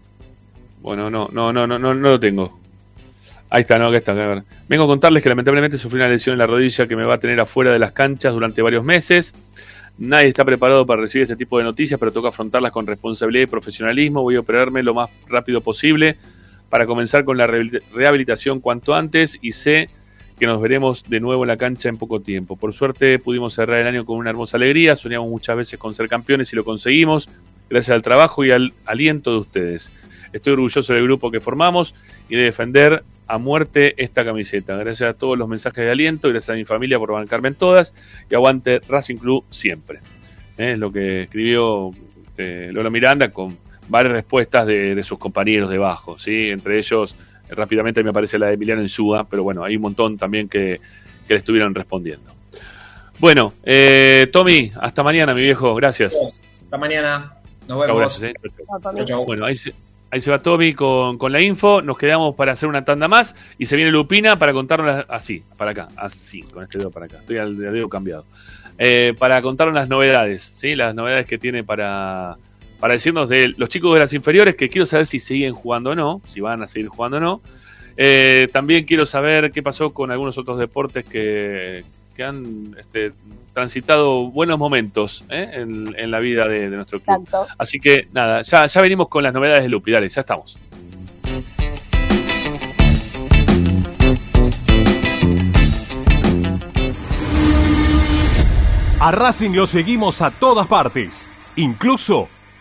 Speaker 1: Bueno, no, no, no, no, no, no lo tengo. Ahí está, no, acá está, acá, a ver. Vengo a contarles que lamentablemente sufrí una lesión en la rodilla que me va a tener afuera de las canchas durante varios meses. Nadie está preparado para recibir este tipo de noticias, pero toca afrontarlas con responsabilidad y profesionalismo. Voy a operarme lo más rápido posible para comenzar con la rehabil- rehabilitación cuanto antes y sé que nos veremos de nuevo en la cancha en poco tiempo. Por suerte pudimos cerrar el año con una hermosa alegría, soñamos muchas veces con ser campeones y lo conseguimos, gracias al trabajo y al aliento de ustedes. Estoy orgulloso del grupo que formamos y de defender a muerte esta camiseta. Gracias a todos los mensajes de aliento, gracias a mi familia por bancarme en todas y aguante Racing Club siempre. Eh, Es lo que escribió este, Lola Miranda con varias respuestas de, de sus compañeros debajo, ¿sí? Entre ellos, rápidamente me aparece la de Emiliano Insúa, pero bueno, hay un montón también que, que le estuvieron respondiendo. Bueno, eh, Tommy, hasta mañana, mi viejo, gracias.
Speaker 6: Hasta mañana. Nos
Speaker 1: Chau,
Speaker 6: vemos.
Speaker 1: gracias, eh.
Speaker 6: Chau, chau.
Speaker 1: Bueno, ahí se, ahí se va Tommy con, con la info. Nos quedamos para hacer una tanda más. Y se viene Lupina para contarnos las- así, para acá, así, con este dedo para acá. Estoy al al dedo cambiado. Eh, para contarnos las novedades, ¿sí? Las novedades que tiene para, para decirnos de los chicos de las inferiores, que quiero saber si siguen jugando o no, si van a seguir jugando o no. Eh, también quiero saber qué pasó con algunos otros deportes que, que han este, transitado buenos momentos ¿eh? en, en la vida de, de nuestro club.
Speaker 7: Tanto.
Speaker 1: Así que nada, ya, ya venimos con las novedades de Lupi. Dale, ya estamos.
Speaker 10: A Racing lo seguimos a todas partes, incluso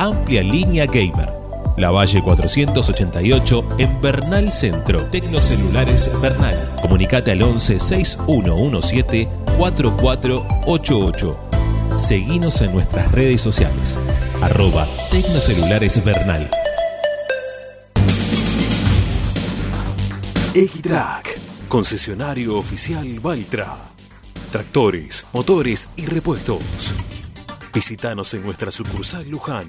Speaker 9: amplia línea gamer. La Valle 488 en Bernal Centro. Tecnocelulares Bernal. Comunicate al 11 6117 4488. Seguinos en nuestras redes sociales. Arroba Tecnocelulares Bernal.
Speaker 10: Equitrack, concesionario oficial Valtra. Tractores, motores y repuestos. Visítanos en nuestra sucursal Luján,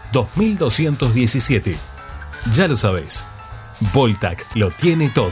Speaker 10: 2217. Ya lo sabés, Voltac lo tiene todo.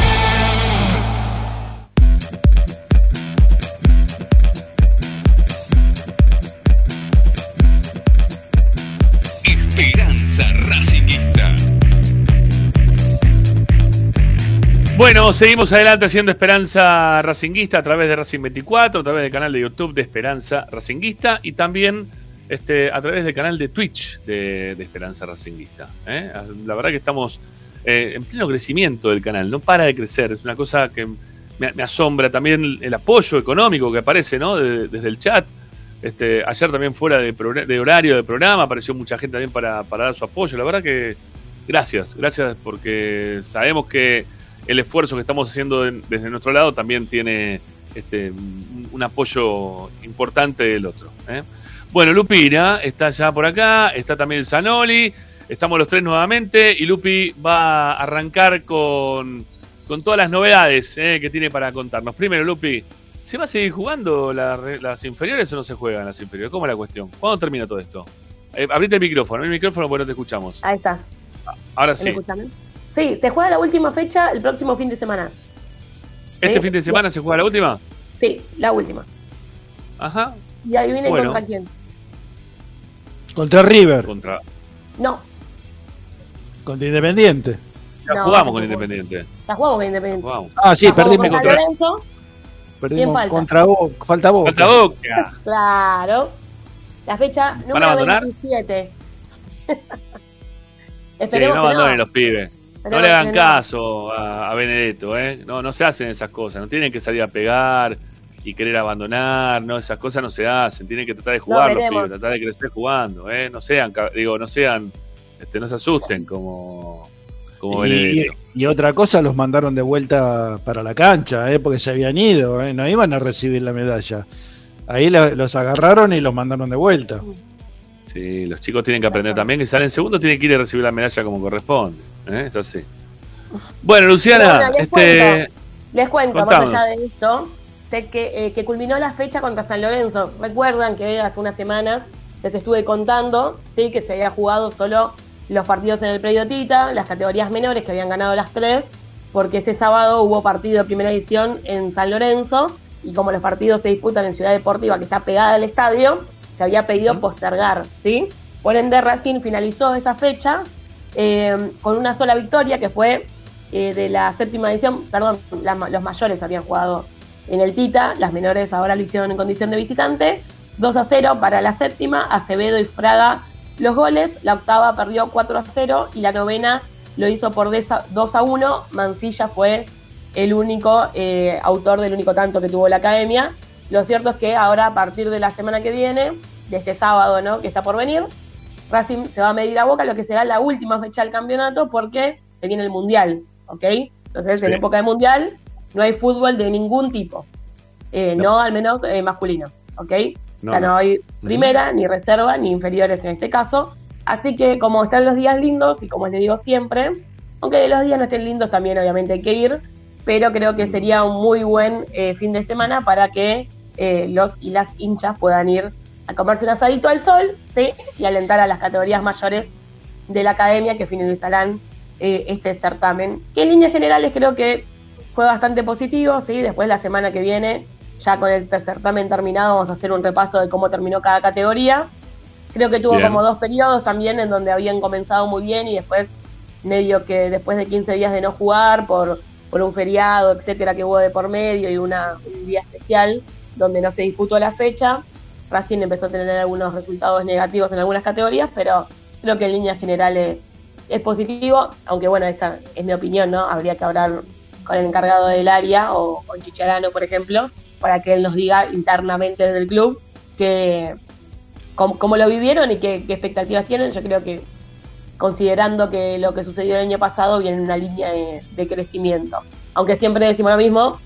Speaker 1: Bueno, seguimos adelante haciendo Esperanza Racinguista a través de Racing 24, a través del canal de YouTube de Esperanza Racinguista y también este, a través del canal de Twitch de, de Esperanza Racinguista. ¿eh? La verdad que estamos eh, en pleno crecimiento del canal, no para de crecer, es una cosa que me, asombra también el apoyo económico que aparece ¿no? De- desde el chat. Este, ayer también fuera de, de horario de programa apareció mucha gente también para, para dar su apoyo. La verdad que gracias, gracias porque sabemos que el esfuerzo que estamos haciendo en- desde nuestro lado también tiene este, un, apoyo importante del otro. ¿eh? Bueno, Lupina está ya por acá, está también Zanoli, estamos los tres nuevamente y Lupi va a arrancar con, con todas las novedades ¿eh? que tiene para contarnos. Primero, Lupi, ¿se va a seguir jugando la las inferiores o no se juegan las inferiores? ¿Cómo es la cuestión? ¿Cuándo termina todo esto? Eh, abrite el micrófono, el micrófono porque no te escuchamos.
Speaker 7: Ahí está.
Speaker 1: Ahora
Speaker 7: ¿Me
Speaker 1: sí.
Speaker 7: escuchan? Sí, se juega la última fecha el próximo fin de semana.
Speaker 1: ¿Este
Speaker 7: Sí.
Speaker 1: fin de semana se juega la última?
Speaker 7: Sí, la última.
Speaker 1: Ajá.
Speaker 7: Y adivinen
Speaker 1: Bueno.
Speaker 7: contra quién.
Speaker 5: Contra River.
Speaker 1: Contra...
Speaker 7: No,
Speaker 5: Contra Independiente.
Speaker 1: Ya
Speaker 7: No,
Speaker 1: jugamos
Speaker 7: no
Speaker 1: con. Independiente.
Speaker 7: ya jugamos con Independiente.
Speaker 1: Jugamos.
Speaker 5: Ah, sí, perdimos contra,
Speaker 7: Lorenzo.
Speaker 5: perdimos
Speaker 7: falta?
Speaker 5: contra Boca. Falta Boca.
Speaker 1: Contra Boca. [laughs]
Speaker 7: Claro. La fecha
Speaker 1: van a
Speaker 7: número
Speaker 1: abandonar?
Speaker 7: 27. [laughs]
Speaker 1: Sí,
Speaker 7: Esperemos
Speaker 1: no
Speaker 7: que
Speaker 1: abandonen
Speaker 7: no.
Speaker 1: los pibes. No le hagan caso a, a Benedetto, ¿eh? No, no se hacen esas cosas. No tienen que salir a pegar y querer abandonar, no, esas cosas no se hacen. Tienen que tratar de jugar los
Speaker 7: veremos.
Speaker 1: pibes, tratar de crecer jugando, ¿eh? No sean, digo, no sean, este, no se asusten como, como
Speaker 5: Y,
Speaker 1: Benedetto.
Speaker 5: y otra cosa, los mandaron de vuelta para la cancha, ¿eh? porque se habían ido, ¿eh? no iban a recibir la medalla. Ahí la- los agarraron y los mandaron de vuelta.
Speaker 1: Sí, los chicos tienen que aprender también que salen segundo, tienen que ir a recibir la medalla como corresponde. ¿Eh? Esto sí. Bueno, Luciana,
Speaker 7: Bueno, les
Speaker 1: este.
Speaker 7: cuento. Les cuento,
Speaker 1: Contanos.
Speaker 7: más allá de esto, sé que, eh, que culminó la fecha contra San Lorenzo. Recuerdan que hace unas semanas les estuve contando sí que se había jugado solo los partidos en el predio Tita, las categorías menores que habían ganado las tres, porque ese sábado hubo partido de primera edición en San Lorenzo y como los partidos se disputan en Ciudad Deportiva, que está pegada al estadio, se había pedido postergar, ¿sí? Por ende, Racing finalizó esa fecha eh, con una sola victoria que fue eh, de la séptima edición, perdón, la los mayores habían jugado en el Tita, las menores ahora lo hicieron en condición de visitante, 2 a 0 para la séptima, Acevedo y Fraga los goles, la octava perdió 4 a 0 y la novena lo hizo por desa- 2 a 1, Mancilla fue el único eh, autor del único tanto que tuvo la academia. Lo cierto es que ahora a partir de la semana que viene, de este sábado, ¿no? que está por venir, Racing se va a medir a Boca, lo que será la última fecha del campeonato porque se viene el Mundial, ¿ok? Entonces, en época de Mundial no hay fútbol de ningún tipo, Eh, no. al menos eh, masculino, ¿ok?
Speaker 1: No,
Speaker 7: o sea, no
Speaker 1: no.
Speaker 7: hay primera, ni reserva, ni inferiores en este caso. Así que como están los días lindos, y como les digo siempre, aunque los días no estén lindos, también obviamente hay que ir, pero creo que sería un muy buen eh, fin de semana para que eh, los y las hinchas puedan ir a comerse un asadito al sol ¿sí? y alentar a las categorías mayores de la academia que finalizarán eh, este certamen, que en líneas generales creo que fue bastante positivo, ¿sí? después la semana que viene, ya con el certamen terminado, vamos a hacer un repaso de cómo terminó cada categoría. Creo que tuvo
Speaker 1: Bien.
Speaker 7: como dos periodos también en donde habían comenzado muy bien y después medio que después de 15 días de no jugar por, por un feriado, etcétera, que hubo de por medio y una, un día especial donde no se disputó la fecha, Racing empezó a tener algunos resultados negativos en algunas categorías, pero creo que en líneas generales es positivo, aunque bueno, esta es mi opinión, ¿no? Habría que hablar con el encargado del área o con Chicharano, por ejemplo, para que él nos diga internamente desde el club que cómo, lo vivieron y qué, qué expectativas tienen. Yo creo que considerando que lo que sucedió el año pasado viene en una línea de, de crecimiento. Aunque siempre decimos lo mismo,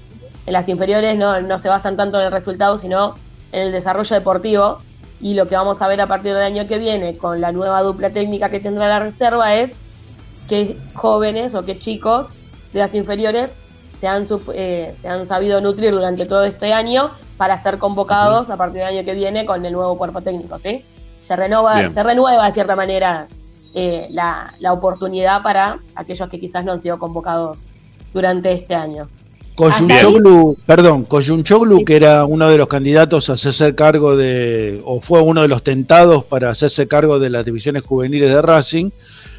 Speaker 7: en las inferiores no, no se basan tanto en el resultado, sino en el desarrollo deportivo. Y lo que vamos a ver a partir del año que viene con la nueva dupla técnica que tendrá la reserva es que jóvenes o que chicos de las inferiores se han, eh, se han sabido nutrir durante todo este año para ser convocados a partir del año que viene con el nuevo cuerpo técnico, ¿sí? Se renova,
Speaker 11: Bien.
Speaker 7: se renueva de cierta manera eh, la, la oportunidad para aquellos que quizás no han sido convocados durante este año.
Speaker 5: Coyunchoglu, perdón, Coyunchoglu, que era uno de los candidatos a hacerse cargo de, o fue uno de los tentados para hacerse cargo de las divisiones juveniles de Racing,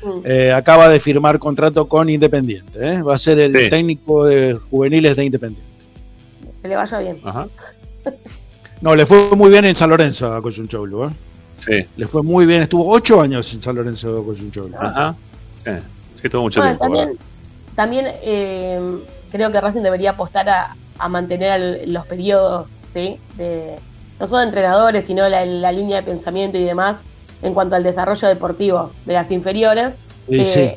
Speaker 7: Mm.
Speaker 5: eh, acaba de firmar contrato con Independiente. ¿eh? Va a ser el
Speaker 1: Sí.
Speaker 5: técnico de juveniles de Independiente.
Speaker 7: Que le vaya bien.
Speaker 1: Ajá. [laughs]
Speaker 5: No, le fue muy bien en San Lorenzo a Coyunchoglu. ¿eh?
Speaker 1: Sí.
Speaker 5: Le fue muy bien, estuvo ocho años en San Lorenzo Coyunchoglu.
Speaker 1: Ajá. Sí. Tuvo mucho
Speaker 7: Bueno,
Speaker 1: tiempo.
Speaker 7: también también eh, creo que Racing debería apostar a, a mantener el- los periodos, ¿sí? De, no solo de entrenadores, sino la, la línea de pensamiento y demás en cuanto al desarrollo deportivo de las inferiores.
Speaker 5: Sí,
Speaker 7: Eh,
Speaker 5: sí.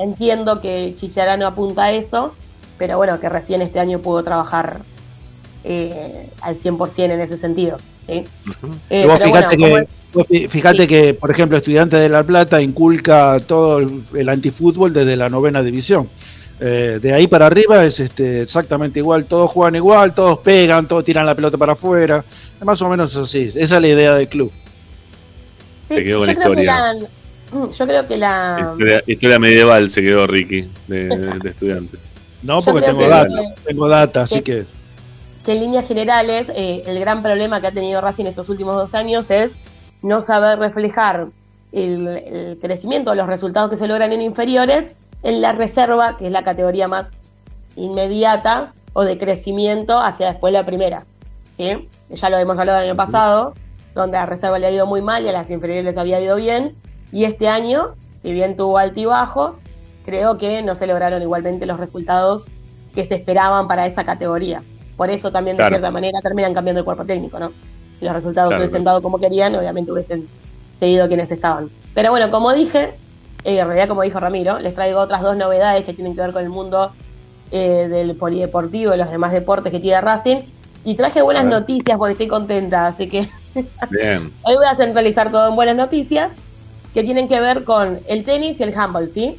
Speaker 7: Entiendo que Chicharano apunta a eso, pero bueno, que recién este año pudo trabajar eh, al 100% en ese sentido. ¿sí? Eh,
Speaker 5: vos fíjate
Speaker 7: bueno,
Speaker 5: que, vos que, por ejemplo, Estudiantes de La Plata inculca todo el, el antifútbol desde la novena división. Eh, de ahí para arriba es este, exactamente igual, todos juegan igual, todos pegan, todos tiran la pelota para afuera, más o menos así, esa es la idea del club.
Speaker 7: sí,
Speaker 1: Se quedó con la
Speaker 7: que
Speaker 1: historia.
Speaker 7: mm, yo creo que la,
Speaker 1: Historia, historia medieval se quedó Ricky de, de, de estudiante.
Speaker 5: No, porque tengo
Speaker 7: que-
Speaker 5: data, tengo data, así que
Speaker 7: que en líneas generales eh, el gran problema que ha tenido Racing estos últimos dos años es no saber reflejar el, el crecimiento, los resultados que se logran en inferiores en la reserva, que es la categoría más inmediata o de crecimiento hacia después la primera. ¿sí? Ya lo hemos hablado el año pasado, donde a la reserva le ha ido muy mal y a las inferiores les había ido bien. Y este año, si bien tuvo altibajos, creo que no se lograron igualmente los resultados que se esperaban para esa categoría. Por eso también,
Speaker 11: Claro.
Speaker 7: de cierta manera, terminan cambiando el cuerpo técnico, ¿no? Si los resultados
Speaker 11: Claro,
Speaker 7: hubiesen
Speaker 11: claro.
Speaker 7: dado como querían, obviamente hubiesen seguido quienes estaban. Pero bueno, como dije, eh, en realidad como dijo Ramiro, les traigo otras dos novedades que tienen que ver con el mundo eh, del polideportivo y los demás deportes que tiene Racing. Y traje buenas noticias porque estoy contenta, así que [laughs]
Speaker 1: Bien.
Speaker 7: Hoy voy a centralizar todo en buenas noticias que tienen que ver con el tenis y el handball, ¿sí?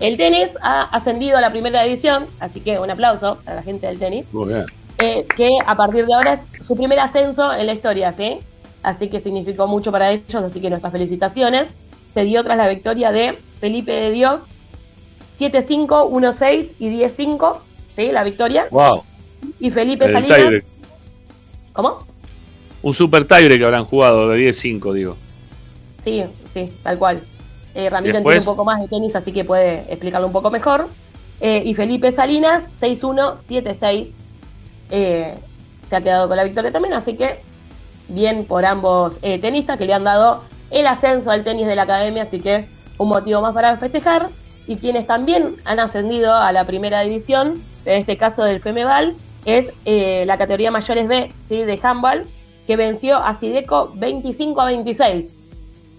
Speaker 7: El tenis ha ascendido a la primera división, así que un aplauso a la gente del tenis,
Speaker 1: Muy bien.
Speaker 7: eh, que a partir de ahora es su primer ascenso en la historia, ¿sí? Así que significó mucho para ellos, así que nuestras felicitaciones. Se dio tras la victoria de Felipe de Dios, 7-5, 1-6 y 10-5, ¿sí? La victoria.
Speaker 1: Wow.
Speaker 7: Y Felipe
Speaker 1: El
Speaker 7: Salinas... ¿Cómo?
Speaker 1: Un super tiebreak que habrán jugado de 10-5, digo.
Speaker 7: Sí, sí, tal cual. Eh, Ramiro
Speaker 1: Después-
Speaker 7: entiende un poco más de tenis, así que puede explicarlo un poco mejor. Eh, y Felipe Salinas, 6-1, 7-6. Eh, se ha quedado con la victoria también, así que bien por ambos eh, tenistas que le han dado el ascenso al tenis de la academia, así que un motivo más para festejar. Y quienes también han ascendido a la primera división, en este caso del Femeval, es eh, la categoría mayores B ¿sí? de handball, que venció a Sideco 25 a 26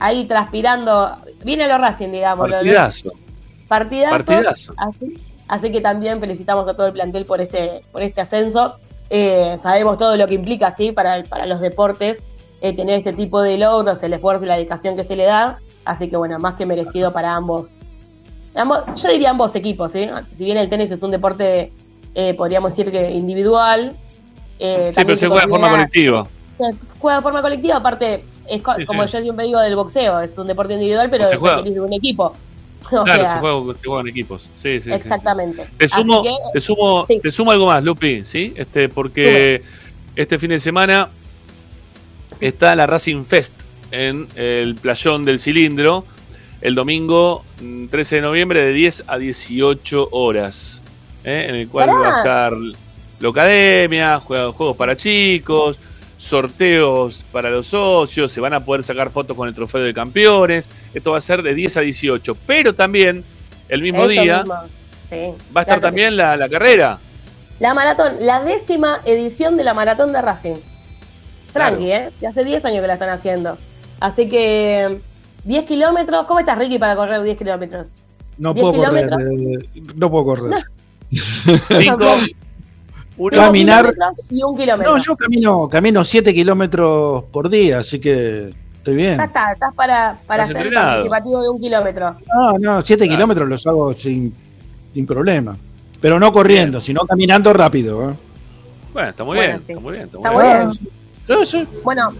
Speaker 7: ahí transpirando, viene lo Racing, digamos.
Speaker 1: Partidazo.
Speaker 7: Partidazo.
Speaker 1: Partidazo.
Speaker 7: Así, así que también felicitamos a todo el plantel por este, por este ascenso. Eh, sabemos todo lo que implica, sí, para, para los deportes, eh, tener este tipo de logros, el esfuerzo y la dedicación que se le da. Así que bueno, más que merecido para ambos. ambos yo diría ambos equipos, ¿sí? Si bien el tenis es un deporte, eh, podríamos decir que individual. eh,
Speaker 1: Sí, pero se juega de forma colectiva.
Speaker 7: se juega de forma colectiva, aparte, es co-
Speaker 1: Sí,
Speaker 7: como
Speaker 1: sí.
Speaker 7: yo siempre digo del boxeo, es un deporte individual, pero
Speaker 1: Se juega.
Speaker 7: de un equipo. [laughs] O
Speaker 1: Claro,
Speaker 7: sea,
Speaker 1: se, juega, se juega en equipos. Sí, sí, sí.
Speaker 7: exactamente.
Speaker 1: Te sumo,
Speaker 7: que,
Speaker 1: te sumo, te sumo algo más, Lupi, ¿sí? Este, porque este fin de semana está la Racing Fest en el playón del cilindro, el domingo mm, 13 de noviembre de 10 a 18 horas, ¿eh? en el cual
Speaker 11: Pará.
Speaker 1: va a estar la academia, juega- juegos para chicos, sorteos para los socios, se van a poder sacar fotos con el trofeo de campeones. Esto va a ser de 10 a 18. Pero también, el mismo
Speaker 7: Eso
Speaker 1: día,
Speaker 7: mismo. Sí.
Speaker 1: va a estar también la, la carrera.
Speaker 7: La maratón, la décima edición de la maratón de Racing. Tranqui, ¿eh? Ya hace 10 años que la están haciendo. Así que 10 kilómetros. ¿Cómo estás, Ricky, para correr 10 kilómetros?
Speaker 5: No
Speaker 7: 10
Speaker 5: puedo correr. eh, no puedo correr. [laughs]
Speaker 1: Cinco, uno,
Speaker 5: Caminar-
Speaker 7: kilómetros y un kilómetro.
Speaker 5: No, yo camino, camino 7 kilómetros por día, así que estoy bien.
Speaker 7: Ya está, estás para, para
Speaker 1: Estás
Speaker 7: ser participativo de un kilómetro.
Speaker 5: No, no, 7 kilómetros los hago sin, sin problema. Pero no corriendo, sino caminando rápido. ¿eh?
Speaker 1: Bueno, está muy
Speaker 7: Bueno,
Speaker 1: bien,
Speaker 7: sí.
Speaker 1: está muy bien. Está
Speaker 7: Está
Speaker 1: muy
Speaker 7: muy
Speaker 1: bien.
Speaker 7: bien.
Speaker 5: Sí, sí.
Speaker 7: Bueno,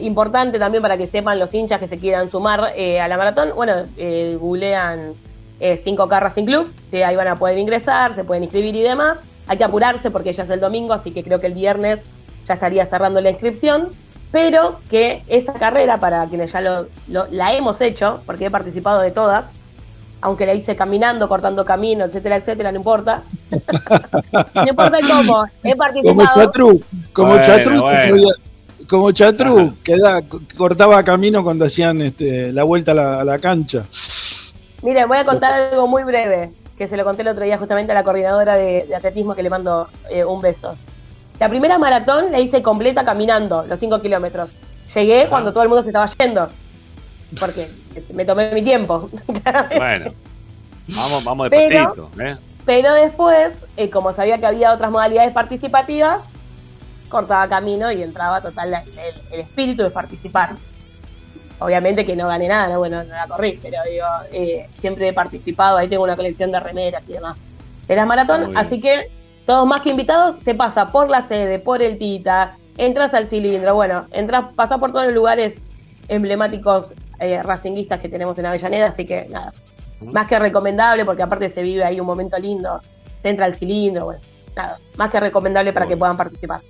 Speaker 7: importante también para que sepan los hinchas que se quieran sumar eh, a la maratón. Bueno, eh, googlean 5K Racing Club, que ahí van a poder ingresar, se pueden inscribir y demás. Hay que apurarse porque ya es el domingo, así que creo que el viernes ya estaría cerrando la inscripción. Pero que esta carrera, para quienes ya lo- la hemos hecho, porque he participado de todas, aunque la hice caminando, cortando camino, etcétera, etcétera, no importa. [laughs] no importa cómo, he
Speaker 5: Como
Speaker 7: participado.
Speaker 5: Chatru, como
Speaker 1: Bueno,
Speaker 5: Chatru,
Speaker 1: bueno.
Speaker 5: como Chatru, que da- cortaba camino cuando hacían este, la vuelta a la, a la cancha.
Speaker 7: Miren, voy a contar algo muy breve, que se lo conté el otro día justamente a la coordinadora de, de atletismo que le mando eh, un beso. La primera maratón la hice completa caminando, los 5 kilómetros. Llegué cuando todo el mundo se estaba yendo, porque me tomé mi tiempo.
Speaker 1: Bueno, vamos, vamos
Speaker 7: Pero-
Speaker 1: despacito. ¿eh?
Speaker 7: Pero después, eh, como sabía que había otras modalidades participativas, cortaba camino y entraba total la- el, el espíritu de participar. Obviamente que no gané nada, no, bueno, no la corrí, pero digo, eh, siempre he participado, ahí tengo una colección de remeras y demás. De las maratón, así que todos más que invitados, se pasa por la sede, por el Tita, entras al cilindro, bueno, entras, pasa por todos los lugares emblemáticos eh, racinguistas que tenemos en Avellaneda, así que nada, más que recomendable, porque aparte se vive ahí un momento lindo, se entra al cilindro, bueno, nada, más que recomendable para que puedan participar.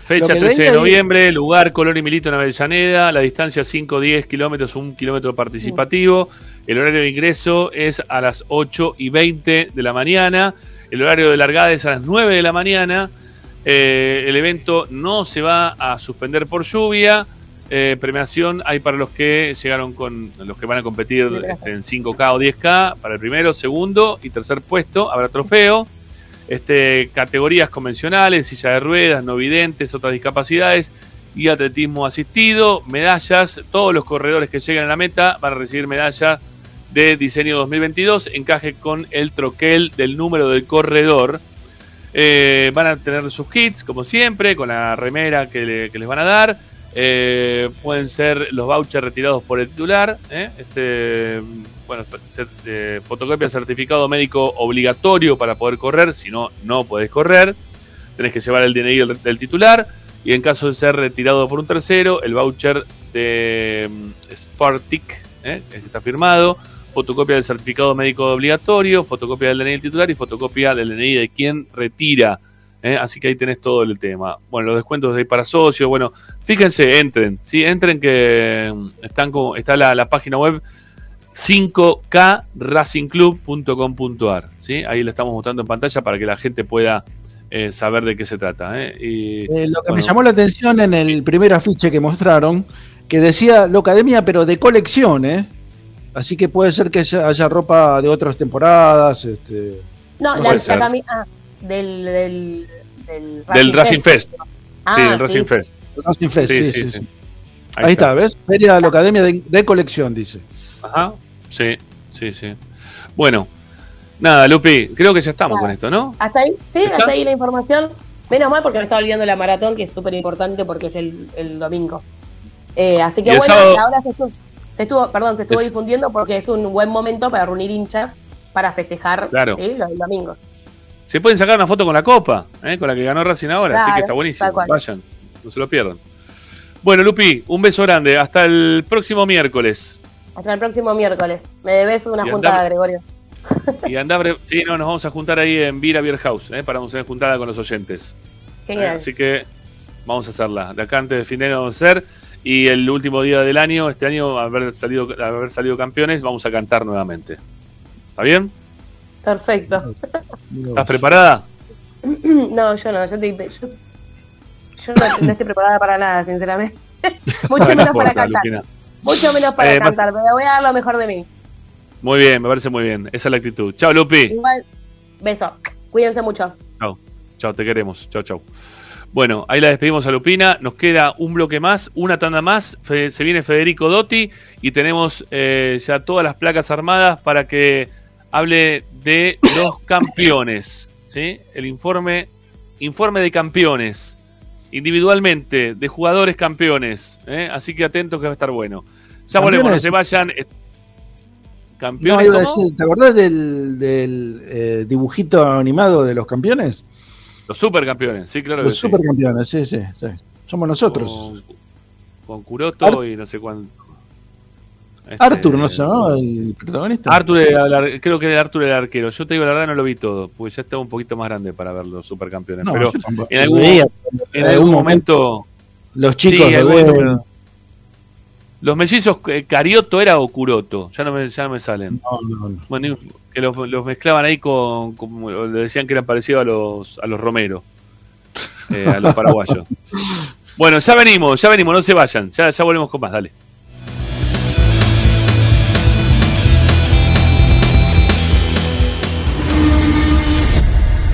Speaker 1: Fecha
Speaker 5: Lo que
Speaker 1: 13 de noviembre, lugar Color y Milito en Avellaneda, la distancia 5-10 kilómetros, un kilómetro participativo. El horario de ingreso es a las 8 y 20 de la mañana. El horario de largada es a las 9 de la mañana. Eh, el evento no se va a suspender por lluvia. Eh, premiación hay para los que llegaron con los que van a competir este, en 5K o 10K para el primero, segundo y tercer puesto. Habrá trofeo este, categorías convencionales, silla de ruedas, no videntes, otras discapacidades y atletismo asistido, medallas, todos los corredores que lleguen a la meta van a recibir medalla de diseño 2022, encaje con el troquel del número del corredor. Eh, van a tener sus kits, como siempre, con la remera que, le- que les van a dar. Eh, pueden ser los vouchers retirados por el titular. ¿eh? Este, bueno, eh, fotocopia certificado médico obligatorio para poder correr. Si no, no podés correr. Tenés que llevar el DNI del, titular. Y en caso de ser retirado por un tercero, el voucher de mm, Spartic, ¿eh? que está firmado. Fotocopia del certificado médico obligatorio, fotocopia del DNI del titular y fotocopia del DNI de quien retira. ¿Eh? Así que ahí tenés todo el tema. Bueno, los descuentos de ahí para socios. Bueno, fíjense, entren. ¿sí? Entren que mm, están como, está la, la página web 5kracingclub.com.ar. ¿sí? Ahí la estamos mostrando en pantalla para que la gente pueda eh, saber de qué se trata. ¿eh? Y,
Speaker 5: Eh, lo que me llamó la atención en el primer afiche que mostraron, que decía Locademia, pero de colección, ¿eh? Así que puede ser que haya ropa de otras temporadas. Este,
Speaker 7: No,
Speaker 5: No
Speaker 7: la, la cami- ah, del, del, del
Speaker 1: del Racing Fest.
Speaker 7: Ah,
Speaker 1: sí, del
Speaker 7: sí.
Speaker 1: Racing Fest.
Speaker 5: Racing Fest, sí, sí, sí.
Speaker 1: Ahí,
Speaker 5: Ahí, está. ¿ves? Feria de, de colección, dice.
Speaker 1: Ajá. Sí, sí, sí. Bueno, nada, Lupi, creo que ya estamos con esto, ¿no?
Speaker 7: Hasta ahí, sí,
Speaker 1: ¿Está?
Speaker 7: hasta ahí la información. Menos mal porque me estaba olvidando la maratón, que es súper importante porque es el, el domingo. Eh, así que bueno,
Speaker 1: sábado-
Speaker 7: ahora se estuvo, se estuvo, perdón, se estuvo
Speaker 1: Es-
Speaker 7: difundiendo porque es un buen momento para reunir hinchas para festejar
Speaker 1: Claro.
Speaker 7: ¿sí? lo del domingo.
Speaker 1: Se pueden sacar una foto con la copa, ¿eh? con la que ganó Racing ahora, así que está buenísimo. Vayan, no se lo pierdan. Bueno, Lupi, un beso grande. Hasta el próximo miércoles.
Speaker 7: Hasta el próximo miércoles. Me debes una
Speaker 1: Y
Speaker 7: juntada,
Speaker 1: andá-
Speaker 7: Gregorio.
Speaker 1: Y andá, sí, no, nos vamos a juntar ahí en Vira Beer House, ¿eh? para hacer juntada con los oyentes.
Speaker 7: Genial.
Speaker 1: Eh, Así que vamos a hacerla. De acá antes de fin de año vamos a hacer. Y el último día del año, este año, al haber salido, al haber salido campeones, vamos a cantar nuevamente. ¿Está bien?
Speaker 7: Perfecto.
Speaker 1: ¿Estás preparada? [clears throat]
Speaker 7: no, yo no, yo, te- yo, yo no, no estoy preparada para nada, sinceramente. [laughs] Mucho menos
Speaker 1: No
Speaker 7: para
Speaker 1: importa,
Speaker 7: cantar.
Speaker 1: Lupina.
Speaker 7: Mucho menos para
Speaker 1: Eh, más-
Speaker 7: cantar, pero voy a dar lo mejor de mí.
Speaker 1: Muy bien, me parece muy bien. Esa es la actitud. Chao, Lupi.
Speaker 7: Igual, beso. Cuídense mucho.
Speaker 1: Chao. Chao, te queremos. Chao, chao. Bueno, ahí la despedimos a Lupina. Nos queda un bloque más, una tanda más. Fe- se viene Federico Dotti y tenemos eh, ya todas las placas armadas para que hable de los [coughs] campeones. ¿sí? El informe, informe de campeones. Individualmente, de jugadores campeones. ¿eh? Así que atentos que va a estar bueno. Ya volvemos, no se vayan. Eh,
Speaker 5: No,
Speaker 1: Campeones,
Speaker 5: ¿te acordás del, del, eh, dibujito animado de los campeones?
Speaker 1: Los supercampeones, sí, claro que
Speaker 5: Los
Speaker 1: sí.
Speaker 5: supercampeones, sí, sí, sí. Somos nosotros.
Speaker 1: Con Curoto y no sé cuánto. Este,
Speaker 5: Arthur, ¿no se llamaba el protagonista?
Speaker 1: Arthur, el creo que era Arthur el arquero. Yo te digo la verdad, no lo vi todo, porque ya estaba un poquito más grande para ver los supercampeones.
Speaker 5: No,
Speaker 1: pero en algún,
Speaker 5: Veía,
Speaker 1: en algún momento.
Speaker 5: Los chicos
Speaker 1: Sí, algún pero- Los mellizos, eh, Carioto era o Curoto, ya no me, ya no me salen. Bueno, que los, los mezclaban ahí con, con- le decían que eran parecidos a los, a los Romero, eh, a los paraguayos. [laughs] bueno, ya venimos, ya venimos, no se vayan, ya, ya volvemos con más, dale.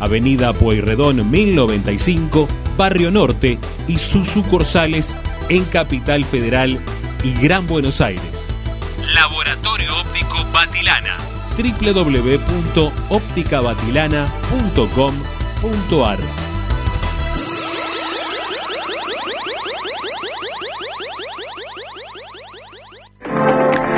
Speaker 10: Avenida Pueyrredón 1095, Barrio Norte y sus sucursales en Capital Federal y Gran Buenos Aires. Laboratorio Óptico Batilana. www.opticabatilana.com.ar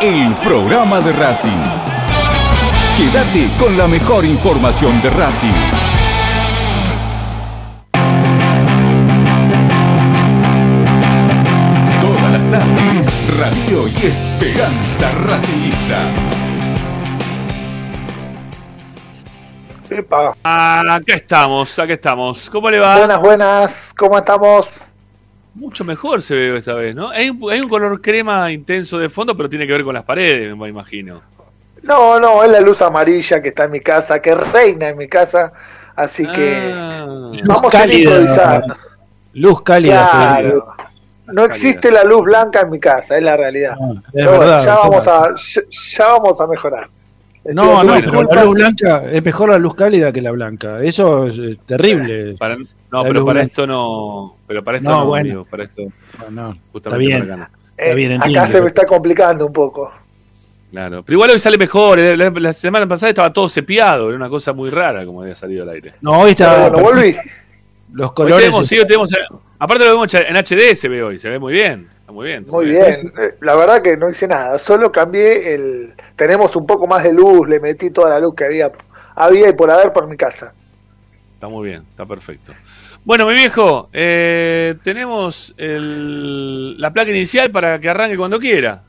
Speaker 2: el programa de Racing. Quédate con la mejor información de Racing. Todas las tardes, Radio y Esperanza Racingista.
Speaker 11: Epa.
Speaker 1: Ah, acá estamos, acá estamos. ¿Cómo le va?
Speaker 11: Buenas, buenas, ¿cómo estamos?
Speaker 1: Mucho mejor se ve esta vez, ¿no? Hay un, hay un color crema intenso de fondo, pero tiene que ver con las paredes, me imagino.
Speaker 11: No, no, es la luz amarilla que está en mi casa, que reina en mi casa, así que
Speaker 1: Ah.
Speaker 11: vamos a ir improvisando.
Speaker 5: Luz cálida,
Speaker 11: Claro. No existe la luz blanca en mi casa, es la realidad.
Speaker 5: es
Speaker 11: Pero
Speaker 5: verdad,
Speaker 11: ya
Speaker 5: es
Speaker 11: vamos
Speaker 5: verdad.
Speaker 11: a ya, ya vamos a mejorar.
Speaker 5: No, no, pero la luz blanca es mejor la luz cálida que la blanca. Eso es terrible.
Speaker 1: Para, no, pero para esto no. Pero para esto
Speaker 5: No,
Speaker 1: no,
Speaker 5: bueno.
Speaker 1: amigo, para esto.
Speaker 5: No, no,
Speaker 1: justamente
Speaker 5: está bien.
Speaker 1: para acá no.
Speaker 11: Eh,
Speaker 5: bien,
Speaker 11: acá
Speaker 5: entiendo.
Speaker 11: se me está complicando un poco.
Speaker 1: Claro. Pero igual hoy sale mejor. eh, La, la semana pasada estaba todo sepiado. Era una cosa muy rara como había salido al aire.
Speaker 5: No, hoy está.
Speaker 11: Bueno, volví.
Speaker 5: Los
Speaker 1: Hoy
Speaker 5: colores.
Speaker 1: tenemos, sí, hoy tenemos, aparte lo vemos en HD, se ve hoy. Se ve muy bien. Está muy bien.
Speaker 11: Muy
Speaker 1: ve.
Speaker 11: bien, Eh, la verdad que no hice nada, solo cambié el... Tenemos un poco más de luz, le metí toda la luz que había, había y por haber por mi casa.
Speaker 1: Está muy bien. Está perfecto. Bueno, mi viejo, eh, tenemos el- la placa inicial para que arranque cuando quiera.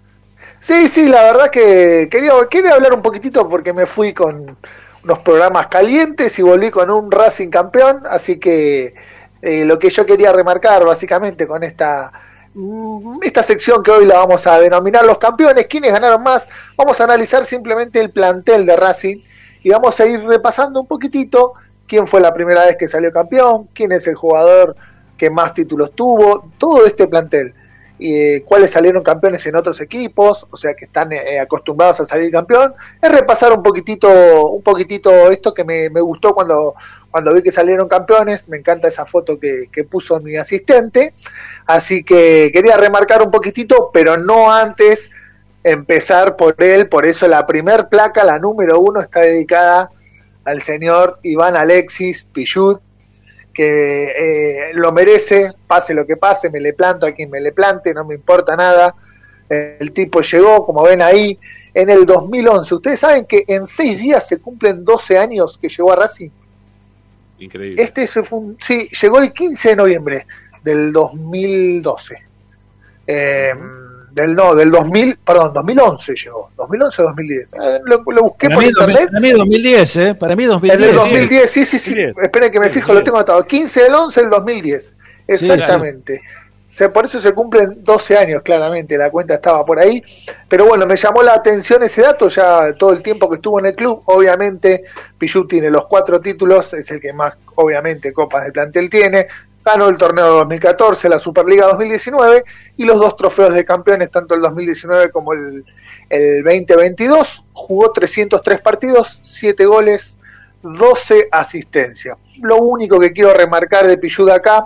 Speaker 11: Sí, sí, la verdad que quería, quería hablar un poquitito porque me fui con unos programas calientes y volví con un Racing campeón, así que eh, lo que yo quería remarcar básicamente con esta mm, esta sección que hoy la vamos a denominar los campeones, quiénes ganaron más, vamos a analizar simplemente el plantel de Racing y vamos a ir repasando un poquitito quién fue la primera vez que salió campeón, quién es el jugador que más títulos tuvo, todo este plantel. Eh, cuáles salieron campeones en otros equipos, o sea que están eh, acostumbrados a salir campeón, es repasar un poquitito, un poquitito esto que me, me gustó cuando, cuando vi que salieron campeones, me encanta esa foto que, que puso mi asistente, así que quería remarcar un poquitito, pero no antes empezar por él, por eso la primer placa, la número uno, está dedicada al señor Iván Alexis Pichut, que eh, lo merece, pase lo que pase, me le planto a quien me le plante, no me importa nada. El tipo llegó, como ven ahí, en el 2011. Ustedes saben que en seis días se cumplen 12 años que llegó a Racing.
Speaker 1: Increíble.
Speaker 11: Este se fue un- sí, llegó el 15 de noviembre del 2012. Eh, del no, del 2000, perdón, 2011 llegó. 2011 o 2010. Eh, lo, lo busqué
Speaker 5: Para
Speaker 11: por
Speaker 5: mí,
Speaker 11: internet.
Speaker 5: para mí 2010, ¿eh? Para mí
Speaker 11: En
Speaker 5: 2010.
Speaker 11: el 2010, sí, sí, sí. Esperen que me fijo, lo tengo anotado. 15 del 11 del 2010. Exactamente. Se- por eso se cumplen 12 años, claramente. La cuenta estaba por ahí. Pero bueno, me llamó la atención ese dato. Ya todo el tiempo que estuvo en el club, obviamente, Pichut tiene los cuatro títulos. Es el que más, obviamente, copas de plantel tiene. Ganó el torneo 2014, la Superliga 2019 y los dos trofeos de campeones, tanto el 2019 como el, el 2022. Jugó 303 partidos, 7 goles, 12 asistencias. Lo único que quiero remarcar de Pichud acá,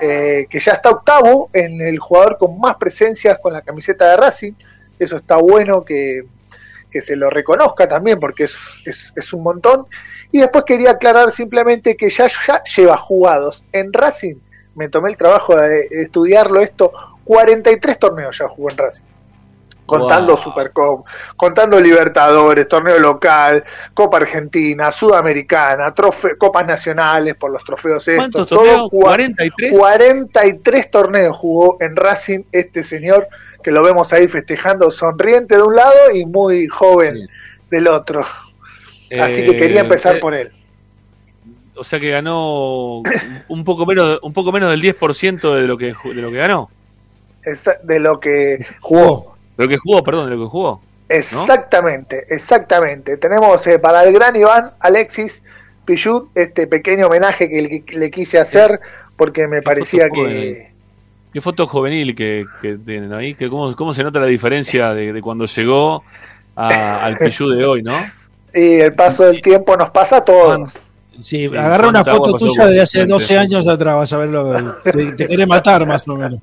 Speaker 11: eh, que ya está octavo en el jugador con más presencias con la camiseta de Racing. Eso está bueno que, que se lo reconozca también porque es, es un montón. Y después quería aclarar simplemente que ya, ya lleva jugados en Racing. Me tomé el trabajo de, estudiarlo esto. 43 torneos ya jugó en Racing contando
Speaker 1: Wow.
Speaker 11: Supercop, contando Libertadores, torneo local, Copa Argentina, Sudamericana, trofe- Copas Nacionales por los trofeos estos.
Speaker 1: ¿Cuántos
Speaker 11: todo
Speaker 1: torneos?
Speaker 11: cua-
Speaker 1: ¿43?
Speaker 11: 43 torneos jugó en Racing este señor que lo vemos ahí festejando sonriente de un lado y muy joven del otro. Así que quería
Speaker 1: Eh,
Speaker 11: empezar
Speaker 1: eh,
Speaker 11: por él.
Speaker 1: O sea que ganó un poco menos, un poco menos del 10% de lo que de lo que ganó.
Speaker 11: Esa- de lo que jugó.
Speaker 1: De lo que jugó, perdón, de lo que jugó.
Speaker 11: Exactamente, exactamente. Tenemos eh, para el gran Iván Alexis Pichut este pequeño homenaje que le, le quise hacer porque me parecía que...
Speaker 1: Qué foto juvenil que, que tienen ahí, que cómo, cómo se nota la diferencia de, de cuando llegó a- al Pichu de hoy, ¿no?
Speaker 11: Y el paso del tiempo nos pasa a todos.
Speaker 5: Sí,
Speaker 1: Sí,
Speaker 5: agarra una foto tuya de hace
Speaker 1: frente.
Speaker 5: 12 años atrás, vas a verlo. Te, te querés matar, más o menos.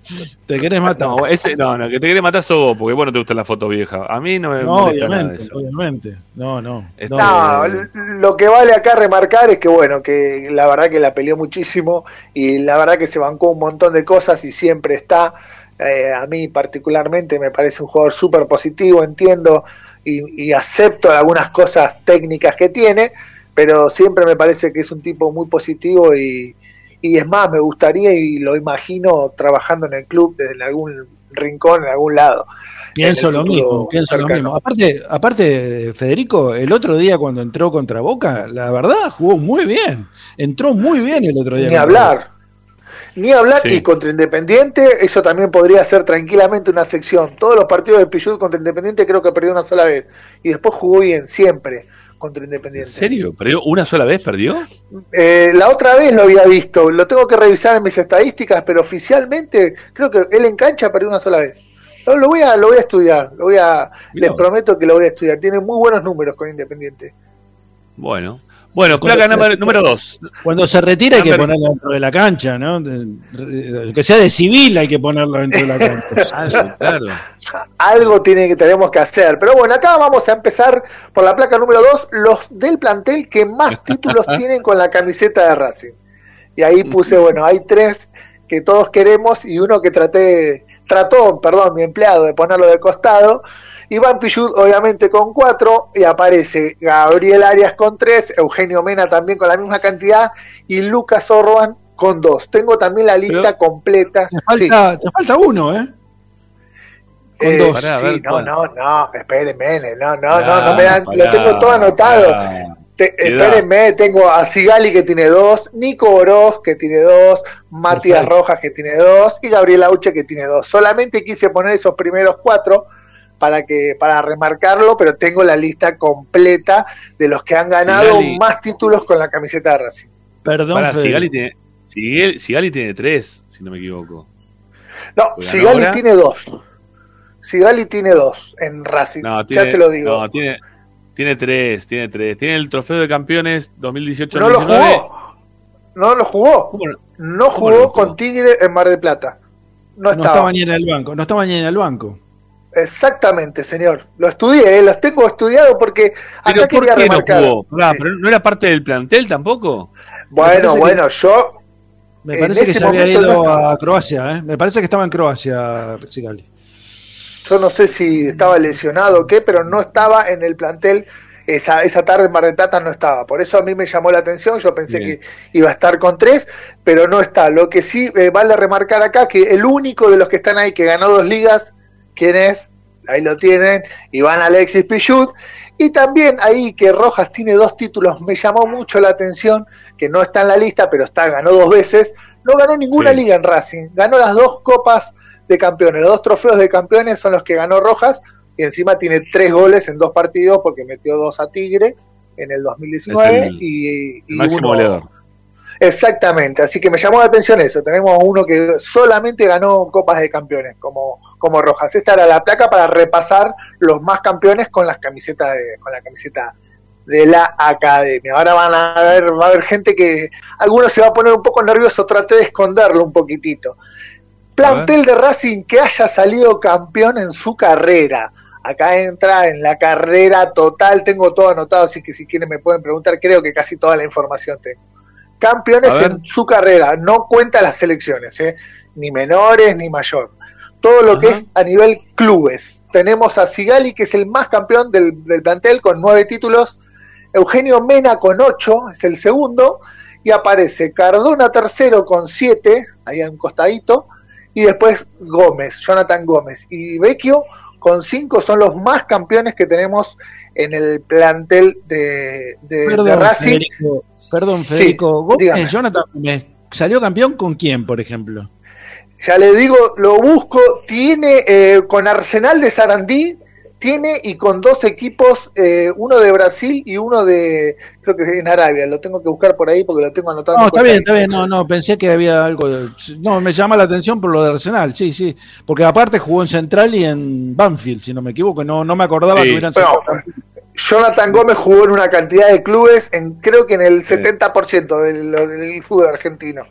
Speaker 5: Te querés matar.
Speaker 1: No, ese, no, no, que te quiere matar sos vos, porque vos no te gusta la foto vieja. A mí no me
Speaker 5: No,
Speaker 1: molesta nada de
Speaker 5: obviamente,
Speaker 1: eso.
Speaker 5: obviamente. No, no.
Speaker 1: Este,
Speaker 11: No, lo que vale acá remarcar es que bueno, que la verdad que la peleó muchísimo y la verdad que se bancó un montón de cosas y siempre está. Eh, a mí particularmente me parece un jugador súper positivo, entiendo y, y acepto algunas cosas técnicas que tiene, pero siempre me parece que es un tipo muy positivo y, y es más, me gustaría y lo imagino trabajando en el club desde algún rincón, en algún lado.
Speaker 5: Pienso lo mismo, pienso lo mismo. Aparte, aparte, Federico, el otro día cuando entró contra Boca, la verdad jugó muy bien. Entró muy bien el otro día.
Speaker 11: Ni hablar. Ni hablar
Speaker 5: Sí.
Speaker 11: y contra Independiente, eso también podría ser tranquilamente una sección. Todos los partidos de Pichut contra Independiente creo que perdió una sola vez. Y después jugó bien, siempre, contra
Speaker 1: ¿En
Speaker 11: Independiente.
Speaker 1: serio? ¿Perdió una sola vez? ¿Perdió?
Speaker 11: Eh, la otra vez lo había visto, lo tengo que revisar en mis estadísticas, pero oficialmente creo que él en cancha perdió una sola vez. Lo, lo voy a lo voy a estudiar, lo voy a les prometo que lo voy a estudiar. Tiene muy buenos números con Independiente.
Speaker 1: Bueno. Bueno, placa número, número dos.
Speaker 5: Cuando se retira hay que ponerlo dentro de la cancha, ¿no? Que sea de civil hay que ponerlo dentro de la cancha. [laughs]
Speaker 1: claro.
Speaker 11: Algo tiene que tenemos que hacer. Pero bueno, acá vamos a empezar por la placa número 2, los del plantel que más títulos [laughs] tienen con la camiseta de Racing. Y ahí puse, bueno, hay tres que todos queremos y uno que traté, trató, perdón, mi empleado de ponerlo de costado. Iván Pichut, obviamente, con cuatro, y aparece Gabriel Arias con tres, Eugenio Mena también con la misma cantidad, y Lucas Orban con dos. Tengo también la lista completa.
Speaker 5: Te falta, te falta uno, ¿eh? Con
Speaker 11: Eh,
Speaker 5: dos.
Speaker 11: sí,
Speaker 5: Pará, a ver,
Speaker 11: no, no, no, espérenme, no, no, no, no me dan, lo tengo todo anotado.
Speaker 5: pará.
Speaker 11: Te- espérenme, tengo a Sigali que tiene dos, Nico Oroz que tiene dos, Matías
Speaker 5: Perfecto.
Speaker 11: Rojas que tiene dos y Gabriel Auche que tiene dos. Solamente quise poner esos primeros cuatro para que para remarcarlo, pero tengo la lista completa de los que han ganado
Speaker 1: Sigali.
Speaker 11: más títulos con la camiseta de Racing.
Speaker 5: Perdón.
Speaker 1: Sigali tiene, Sigal- Sigali tiene tres, si no me equivoco.
Speaker 11: No, Sigali
Speaker 1: ahora-
Speaker 11: tiene dos. Sigali tiene dos en Racing.
Speaker 1: No, tiene,
Speaker 11: ya se lo digo.
Speaker 1: No, tiene, tiene tres, tiene tres. Tiene el trofeo de campeones 2018-2019.
Speaker 11: No lo jugó. No lo jugó. No jugó
Speaker 5: lo jugó?
Speaker 11: con Tigre en Mar del Plata. No
Speaker 5: No
Speaker 11: estaba.
Speaker 5: estaba ni en el banco, no estaba ni en el banco.
Speaker 11: Exactamente, señor. Lo estudié, eh, los tengo estudiado porque
Speaker 1: Pero
Speaker 11: acá
Speaker 1: ¿por
Speaker 11: quería
Speaker 1: qué no
Speaker 11: remarcar.
Speaker 1: jugó? Pará, pero ¿No era parte del plantel tampoco?
Speaker 11: Bueno,
Speaker 5: que-
Speaker 11: bueno, yo.
Speaker 5: Me parece que se había
Speaker 11: no
Speaker 5: ido
Speaker 11: estaba.
Speaker 5: a Croacia, ¿eh? Me parece que estaba en Croacia, Sigali.
Speaker 11: Yo no sé si estaba lesionado o qué, pero no estaba en el plantel. Esa, esa tarde en Mar del Plata no estaba. Por eso a mí me llamó la atención. Yo pensé
Speaker 1: Bien.
Speaker 11: que iba a estar con tres, pero no está. Lo que sí eh, vale remarcar acá que el único de los que están ahí que ganó dos ligas, ¿quién es? Ahí lo tienen, Iván Alexis Pichut. Y también ahí que Rojas tiene dos títulos, me llamó mucho la atención, que no está en la lista, pero está, ganó dos veces. No ganó ninguna
Speaker 1: Sí.
Speaker 11: liga en Racing, ganó las dos copas de campeones, los dos trofeos de campeones son los que ganó Rojas, y encima tiene tres goles en dos partidos porque metió dos a Tigre en el 2019
Speaker 1: Es el-
Speaker 11: y, y
Speaker 1: El máximo
Speaker 11: uno-
Speaker 1: goleador.
Speaker 11: Exactamente, así que me llamó la atención eso. Tenemos uno que solamente ganó copas de campeones, como, como Rojas. Esta era la placa para repasar los más campeones con las camisetas de, con la camiseta de la academia. Ahora van a ver, va a haber gente que algunos se va a poner un poco nervioso, traté de esconderlo un poquitito. Plantel de Racing que haya salido campeón en su carrera. Acá entra en la carrera total, tengo todo anotado, así que si quieren me pueden preguntar, creo que casi toda la información tengo campeones en su carrera, no cuenta las selecciones, ¿eh? ni menores ni mayor. Todo lo que es a nivel clubes. Tenemos a Sigali, que es el más campeón del, del plantel, con nueve títulos. Eugenio Mena con ocho, es el segundo. Y aparece Cardona tercero con siete, ahí a un costadito. Y después Gómez, Jonathan Gómez. Y Vecchio con cinco son los más campeones que tenemos en el plantel de, de- de
Speaker 5: Perdón,
Speaker 11: Racing.
Speaker 5: Federico. Perdón,
Speaker 11: Sí,
Speaker 5: Federico. Gómez. Jonathan Gómez, ¿salió campeón con quién, por ejemplo?
Speaker 11: Ya le digo, lo busco, tiene eh, con Arsenal de Sarandí, tiene y con dos equipos, eh, uno de Brasil y uno de, creo que en Arabia, lo tengo que buscar por ahí porque lo tengo anotado.
Speaker 5: No,
Speaker 11: en
Speaker 5: está bien, está bien. No, no, pensé que había algo. de- No, me llama la atención por lo de Arsenal, sí, sí. Porque aparte jugó en Central y en Banfield, si no me equivoco. No, no me acordaba
Speaker 11: Sí.
Speaker 5: que hubieran campeón.
Speaker 11: Jonathan Gómez jugó en una cantidad de clubes, en creo que en el 70% del, del [laughs] fútbol argentino.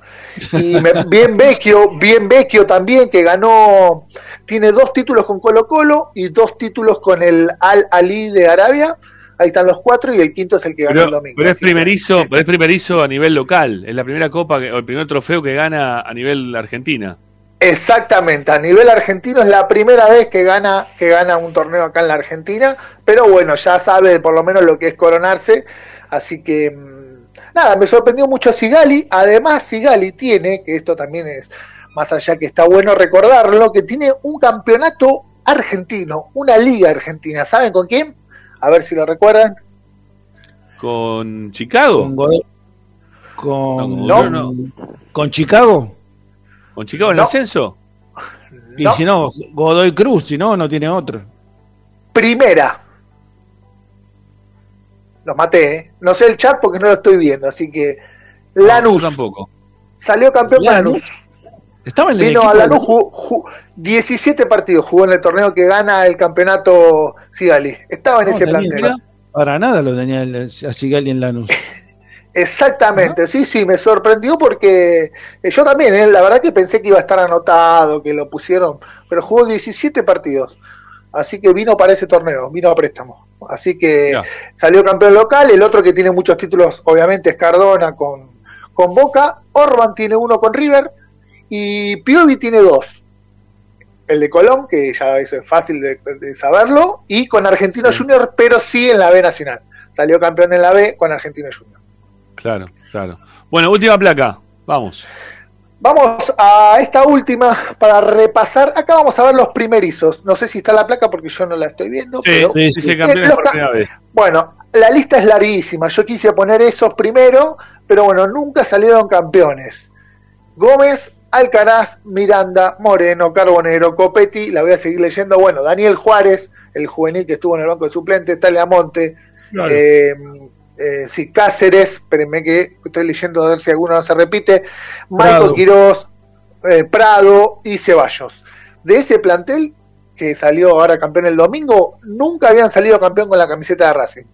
Speaker 11: Y me- [laughs] bien Vecchio, bien Vecchio también, que ganó, tiene dos títulos con Colo Colo y dos títulos con el Al Ali de Arabia. Ahí están los cuatro y el quinto es el que ganó el domingo.
Speaker 1: pero es
Speaker 11: que-
Speaker 1: primerizo, pero es primerizo a nivel local. Es la primera copa que- o el primer trofeo que gana a nivel Argentina.
Speaker 11: Exactamente, a nivel argentino es la primera vez que gana, que gana un torneo acá en la Argentina, pero bueno, ya sabe por lo menos lo que es coronarse, así que mm, nada, me sorprendió mucho Sigali, además Sigali tiene, que esto también es más allá que está bueno recordarlo, que tiene un campeonato argentino, una liga argentina, ¿saben con quién? A ver si lo recuerdan.
Speaker 1: ¿Con Chicago?
Speaker 5: Con, con,
Speaker 1: No, no.
Speaker 5: con Chicago.
Speaker 1: ¿Con Chicago en el
Speaker 11: No.
Speaker 1: ascenso?
Speaker 5: Y
Speaker 11: No.
Speaker 5: si no, Godoy Cruz, si no, no tiene otro.
Speaker 11: Primera. Los maté, ¿eh? No sé el chat porque no lo estoy viendo, así que Lanús.
Speaker 1: Yo tampoco.
Speaker 11: Salió campeón
Speaker 5: Lanús.
Speaker 11: Lanús.
Speaker 5: Estaba en el
Speaker 11: Vino a
Speaker 5: de-
Speaker 11: Lanús, jugó, jugó 17 partidos, jugó en el torneo que gana el campeonato Sigali. Estaba en
Speaker 5: No,
Speaker 11: ese plantel.
Speaker 5: Para nada lo tenía el- a Sigali en Lanús. [laughs]
Speaker 11: Exactamente, sí, sí, me sorprendió porque eh, yo también, eh, la verdad que pensé que iba a estar anotado, que lo pusieron, pero jugó 17 partidos, así que vino para ese torneo, vino a préstamo. Así que salió campeón local, el otro que tiene muchos títulos, obviamente, es Cardona con, con Boca, Orban tiene uno con River y Piovi tiene dos. El de Colón, que ya eso es fácil de, de saberlo, y con Argentino Junior, pero sí en la B Nacional. Salió campeón en la B con Argentino Junior.
Speaker 1: Claro, claro. Bueno, última placa. Vamos.
Speaker 11: Vamos a esta última para repasar. Acá vamos a ver los primerizos. No sé si está la placa porque yo no la estoy viendo.
Speaker 1: Sí,
Speaker 11: pero
Speaker 1: sí, sí,
Speaker 11: Los
Speaker 1: vez.
Speaker 11: Bueno, la lista es larguísima. Yo quise poner esos primero, pero bueno, nunca salieron campeones. Gómez, Alcaraz, Miranda, Moreno, Carbonero, Copetti, la voy a seguir leyendo. Bueno, Daniel Juárez, el juvenil que estuvo en el banco de suplentes, Monte,
Speaker 1: Claro.
Speaker 11: eh, eh, sí, Cáceres, espérenme que estoy leyendo a ver si alguno no se repite, Michael
Speaker 5: Prado.
Speaker 11: Quirós, eh, Prado y Ceballos. De ese plantel que salió ahora campeón el domingo, nunca habían salido campeón con la camiseta de Racing.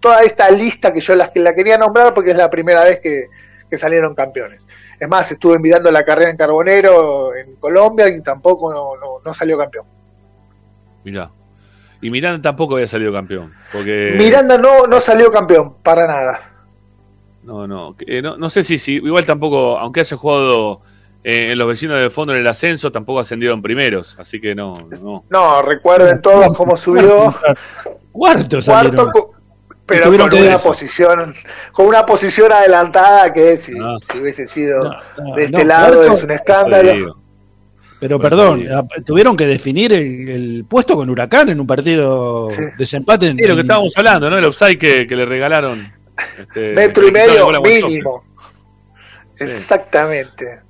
Speaker 11: Toda esta lista que yo la, que la quería nombrar porque es la primera vez que, que salieron campeones. Es más, estuve mirando la carrera en Carbonero en Colombia y tampoco no, no- no salió campeón.
Speaker 1: Mirá. Y Miranda tampoco había salido campeón. Porque.
Speaker 11: Miranda no, no salió campeón, para nada.
Speaker 1: No, no, eh, no. no sé si, si. Igual tampoco. Aunque haya jugado eh, en los vecinos de fondo en el ascenso, tampoco ascendieron primeros. Así que no. no.
Speaker 11: No, recuerden todos cómo subió. [laughs]
Speaker 5: Cuarto
Speaker 11: Cuarto, co- pero
Speaker 5: Tuvieron
Speaker 11: con una
Speaker 5: eso.
Speaker 11: posición, con una posición adelantada que si,
Speaker 1: Ah.
Speaker 11: si hubiese sido
Speaker 5: no,
Speaker 11: de este
Speaker 5: no,
Speaker 11: lado
Speaker 5: cuarto-
Speaker 11: es un escándalo.
Speaker 5: Pero perdón,
Speaker 1: eso
Speaker 5: a- tuvieron que definir el, el puesto con Huracán en un partido
Speaker 11: Sí.
Speaker 5: desempate. En,
Speaker 1: Sí, lo que estábamos hablando, ¿no? El offside que, que le regalaron. este,
Speaker 11: Metro y medio mínimo.
Speaker 1: Sí.
Speaker 11: Exactamente.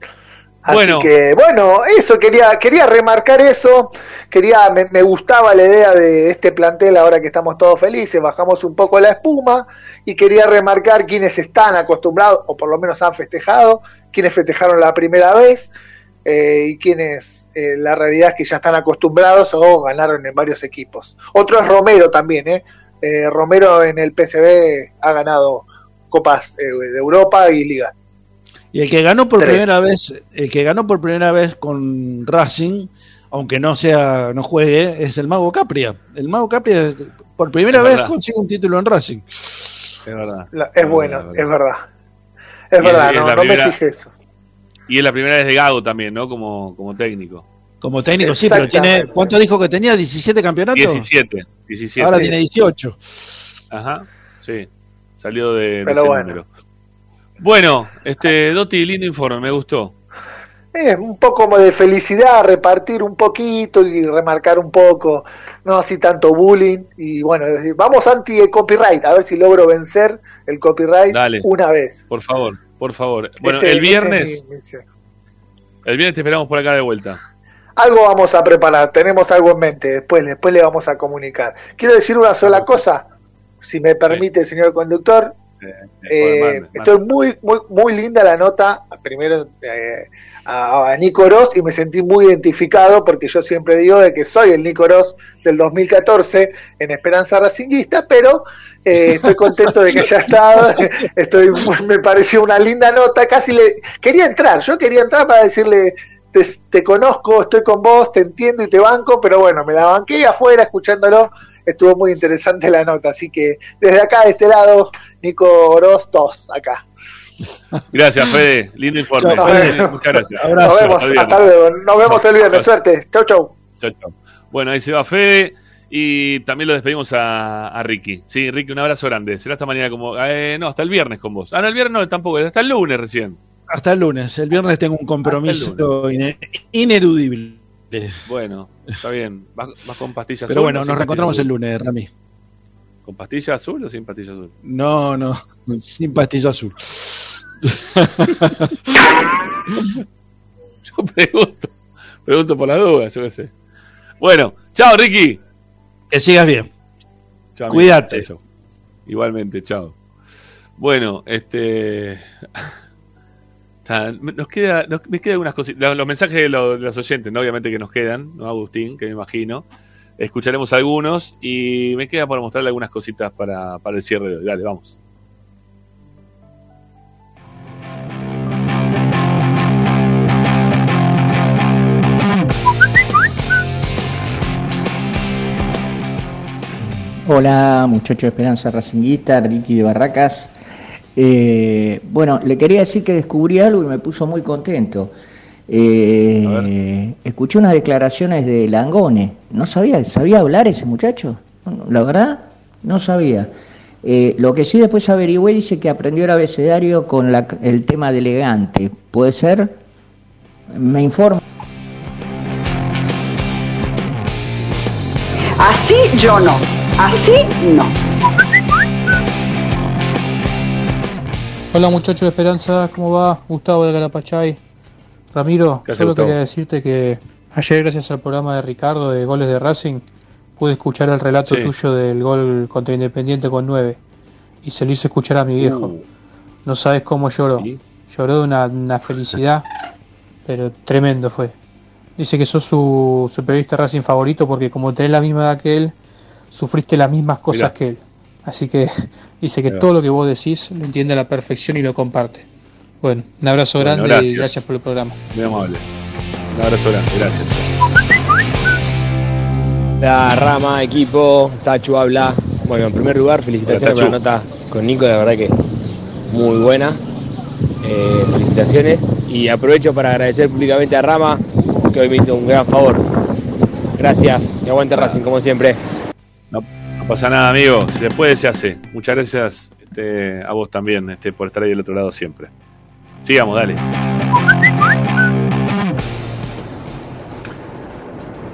Speaker 11: Así
Speaker 1: Bueno.
Speaker 11: que, bueno, eso quería, quería remarcar eso. Quería, me, me gustaba la idea de este plantel ahora que estamos todos felices, bajamos un poco la espuma y quería remarcar quienes están acostumbrados, o por lo menos han festejado, quienes festejaron la primera vez eh, y quienes eh, la realidad es que ya están acostumbrados o ganaron en varios equipos. Otro es Romero también, ¿eh? Eh, Romero en el PCB ha ganado copas eh, de Europa y Liga.
Speaker 5: Y el que ganó por
Speaker 11: Tres.
Speaker 5: primera vez, el que ganó por primera vez con Racing, aunque no sea, no juegue, es el Mago Capria. El Mago Capria por primera
Speaker 1: Es
Speaker 5: vez
Speaker 1: verdad.
Speaker 5: consigue un título en Racing.
Speaker 1: Es verdad.
Speaker 11: La- es
Speaker 1: No,
Speaker 11: bueno,
Speaker 1: no, no.
Speaker 11: es verdad. Es verdad,
Speaker 1: es- es
Speaker 11: no, me fijé eso.
Speaker 1: Y es la primera vez de Gago también, ¿no? Como, como técnico.
Speaker 5: Como técnico, sí, pero tiene. ¿cuánto dijo que tenía? ¿17 campeonatos?
Speaker 1: 17. 17.
Speaker 5: Ahora tiene 18.
Speaker 1: Ajá. Sí. Salió de, de
Speaker 11: Pero
Speaker 1: ese
Speaker 11: bueno.
Speaker 1: número. Bueno, este, Doti, lindo informe, me gustó.
Speaker 11: Eh, un poco como de felicidad, repartir un poquito y remarcar un poco, no así tanto bullying. Y bueno, vamos anti el copyright, a ver si logro vencer el copyright
Speaker 1: Dale.
Speaker 11: una vez.
Speaker 1: Por favor, por favor. Bueno,
Speaker 11: Ese-
Speaker 1: el viernes,
Speaker 11: es mi misión.
Speaker 1: el viernes te esperamos por acá de vuelta.
Speaker 11: Algo vamos a preparar, tenemos algo en mente, después, después le vamos a comunicar. Quiero decir una sola cosa, si me permite, señor conductor. Eh,
Speaker 1: mande, mande.
Speaker 11: estoy muy, muy, muy linda la nota, primero eh, a, a Nico Ross, y me sentí muy identificado porque yo siempre digo de que soy el Nico Ross del 2014 en Esperanza Racinguista, pero eh, estoy contento de que haya estado, [laughs] estoy, me pareció una linda nota, casi le quería entrar, yo quería entrar para decirle te, te conozco, estoy con vos, te entiendo y te banco, pero bueno, me la banqué afuera escuchándolo, estuvo muy interesante la nota, así que desde acá, de este lado, Nico Oroz, dos, acá.
Speaker 1: Gracias, Fede. Lindo informe. Fede. Muchas gracias.
Speaker 11: Nos vemos, hasta luego. Nos vemos el viernes. Suerte. Chau, chau.
Speaker 1: Chau, chau. Bueno, ahí se va Fede. Y también lo despedimos a, a Ricky. Sí, Ricky, un abrazo grande. Será esta mañana como. eh, no, hasta el viernes con vos. Ah, no, el viernes no, tampoco. Hasta el lunes recién.
Speaker 5: Hasta el lunes. El viernes tengo un compromiso ine- ineludible.
Speaker 1: Bueno, está bien. ¿Vas, vas con pastillas
Speaker 5: Pero bueno, nos reencontramos el lunes, Rami.
Speaker 1: ¿Con pastilla azul o sin pastilla azul?
Speaker 5: No, no, [laughs] sin pastilla azul. [laughs]
Speaker 1: Yo pregunto. Pregunto por la duda, yo qué sé. Bueno, chao, Ricky.
Speaker 5: Que sigas bien.
Speaker 1: Chao,
Speaker 5: Cuídate.
Speaker 1: amigo. Igualmente, chao. Bueno, este. [laughs] Nos queda, nos- me quedan unas cositas. Los, los mensajes de los, de los oyentes, ¿no? obviamente que nos quedan, ¿no, Agustín? Que me imagino. Escucharemos algunos y me queda por mostrarle algunas cositas para, para el cierre de hoy. Dale, vamos.
Speaker 12: Hola, muchacho de Esperanza Racinguista, Ricky de Barracas. Eh, bueno, le quería decir que descubrí algo y me puso muy contento. Eh, escuché unas declaraciones de Langone. No sabía, ¿sabía hablar ese muchacho? La verdad, no sabía. Eh, lo que sí después averigüé dice que aprendió el abecedario con la- el tema de elegante. ¿Puede ser? Me informo.
Speaker 13: Así yo no. Así no.
Speaker 14: Hola muchachos de Esperanza, ¿cómo va? Gustavo de Carapachay. Ramiro,
Speaker 1: ¿Qué hace,
Speaker 14: solo quería decirte que ayer gracias al programa de Ricardo de Goles de Racing pude escuchar el relato
Speaker 1: Sí.
Speaker 14: tuyo del gol contra Independiente con 9 y se lo hice escuchar a mi viejo.
Speaker 1: Uh.
Speaker 14: No sabes cómo lloró. Lloró de una, una felicidad, [laughs] pero tremendo fue. Dice que sos su, su periodista Racing favorito porque como tenés la misma edad que él, sufriste las mismas cosas
Speaker 1: Mirá.
Speaker 14: que él. Así que [laughs] dice que
Speaker 1: Mirá.
Speaker 14: todo lo que vos decís lo entiende a la perfección y lo comparte. Bueno, un abrazo
Speaker 1: Bueno,
Speaker 14: grande y
Speaker 1: gracias.
Speaker 14: gracias por el programa.
Speaker 1: Muy amable. Un abrazo grande, gracias.
Speaker 15: La rama, equipo, Tachu habla. Bueno, en primer lugar, felicitaciones
Speaker 1: Hola,
Speaker 15: por la nota con Nico, de verdad que muy buena. Eh, felicitaciones y aprovecho para agradecer públicamente a Rama que hoy me hizo un gran favor. Gracias y aguante Racing como siempre.
Speaker 1: No, no pasa nada, amigo. Puede, se hace. Muchas gracias este, a vos también este, por estar ahí del otro lado siempre. Sigamos, dale.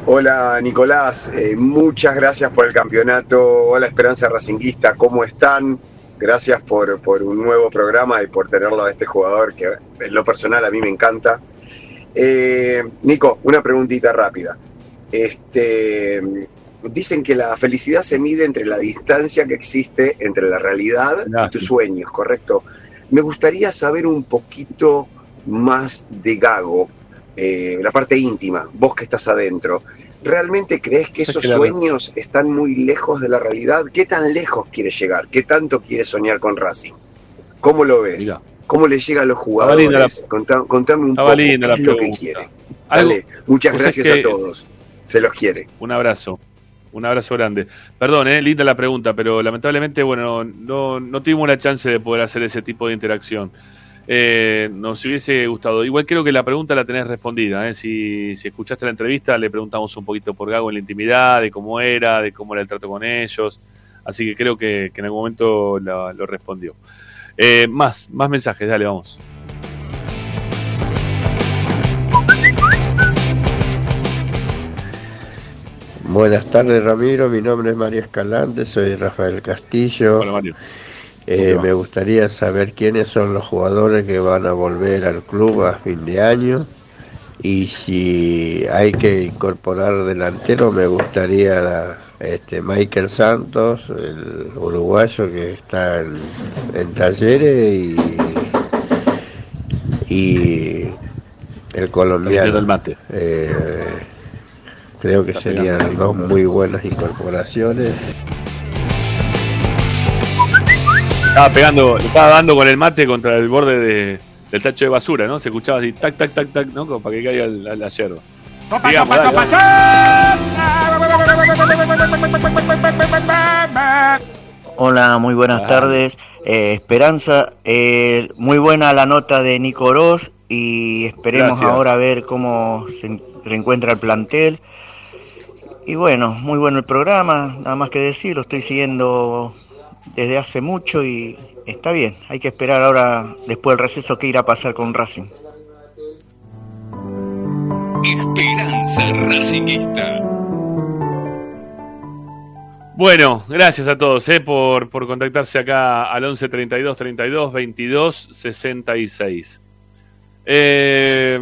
Speaker 16: Hola Nicolás, eh, muchas gracias por el campeonato. Hola Esperanza Racinguista, ¿cómo están? Gracias por, por un nuevo programa y por tenerlo a este jugador que en lo personal a mí me encanta. Eh, Nico, una preguntita rápida. Este, dicen que la felicidad se mide entre la distancia que existe entre la realidad y tus sueños, ¿correcto? Me gustaría saber un poquito más de Gago, eh, la parte íntima, vos que estás adentro. ¿Realmente crees que
Speaker 1: Es
Speaker 16: esos sueños están muy lejos de la realidad? ¿Qué tan lejos quiere llegar? ¿Qué tanto quiere soñar con Racing? ¿Cómo lo ves? ¿Cómo le llega a los jugadores?
Speaker 1: la-
Speaker 16: contame un
Speaker 1: Estaba
Speaker 16: poco qué es lo que quiere. Dale, muchas gracias
Speaker 1: que-
Speaker 16: a todos. Se los quiere.
Speaker 1: Un abrazo. Un abrazo grande. Perdón, eh, linda la pregunta, pero lamentablemente, bueno, no, no tuvimos la chance de poder hacer ese tipo de interacción. Eh, nos hubiese gustado. Igual creo que la pregunta la tenés respondida. ¿eh? Si, si escuchaste la entrevista, le preguntamos un poquito por Gago en la intimidad, de cómo era, de cómo era el trato con ellos. Así que creo que, en algún momento lo respondió. Eh, más, más mensajes, dale, vamos.
Speaker 17: Buenas tardes Ramiro, mi nombre es María Escalante, soy Rafael Castillo.
Speaker 1: Hola Mario.
Speaker 17: Eh, me gustaría saber quiénes son los jugadores que van a volver al club a fin de año y si hay que incorporar delantero me gustaría este Michael Santos, el uruguayo que está en, en talleres y, y el colombiano.
Speaker 1: del mate.
Speaker 17: Eh, creo que serían dos muy buenas incorporaciones.
Speaker 1: Estaba pegando, estaba dando con el mate contra el borde de- del tacho de basura, ¿no? Se escuchaba así, tac, tac, tac, tac, ¿no? Como para que caiga el- la, la yerba. Sigamos, dale, dale.
Speaker 18: Hola, muy buenas
Speaker 1: Ah.
Speaker 18: tardes. Eh, Esperanza, eh, muy buena la nota de Nico Oroz y esperemos
Speaker 1: Gracias.
Speaker 18: ahora ver cómo se reencuentra el plantel. Y bueno, muy bueno el programa, nada más que decir, lo estoy siguiendo desde hace mucho y está bien. Hay que esperar ahora, después del receso, qué irá a pasar con Racing.
Speaker 2: Esperanza Racinguista.
Speaker 1: Bueno, gracias a todos eh, por, por contactarse acá al 11 32 32 22 66. Eh,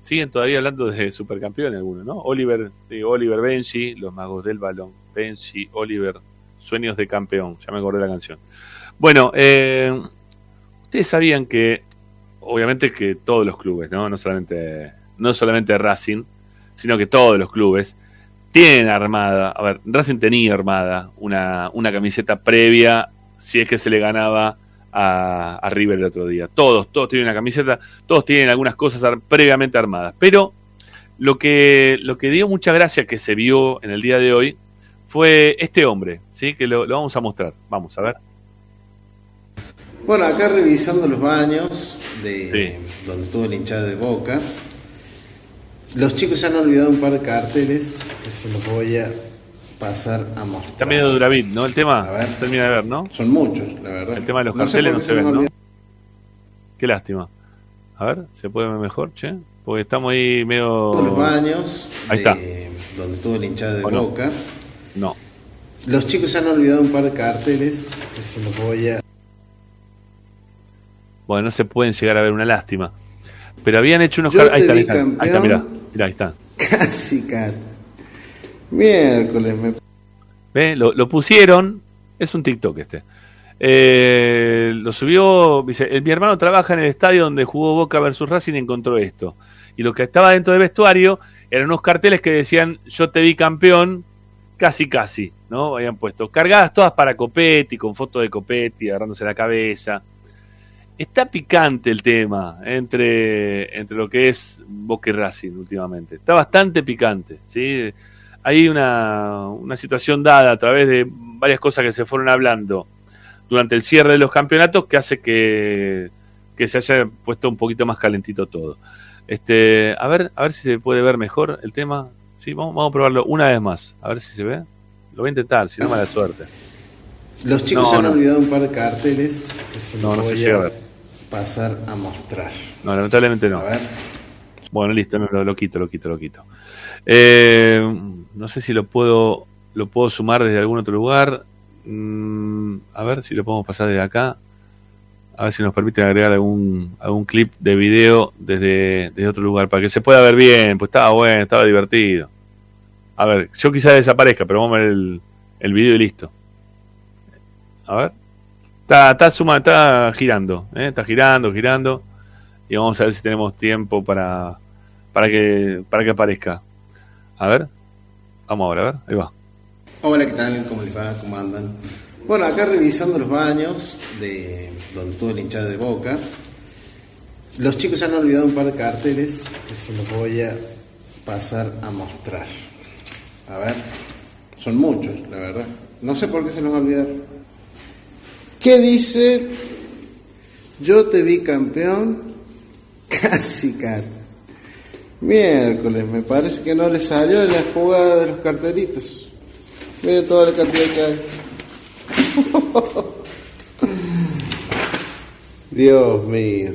Speaker 1: siguen todavía hablando de supercampeones algunos, ¿no? Oliver, sí, Oliver Benji, Los Magos del Balón, Benji, Oliver, Sueños de Campeón, ya me acordé de la canción. Bueno, eh, ustedes sabían que, obviamente que todos los clubes, ¿no? No solamente, no solamente Racing, sino que todos los clubes tienen armada, a ver, Racing tenía armada una, una camiseta previa si es que se le ganaba a, a River el otro día. Todos, todos tienen una camiseta, todos tienen algunas cosas ar- previamente armadas. Pero lo que, lo que dio mucha gracia que se vio en el día de hoy fue este hombre, ¿sí? Que lo, lo vamos a mostrar. Vamos a ver.
Speaker 19: Bueno, acá revisando los baños de donde estuvo el hinchada de Boca, los chicos se han olvidado un par de carteles que se los voy a pasar a mostrar.
Speaker 1: Está medio Duravit, ¿no? El tema, no se termina de ver, ¿no?
Speaker 19: Son muchos, la verdad.
Speaker 1: El tema de los
Speaker 19: No
Speaker 1: carteles no se ven, ¿no? Qué lástima. A ver, ¿se puede ver mejor, che? Porque estamos ahí medio...
Speaker 19: Los baños
Speaker 1: Ahí
Speaker 19: de
Speaker 1: está.
Speaker 19: donde estuvo el hinchada de. Boca.
Speaker 1: No.
Speaker 19: Los chicos se han olvidado un par de carteles que se los voy a...
Speaker 1: Bueno, no se pueden llegar a ver una lástima. Pero habían hecho unos...
Speaker 19: Yo
Speaker 1: car- Ahí está, ahí está, ahí está, mirá, mirá, ahí está. [laughs]
Speaker 19: Casi, casi. Miércoles me
Speaker 1: ¿Ve? Lo, pusieron, es un TikTok este. Eh, lo subió, dice, "El- mi hermano trabaja en el estadio donde jugó Boca versus Racing y encontró esto. Y lo que estaba dentro del vestuario eran unos carteles que decían, yo te vi campeón, casi casi, ¿no? Habían puesto, cargadas todas para Copetti, con fotos de Copetti, agarrándose la cabeza. Está picante el tema entre, entre lo que es Boca y Racing últimamente. Está bastante picante, ¿sí? Hay una, una situación dada a través de varias cosas que se fueron hablando durante el cierre de los campeonatos que hace que, que se haya puesto un poquito más calentito todo. Este, a ver, a ver si se puede ver mejor el tema. Sí, vamos, vamos a probarlo una vez más, a ver si se ve. Lo voy a intentar, si no mala suerte.
Speaker 19: Los chicos
Speaker 1: No,
Speaker 19: se han
Speaker 1: no.
Speaker 19: olvidado un par de carteles que se
Speaker 1: No, no se llega a
Speaker 19: a
Speaker 1: ver.
Speaker 19: pasar a mostrar.
Speaker 1: No, lamentablemente no. Bueno, listo, lo, lo quito, lo quito, lo quito. Eh, no sé si lo puedo, lo puedo sumar desde algún otro lugar. Mm, a ver si lo podemos pasar desde acá. A ver si nos permite agregar algún, algún clip de video desde, desde otro lugar para que se pueda ver bien. Pues estaba bueno, estaba divertido. A ver, yo quizás desaparezca, pero vamos a ver el, el video y listo. A ver. Está, está, suma, está girando, ¿eh? está girando, girando. Y vamos a ver si tenemos tiempo para, para, que, para que aparezca. A ver. Vamos ahora, a ver. Ahí va.
Speaker 19: Hola, ¿qué tal? ¿Cómo les va? ¿Cómo andan? Bueno, acá revisando los baños de donde estuvo el hinchada de Boca, los chicos se han olvidado un par de carteles que se los voy a pasar a mostrar. A ver, son muchos, la verdad. No sé por qué se los olvidaron. ¿Qué dice? Yo te vi campeón, [laughs] casi, casi. Miércoles, me parece que no le salió la jugada de los cartelitos. Mire toda la cantidad que hay. [laughs] Dios mío.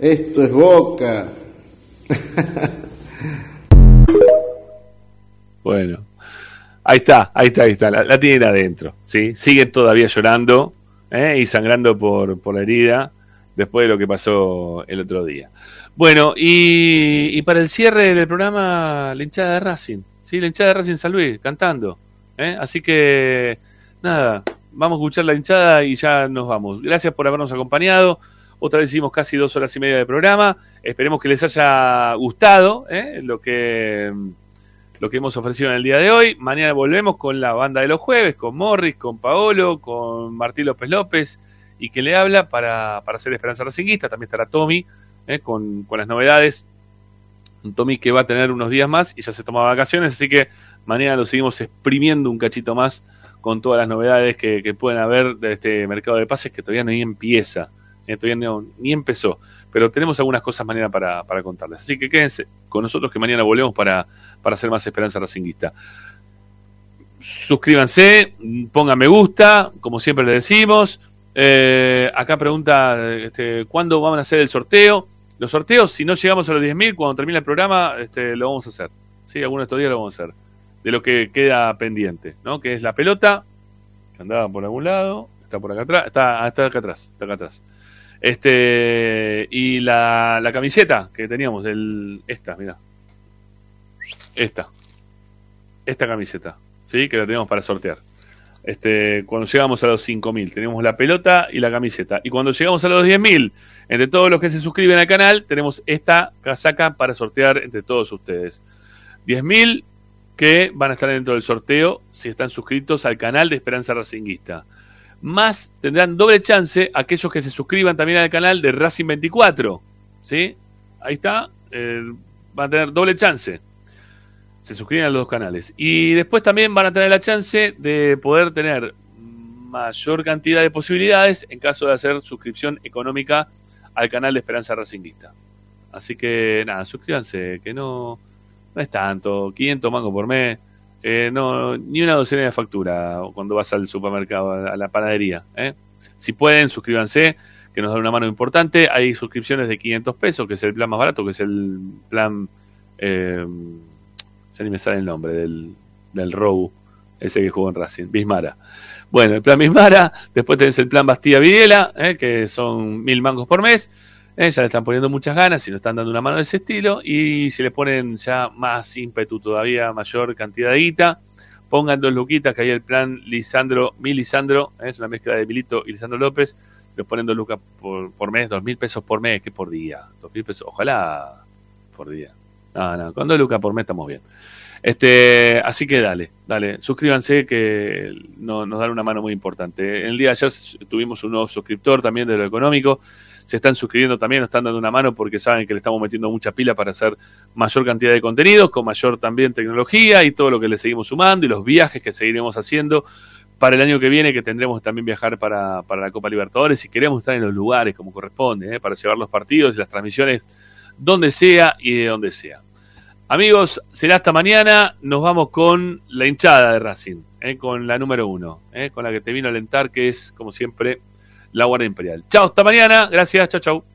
Speaker 19: Esto es boca. [laughs]
Speaker 1: Bueno. Ahí está, ahí está, ahí está. La, la tienen adentro. ¿sí? Sigue todavía llorando ¿eh? y sangrando por, por la herida después de lo que pasó el otro día. Bueno, y, para el cierre del programa, la hinchada de Racing. ¿sí? La hinchada de Racing San Luis, cantando. ¿eh? Así que, nada, vamos a escuchar la hinchada y ya nos vamos. Gracias por habernos acompañado. Otra vez hicimos casi dos horas y media de programa. Esperemos que les haya gustado ¿eh? lo que lo que hemos ofrecido en el día de hoy. Mañana volvemos con la banda de los jueves, con Morris, con Paolo, con Martín López López y que le habla para, para hacer Esperanza Racinguista. También estará Tommy ¿eh? con, las novedades. Un Tommy que va a tener unos días más y ya se toma vacaciones, así que mañana lo seguimos exprimiendo un cachito más con todas las novedades que, pueden haber de este mercado de pases que todavía ni empieza, eh, todavía ni empezó, pero tenemos algunas cosas mañana para, para contarles. Así que quédense con nosotros que mañana volvemos para, para hacer más Esperanza Racinguista. Suscríbanse, pongan me gusta, como siempre les decimos. Eh, acá pregunta, este, ¿cuándo van a hacer el sorteo? Los sorteos, si no llegamos a los 10.000, cuando termine el programa, este, lo vamos a hacer. Sí, algunos de estos días lo vamos a hacer. De lo que queda pendiente, ¿no? Que es la pelota, que andaba por algún lado, está por acá atrás, está, ah, está acá atrás, está acá atrás. Este, y la, camiseta que teníamos, del, esta, mira. Esta. Esta camiseta, ¿sí? Que la tenemos para sortear. Este, cuando llegamos a los 5.000, tenemos la pelota y la camiseta. Y cuando llegamos a los 10.000, entre todos los que se suscriben al canal, tenemos esta casaca para sortear entre todos ustedes. 10.000 que van a estar dentro del sorteo si están suscritos al canal de Esperanza Racinguista. Más tendrán doble chance aquellos que se suscriban también al canal de Racing 24. ¿Sí? Ahí está. eh, van a tener doble chance. Se suscriben a los dos canales. Y después también van a tener la chance de poder tener mayor cantidad de posibilidades en caso de hacer suscripción económica al canal de Esperanza Racinguista. Así que nada, suscríbanse, que no, no es tanto, 500 mangos por mes, eh, no, ni una docena de factura cuando vas al supermercado, a la panadería. ¿eh? Si pueden, suscríbanse, que nos da una mano importante. Hay suscripciones de 500 pesos, que es el plan más barato, que es el plan, eh, ya ni me sale el nombre, del, del Row, ese que jugó en Racing, Bismara. Bueno, el plan Bismara, después tenés el plan Bastilla Videla, ¿eh? que son mil mangos por mes. ¿eh? Ya le están poniendo muchas ganas y nos están dando una mano de ese estilo. Y si le ponen ya más ímpetu todavía, mayor cantidad de guita, pongan dos luquitas, que hay el plan Lisandro, mi Lisandro, ¿eh? es una mezcla de Milito y Lisandro López. Le ponen dos lucas por, por mes, dos mil pesos por mes, que por día. Dos mil pesos, ojalá por día. No, no, con lucas por mes estamos bien. Este, así que dale, dale, suscríbanse que no- nos dan una mano muy importante. El día de ayer tuvimos un nuevo suscriptor también de lo económico. Se están suscribiendo también, nos están dando una mano porque saben que le estamos metiendo mucha pila para hacer mayor cantidad de contenidos, con mayor también tecnología y todo lo que le seguimos sumando y los viajes que seguiremos haciendo para el año que viene, que tendremos también viajar para, para la Copa Libertadores y queremos estar en los lugares como corresponde, ¿eh? para llevar los partidos y las transmisiones donde sea y de donde sea. Amigos, será hasta mañana. Nos vamos con la hinchada de Racing, ¿eh? con la número uno, ¿eh? con la que te vino a alentar, que es, como siempre, la Guardia Imperial. Chao, hasta mañana. Gracias, chao, chao.